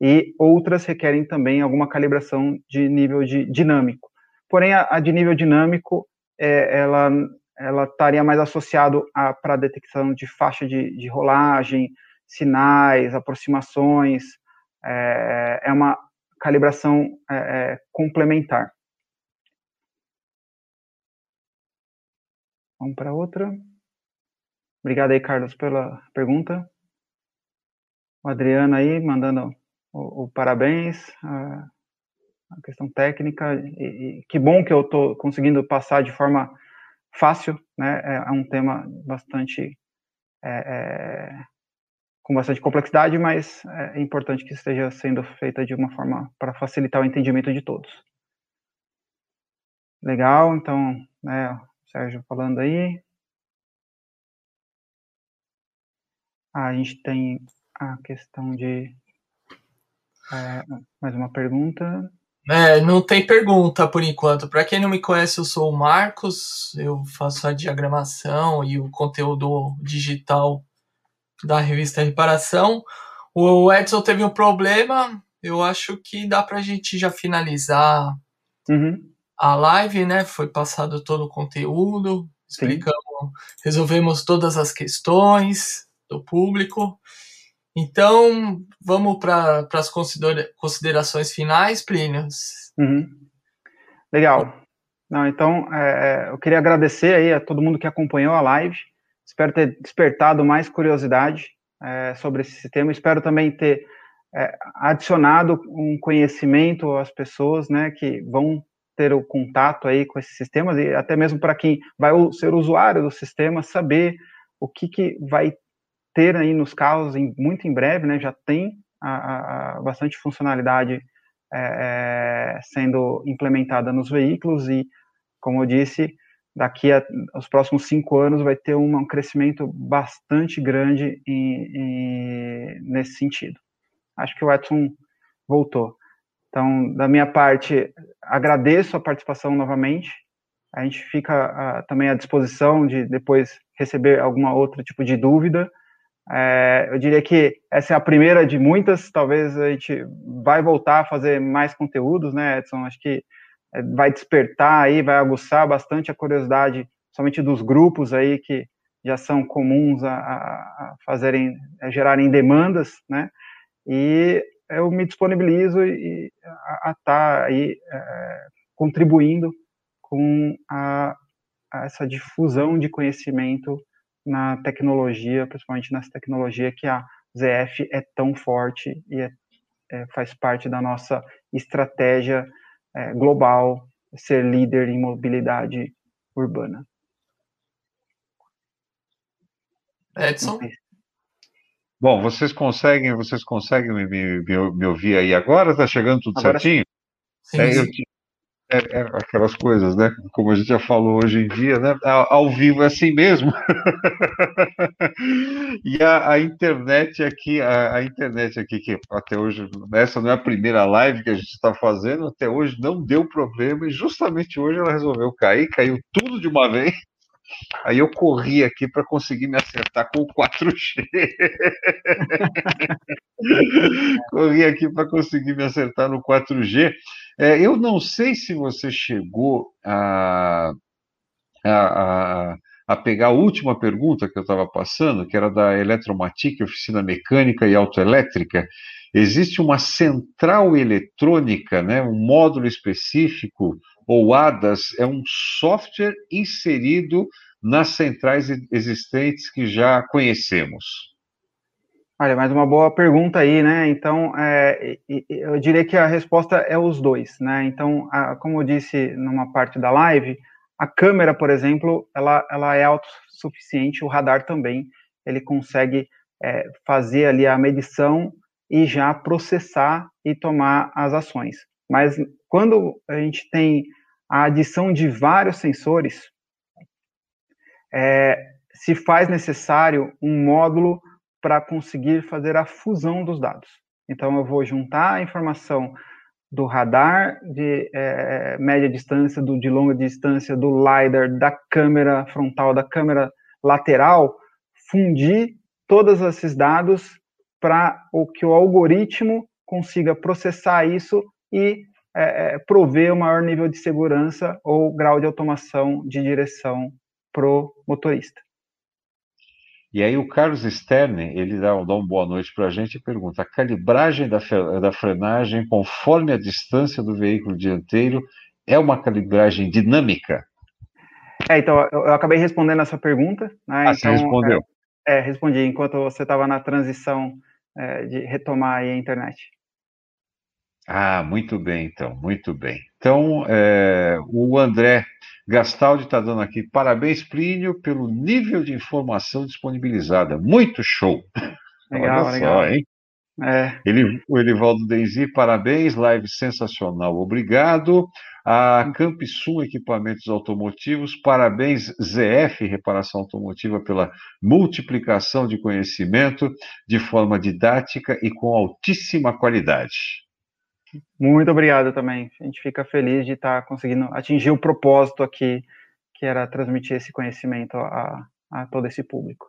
[SPEAKER 3] e outras requerem também alguma calibração de nível de dinâmico. Porém, a, a de nível dinâmico, é, ela ela estaria mais associado para detecção de faixa de, de rolagem, sinais, aproximações, é, é uma calibração é, é complementar. Vamos para outra. Obrigado aí, Carlos, pela pergunta. O Adriano aí mandando o, o parabéns, a, a, questão técnica, e, e, que bom que eu estou conseguindo passar de forma fácil, né, é, é um tema bastante, é, é, com bastante complexidade, mas é importante que esteja sendo feita de uma forma para facilitar o entendimento de todos. Legal, então, né, Sérgio falando aí. A gente tem a questão de é, mais uma pergunta.
[SPEAKER 4] É, não tem pergunta por enquanto. Para quem não me conhece, eu sou o Marcos, eu faço a diagramação e o conteúdo digital da revista Reparação. O Edson teve um problema, eu acho que dá para a gente já finalizar uhum. a live, né? Foi passado todo o conteúdo, explicamos, Sim. resolvemos todas as questões do público. Então, vamos para as considerações finais, Plínio.
[SPEAKER 3] Uhum. Legal. Não, então, é, é, eu queria agradecer aí a todo mundo que acompanhou a live. Espero ter despertado mais curiosidade é, sobre esse sistema. Espero também ter é, adicionado um conhecimento às pessoas, né, que vão ter o contato aí com esses sistemas e até mesmo para quem vai ser usuário do sistema saber o que, que vai ter aí nos carros em, muito em breve, né, já tem a, a, bastante funcionalidade é, é, sendo implementada nos veículos e, como eu disse, daqui a os próximos cinco anos vai ter um, crescimento bastante grande em, em, nesse sentido. Acho que o Edson voltou. Então, da minha parte, agradeço a participação novamente. A gente fica também à disposição de depois receber alguma outra tipo de dúvida. É, eu diria que essa é a primeira de muitas. Talvez a gente vai voltar a fazer mais conteúdos, né, Edson? Acho que vai despertar aí, vai aguçar bastante a curiosidade, somente dos grupos aí que já são comuns a, a fazerem, a gerarem demandas, né? E eu me disponibilizo e, a estar tá aí é, contribuindo com a, a essa difusão de conhecimento na tecnologia, principalmente nessa tecnologia que a ZF é tão forte e é, é, faz parte da nossa estratégia é, global, ser líder em mobilidade urbana.
[SPEAKER 4] Edson?
[SPEAKER 1] Bom, vocês conseguem, vocês conseguem me, me, me ouvir aí agora? Está chegando tudo agora, certinho? Sim, é, eu, é, é, aquelas coisas, né? Como a gente já falou hoje em dia, né? Ao vivo é assim mesmo. e a, a, internet aqui, a, a, internet aqui, que até hoje, essa não é a primeira live que a gente está fazendo, até hoje não deu problema, e justamente hoje ela resolveu cair, caiu tudo de uma vez. Aí eu corri aqui para conseguir me acertar com o 4G. corri aqui para conseguir me acertar no 4G. É, eu não sei se você chegou a, a, a, a pegar a última pergunta que eu estava passando, que era da Eletromatic, oficina mecânica e autoelétrica. Existe uma central eletrônica, né, um módulo específico, ou ADAS, é um software inserido nas centrais existentes que já conhecemos.
[SPEAKER 3] Olha, mais uma boa pergunta aí, né? Então, é, eu diria que a resposta é os dois, né? Então, a, como eu disse numa parte da live, a câmera, por exemplo, ela, ela é autossuficiente, o radar também, ele consegue é, fazer ali a medição e já processar e tomar as ações. Mas quando a gente tem a adição de vários sensores, é, se faz necessário um módulo para conseguir fazer a fusão dos dados. Então, eu vou juntar a informação do radar de é, média distância, do de longa distância, do LiDAR, da câmera frontal, da câmera lateral, fundir todos esses dados para o que o algoritmo consiga processar isso e é, prover o maior nível de segurança ou grau de automação de direção para o motorista.
[SPEAKER 1] E aí o Carlos Sterne, ele dá, dá uma boa noite para a gente e pergunta, a calibragem da, da frenagem conforme a distância do veículo dianteiro é uma calibragem dinâmica?
[SPEAKER 3] É, então, eu, eu acabei respondendo essa pergunta. Né?
[SPEAKER 1] Ah,
[SPEAKER 3] então, você
[SPEAKER 1] respondeu?
[SPEAKER 3] É, é, respondi, enquanto você estava na transição é, de retomar a internet.
[SPEAKER 1] Ah, muito bem, então, muito bem. Então, é, o André Gastaldi está dando aqui, parabéns, Plínio, pelo nível de informação disponibilizada. Muito show!
[SPEAKER 3] Legal,
[SPEAKER 1] Olha
[SPEAKER 3] legal.
[SPEAKER 1] só, hein?
[SPEAKER 3] É.
[SPEAKER 1] Ele, o Elivaldo Denzi, parabéns, live sensacional, obrigado. A Campisum Equipamentos Automotivos, parabéns, ZF Reparação Automotiva, pela multiplicação de conhecimento de forma didática e com altíssima qualidade.
[SPEAKER 3] Muito obrigado também. A gente fica feliz de estar conseguindo atingir o propósito aqui, que era transmitir esse conhecimento a, a todo esse público.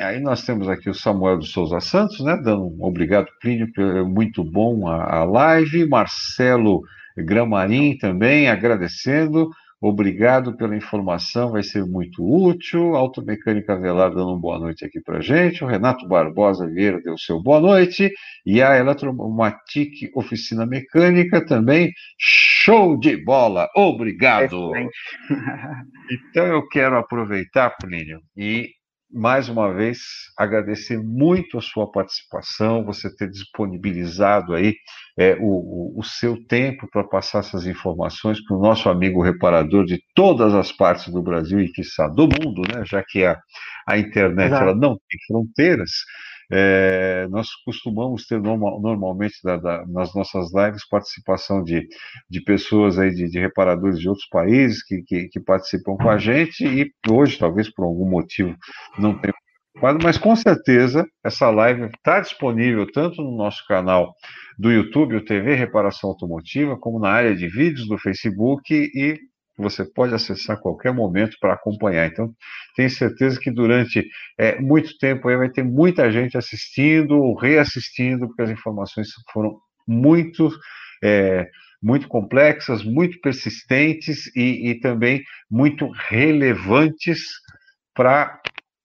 [SPEAKER 1] Aí nós temos aqui o Samuel de Souza Santos, né? Dando um obrigado, Plínio, muito bom a, a live. Marcelo Gramarim também agradecendo. Obrigado pela informação, vai ser muito útil. Automecânica Velar dando uma boa noite aqui para gente. O Renato Barbosa Vieira deu seu boa noite. E a Eletromatic Oficina Mecânica também. Show de bola! Obrigado! então eu quero aproveitar, Plínio, e mais uma vez, agradecer muito a sua participação, você ter disponibilizado aí é, o, o, seu tempo para passar essas informações para o nosso amigo reparador de todas as partes do Brasil e, quiçá, do mundo, né? já que a, a internet ela não tem fronteiras. É, nós costumamos ter normal, normalmente da, da, nas nossas lives participação de, de pessoas aí, de, de reparadores de outros países que, que, que, participam com a gente e hoje, talvez por algum motivo, não tem mas com certeza essa live está disponível tanto no nosso canal do YouTube, o TV Reparação Automotiva, como na área de vídeos do Facebook e você pode acessar a qualquer momento para acompanhar. Então, tenho certeza que durante é, muito tempo aí vai ter muita gente assistindo, reassistindo, porque as informações foram muito, é, muito complexas, muito persistentes e, e também muito relevantes para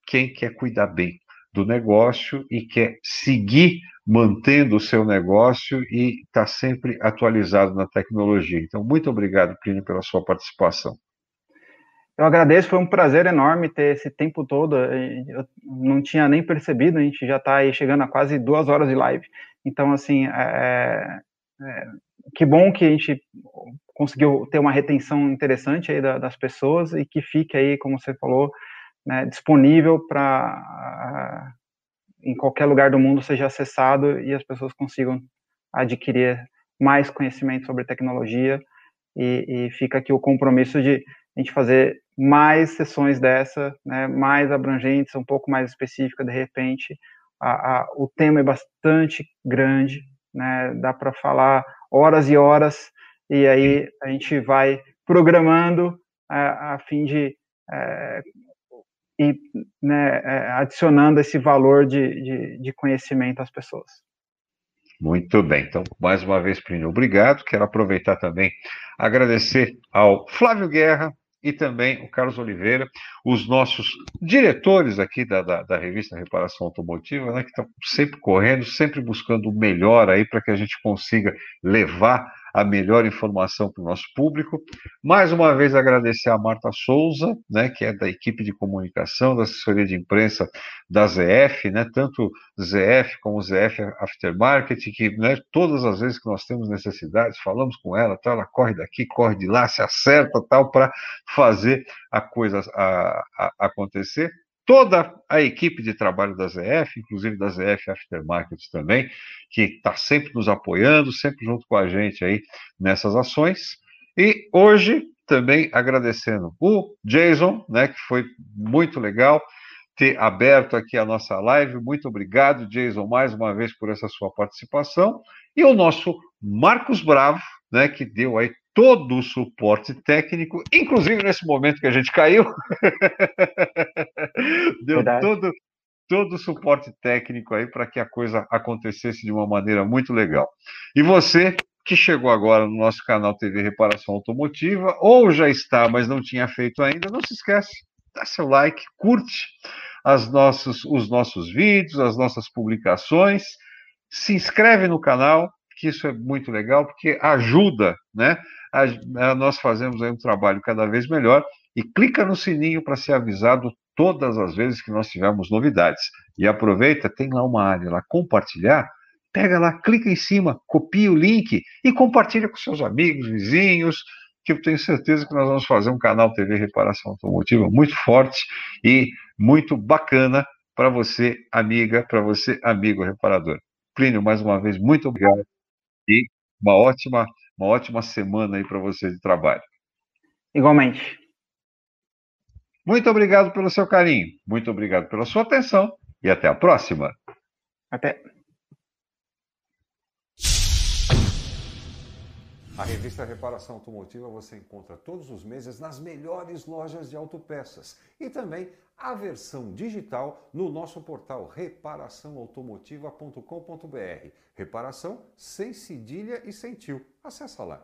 [SPEAKER 1] quem quer cuidar bem do negócio e quer seguir mantendo o seu negócio e está sempre atualizado na tecnologia. Então, muito obrigado, Plínio, pela sua participação.
[SPEAKER 3] Eu agradeço, foi um prazer enorme ter esse tempo todo. Eu não tinha nem percebido, a gente já está aí chegando a quase duas horas de live. Então, assim, é, é, que bom que a gente conseguiu ter uma retenção interessante aí das pessoas e que fique aí, como você falou, né, disponível para em qualquer lugar do mundo seja acessado e as pessoas consigam adquirir mais conhecimento sobre tecnologia e, e fica aqui o compromisso de a gente fazer mais sessões dessa, né, mais abrangentes, um pouco mais específica de repente. A, a, o tema é bastante grande, né, dá para falar horas e horas, e aí a gente vai programando a, a fim de é, e né, é, adicionando esse valor de, de, de, conhecimento às pessoas.
[SPEAKER 1] Muito bem, então, mais uma vez, Plínio, obrigado. Quero aproveitar também, agradecer ao Flávio Guerra, e também o Carlos Oliveira, os nossos diretores aqui da, da, da revista Reparação Automotiva, né, que estão sempre correndo, sempre buscando o melhor aí para que a gente consiga levar a melhor informação para o nosso público. Mais uma vez agradecer a Marta Souza, né, que é da equipe de comunicação, da assessoria de imprensa da ZF, né, tanto ZF como ZF Aftermarket, que né, todas as vezes que nós temos necessidades, falamos com ela, tá, ela corre daqui, corre de lá, se acerta tal, para fazer a coisa a, a, acontecer toda a equipe de trabalho da ZF, inclusive da ZF Aftermarket também, que está sempre nos apoiando, sempre junto com a gente aí nessas ações. E hoje também agradecendo o Jason, né, que foi muito legal ter aberto aqui a nossa live. Muito obrigado, Jason, mais uma vez por essa sua participação. E o nosso Marcos Bravo, né, que deu aí todo o suporte técnico, inclusive nesse momento que a gente caiu. Deu todo, todo o suporte técnico aí para que a coisa acontecesse de uma maneira muito legal. E você que chegou agora no nosso canal TV Reparação Automotiva, ou já está, mas não tinha feito ainda, não se esquece, dá seu like, curte as nossos, os nossos vídeos, as nossas publicações, se inscreve no canal, que isso é muito legal, porque ajuda, né? A, nós fazemos aí um trabalho cada vez melhor e clica no sininho para ser avisado todas as vezes que nós tivermos novidades. E aproveita, tem lá uma área lá, compartilhar, pega lá, clica em cima, copia o link e compartilha com seus amigos, vizinhos, que eu tenho certeza que nós vamos fazer um canal TV Reparação Automotiva muito forte e muito bacana para você, amiga, para você, amigo reparador. Plínio, mais uma vez, muito obrigado e uma ótima, uma ótima semana aí para você de trabalho.
[SPEAKER 3] Igualmente.
[SPEAKER 1] Muito obrigado pelo seu carinho, muito obrigado pela sua atenção e até a próxima.
[SPEAKER 3] Até.
[SPEAKER 5] A revista Reparação Automotiva você encontra todos os meses nas melhores lojas de autopeças e também a versão digital no nosso portal reparaçãoautomotiva.com.br. Reparação sem cedilha e sem tio. Acesse lá.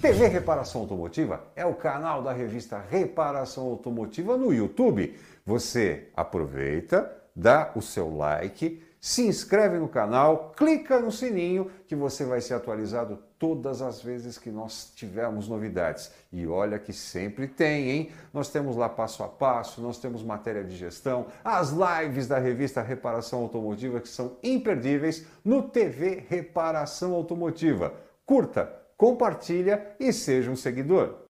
[SPEAKER 5] TV Reparação Automotiva é o canal da revista Reparação Automotiva no YouTube. Você aproveita, dá o seu like se inscreve no canal, clica no sininho que você vai ser atualizado todas as vezes que nós tivermos novidades. E olha que sempre tem, hein? Nós temos lá passo a passo, nós temos matéria de gestão, as lives da revista Reparação Automotiva que são imperdíveis no TV Reparação Automotiva. Curta, compartilha e seja um seguidor.